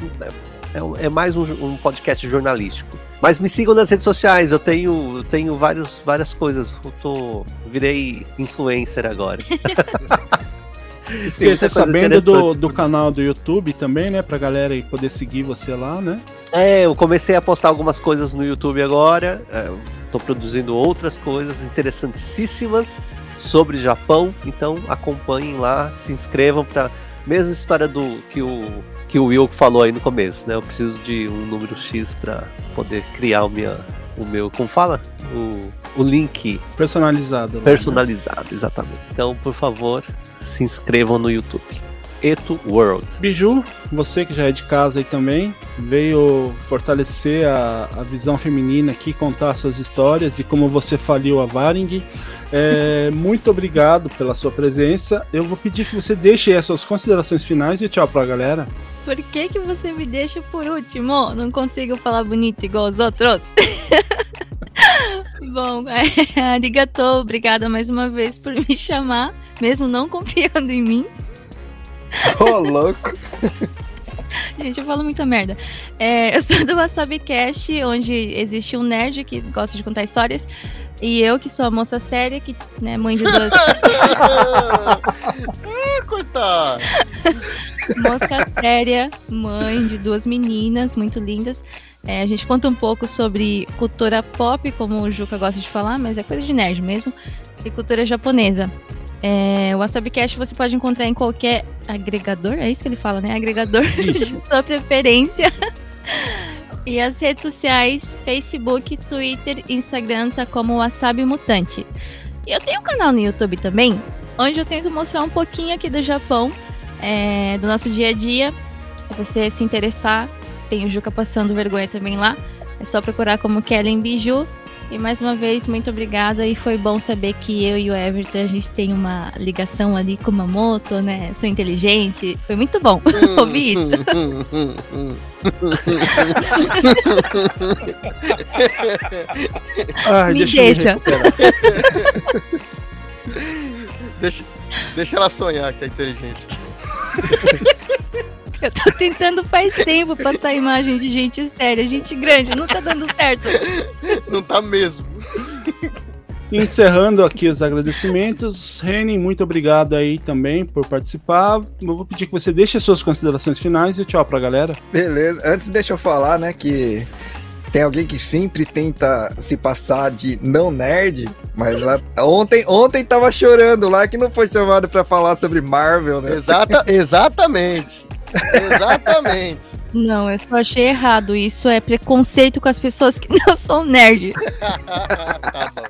é, é mais um, um podcast jornalístico. Mas me sigam nas redes sociais, eu tenho, eu tenho vários, várias coisas. Eu tô, virei influencer agora. Fiquei até sabendo do, do canal do YouTube também, né? Pra galera poder seguir você lá, né? É, eu comecei a postar algumas coisas no YouTube agora. é, tô produzindo outras coisas interessantíssimas sobre Japão. Então acompanhem lá, se inscrevam para mesma história do que o que o Will falou aí no começo, né? Eu preciso de um número X para poder criar o, minha, o meu, como fala? O, o link Personalizado. né? personalizado, exatamente. Então, por favor, se inscrevam no YouTube. Eto World. Biju, você que já é de casa aí também, veio fortalecer a, a visão feminina aqui, contar suas histórias e como você faliu a Varing. É, muito obrigado pela sua presença. Eu vou pedir que você deixe aí as suas considerações finais e tchau pra galera. Por que, que você me deixa por último? Não consigo falar bonito igual os outros. Bom, é, arigato, obrigada mais uma vez por me chamar, mesmo não confiando em mim. Ô, louco. Gente, eu falo muita merda. É, eu sou do Wasabi Cast, onde existe um nerd que gosta de contar histórias. E eu, que sou a moça séria, que, né, mãe de duas. Ah, coitado. moça séria, mãe de duas meninas muito lindas. É, a gente conta um pouco sobre cultura pop, como o Juca gosta de falar, mas é coisa de nerd mesmo, e cultura japonesa. É, o WasabiCast você pode encontrar em qualquer agregador, é isso que ele fala, né? Agregador de sua preferência. E as redes sociais, Facebook, Twitter, Instagram, tá como Wasabi Mutante. E eu tenho um canal no YouTube também, onde eu tento mostrar um pouquinho aqui do Japão, é, do nosso dia a dia. Se você se interessar, tem o Juca passando vergonha também lá. É só procurar como Kellen Biju. E mais uma vez, muito obrigada. E foi bom saber que eu e o Everton, a gente tem uma ligação ali com uma moto, né? Sou inteligente. Foi muito bom ouvir isso. Ai, Me eu deixa. recuperar. deixa, deixa ela sonhar que é inteligente. Eu tô tentando faz tempo passar a imagem de gente séria, gente grande. Não tá dando certo. Não tá mesmo. Encerrando aqui os agradecimentos, Reni, muito obrigado aí também por participar. Eu vou pedir que você deixe as suas considerações finais e tchau pra galera. Beleza. Antes deixa eu falar, né, que tem alguém que sempre tenta se passar de não nerd, mas lá, ontem, ontem tava chorando lá que não foi chamado pra falar sobre Marvel, né? Exata, exatamente. Exatamente. Não, eu só achei errado. Isso é preconceito com as pessoas que não são nerd. tá bom.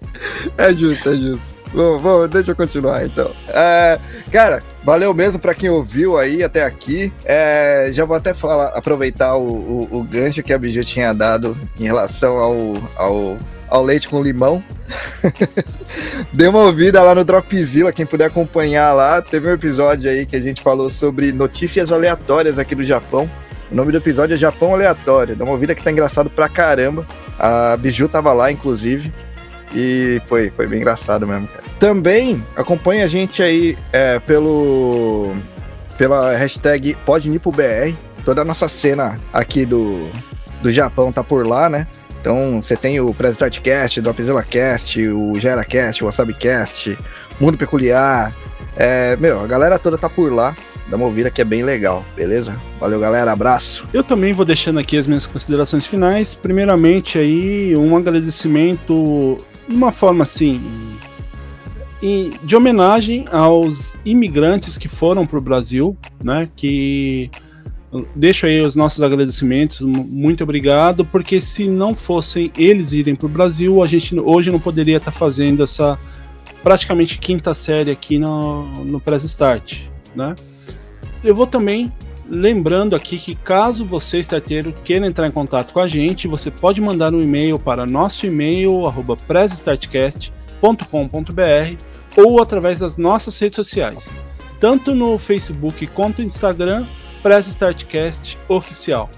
É justo, é justo. Bom, bom, deixa eu continuar então. É, cara, valeu mesmo pra quem ouviu aí até aqui. É, já vou até falar, aproveitar o, o, o gancho que a Biju tinha dado em relação ao, ao, ao leite com limão. Dê uma ouvida lá no Dropzilla, quem puder acompanhar lá. Teve um episódio aí que a gente falou sobre notícias aleatórias aqui do Japão. O nome do episódio é Japão Aleatório. Dá uma ouvida que tá engraçado pra caramba. A Biju tava lá, inclusive. E foi, foi bem engraçado mesmo, cara. Também acompanha a gente aí é, pelo pela hashtag PodNipoBR. Toda a nossa cena aqui do, do Japão tá por lá, né? Então você tem o Press Startcast, Dropzilla Cast, o GeraCast, o WasabiCast, Mundo Peculiar. É, meu, a galera toda tá por lá. Dá uma ouvida que é bem legal, beleza? Valeu, galera. Abraço. Eu também vou deixando aqui as minhas considerações finais. Primeiramente aí, um agradecimento de uma forma assim, de homenagem aos imigrantes que foram para o Brasil, né? Que deixo aí os nossos agradecimentos, mu- muito obrigado, porque se não fossem eles irem para o Brasil, a gente hoje não poderia estar fazendo essa praticamente quinta série aqui no, no Press Start, né? Eu vou também lembrando aqui que caso você, starteiro, queira entrar em contato com a gente, você pode mandar um e-mail para nosso e-mail, arroba ou através das nossas redes sociais, tanto no Facebook quanto no Instagram, Press Startcast Oficial.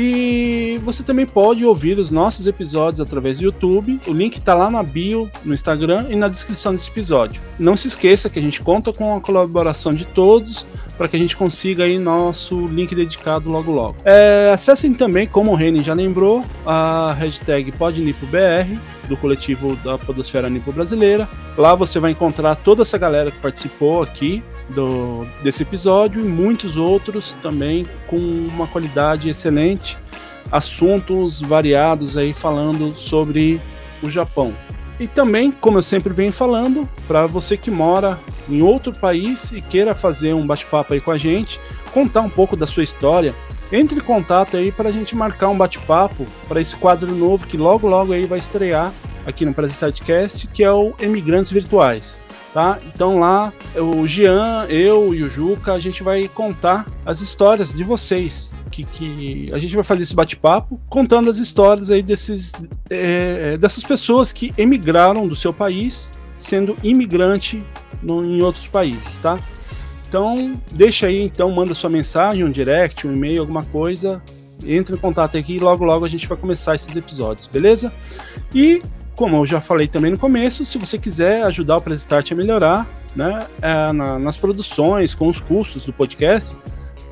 E você também pode ouvir os nossos episódios através do YouTube. O link está lá na bio, no Instagram e na descrição desse episódio. Não se esqueça que a gente conta com a colaboração de todos para que a gente consiga aí nosso link dedicado logo logo. É, acessem também, como o Reni já lembrou, a hashtag PodNipoBR do coletivo da Podosfera Nipo Brasileira. Lá você vai encontrar toda essa galera que participou aqui do, desse episódio e muitos outros também com uma qualidade excelente, assuntos variados aí falando sobre o Japão. E também, como eu sempre venho falando, para você que mora em outro país e queira fazer um bate-papo aí com a gente, contar um pouco da sua história, entre em contato aí para a gente marcar um bate-papo para esse quadro novo que logo logo aí vai estrear aqui no Brasil Sidecast, que é o Emigrantes Virtuais. Tá? Então lá o Jean, eu e o Juca, a gente vai contar as histórias de vocês. Que, que a gente vai fazer esse bate-papo contando as histórias aí desses, é, dessas pessoas que emigraram do seu país sendo imigrante no, em outros países, tá? Então, deixa aí, então, manda sua mensagem, um direct, um e-mail, alguma coisa. Entre em contato aqui e logo logo a gente vai começar esses episódios, beleza? E, como eu já falei também no começo, se você quiser ajudar o Press Start a melhorar, né, é, na, nas produções, com os custos do podcast,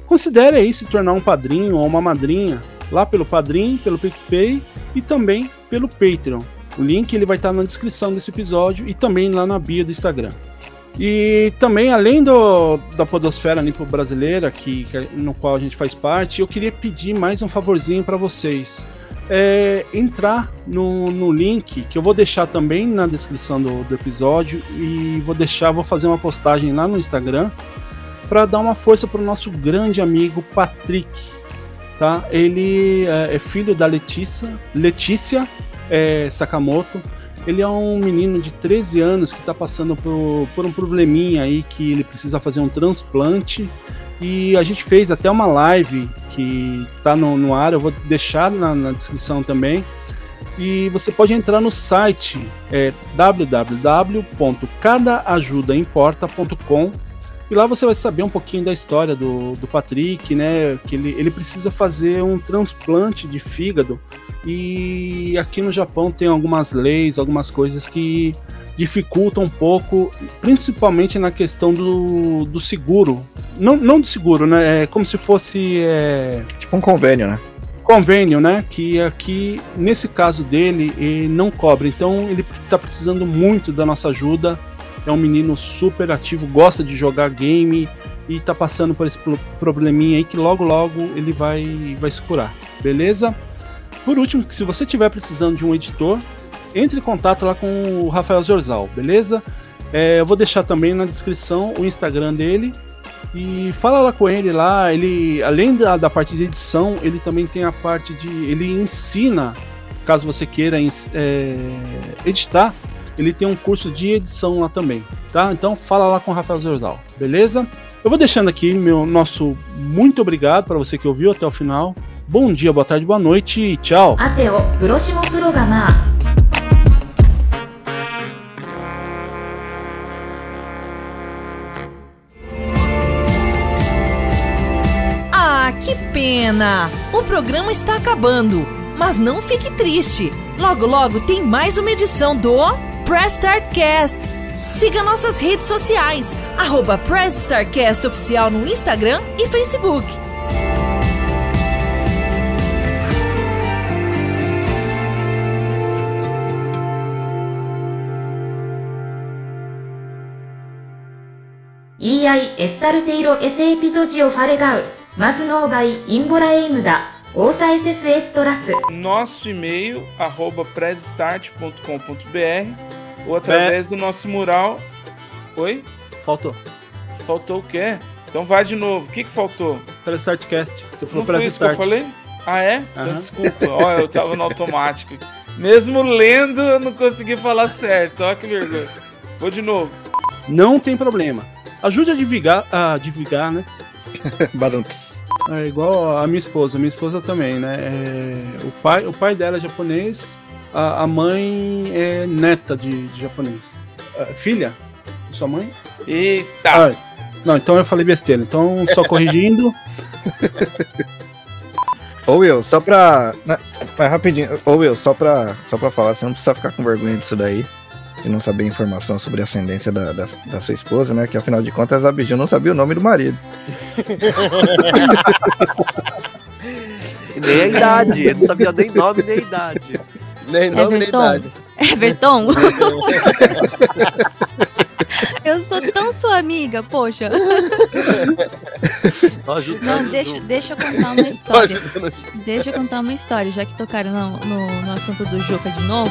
considere aí se tornar um padrinho ou uma madrinha lá pelo Padrim, pelo PicPay e também pelo Patreon. O link ele vai estar na descrição desse episódio e também lá na bio do Instagram. E também, além do, da Podosfera Nipo Brasileira, que, que, no qual a gente faz parte, eu queria pedir mais um favorzinho para vocês. É, entrar no, no link que eu vou deixar também na descrição do, do episódio e vou deixar, vou fazer uma postagem lá no Instagram para dar uma força para o nosso grande amigo Patrick, tá? Ele é, é filho da Letícia, Letícia é, Sakamoto. Ele é um menino de 13 anos que está passando por, por um probleminha aí que ele precisa fazer um transplante. E a gente fez até uma live que está no, no ar, eu vou deixar na, na descrição também. E você pode entrar no site é, www.cadaajudaimporta.com e lá você vai saber um pouquinho da história do, do Patrick, né? Que ele, ele precisa fazer um transplante de fígado. E aqui no Japão tem algumas leis, algumas coisas que dificultam um pouco, principalmente na questão do, do seguro. Não, não do seguro, né? É como se fosse. É... Tipo um convênio, né? Convênio, né? Que aqui, nesse caso dele, ele não cobre. Então ele está precisando muito da nossa ajuda é um menino super ativo, gosta de jogar game e tá passando por esse probleminha aí que logo logo ele vai, vai se curar, beleza? Por último, se você estiver precisando de um editor, entre em contato lá com o Rafael Zorzal, beleza? É, eu vou deixar também na descrição o Instagram dele e fala lá com ele lá. Ele, além da, da parte de edição, ele também tem a parte de. Ele ensina, caso você queira é, editar, ele tem um curso de edição lá também, tá? Então fala lá com o Rafael Zorzal, beleza? Eu vou deixando aqui meu nosso muito obrigado para você que ouviu até o final. Bom dia, boa tarde, boa noite e tchau. Até o próximo programa. Ah, que pena! O programa está acabando, mas não fique triste. Logo, logo tem mais uma edição do Press Start Cast. Siga nossas redes sociais, arroba Press Start Cast Oficial no Instagram e Facebook. EI エスタルテイロエセエピゾジオファレガウマズノーバイインボラエイムダ Ouça SSS Toraço. Nosso e-mail, arroba ou através é. do nosso mural. Oi? Faltou. Faltou o quê? Então vai de novo. O que, que faltou? Startcast. Você falou Não foi isso que eu falei? Ah, é? Então desculpa. Ó, eu tava no automático. Mesmo lendo, eu não consegui falar certo. Ó, que vergonha. Vou de novo. Não tem problema. Ajude a divulgar, a divulgar, né? Baruntos. É igual a minha esposa. Minha esposa também, né? É, o, pai, o pai dela é japonês, a, a mãe é neta de, de japonês. Uh, filha? Sua mãe? Eita! Ah, não, então eu falei besteira. Então, só corrigindo. Ô Will, só pra. Né, mas rapidinho, ô Will, só pra, só pra falar, você não precisa ficar com vergonha disso daí. De não saber informação sobre a ascendência da, da, da sua esposa, né? Que afinal de contas a Biju não sabia o nome do marido. nem a idade, ele não sabia nem nome nem idade. Nem nome, nem idade. Everton? Eu Eu sou tão sua amiga, poxa. Não, deixa, deixa eu contar uma história. Deixa eu contar uma história, já que tocaram no, no, no assunto do Juca de novo.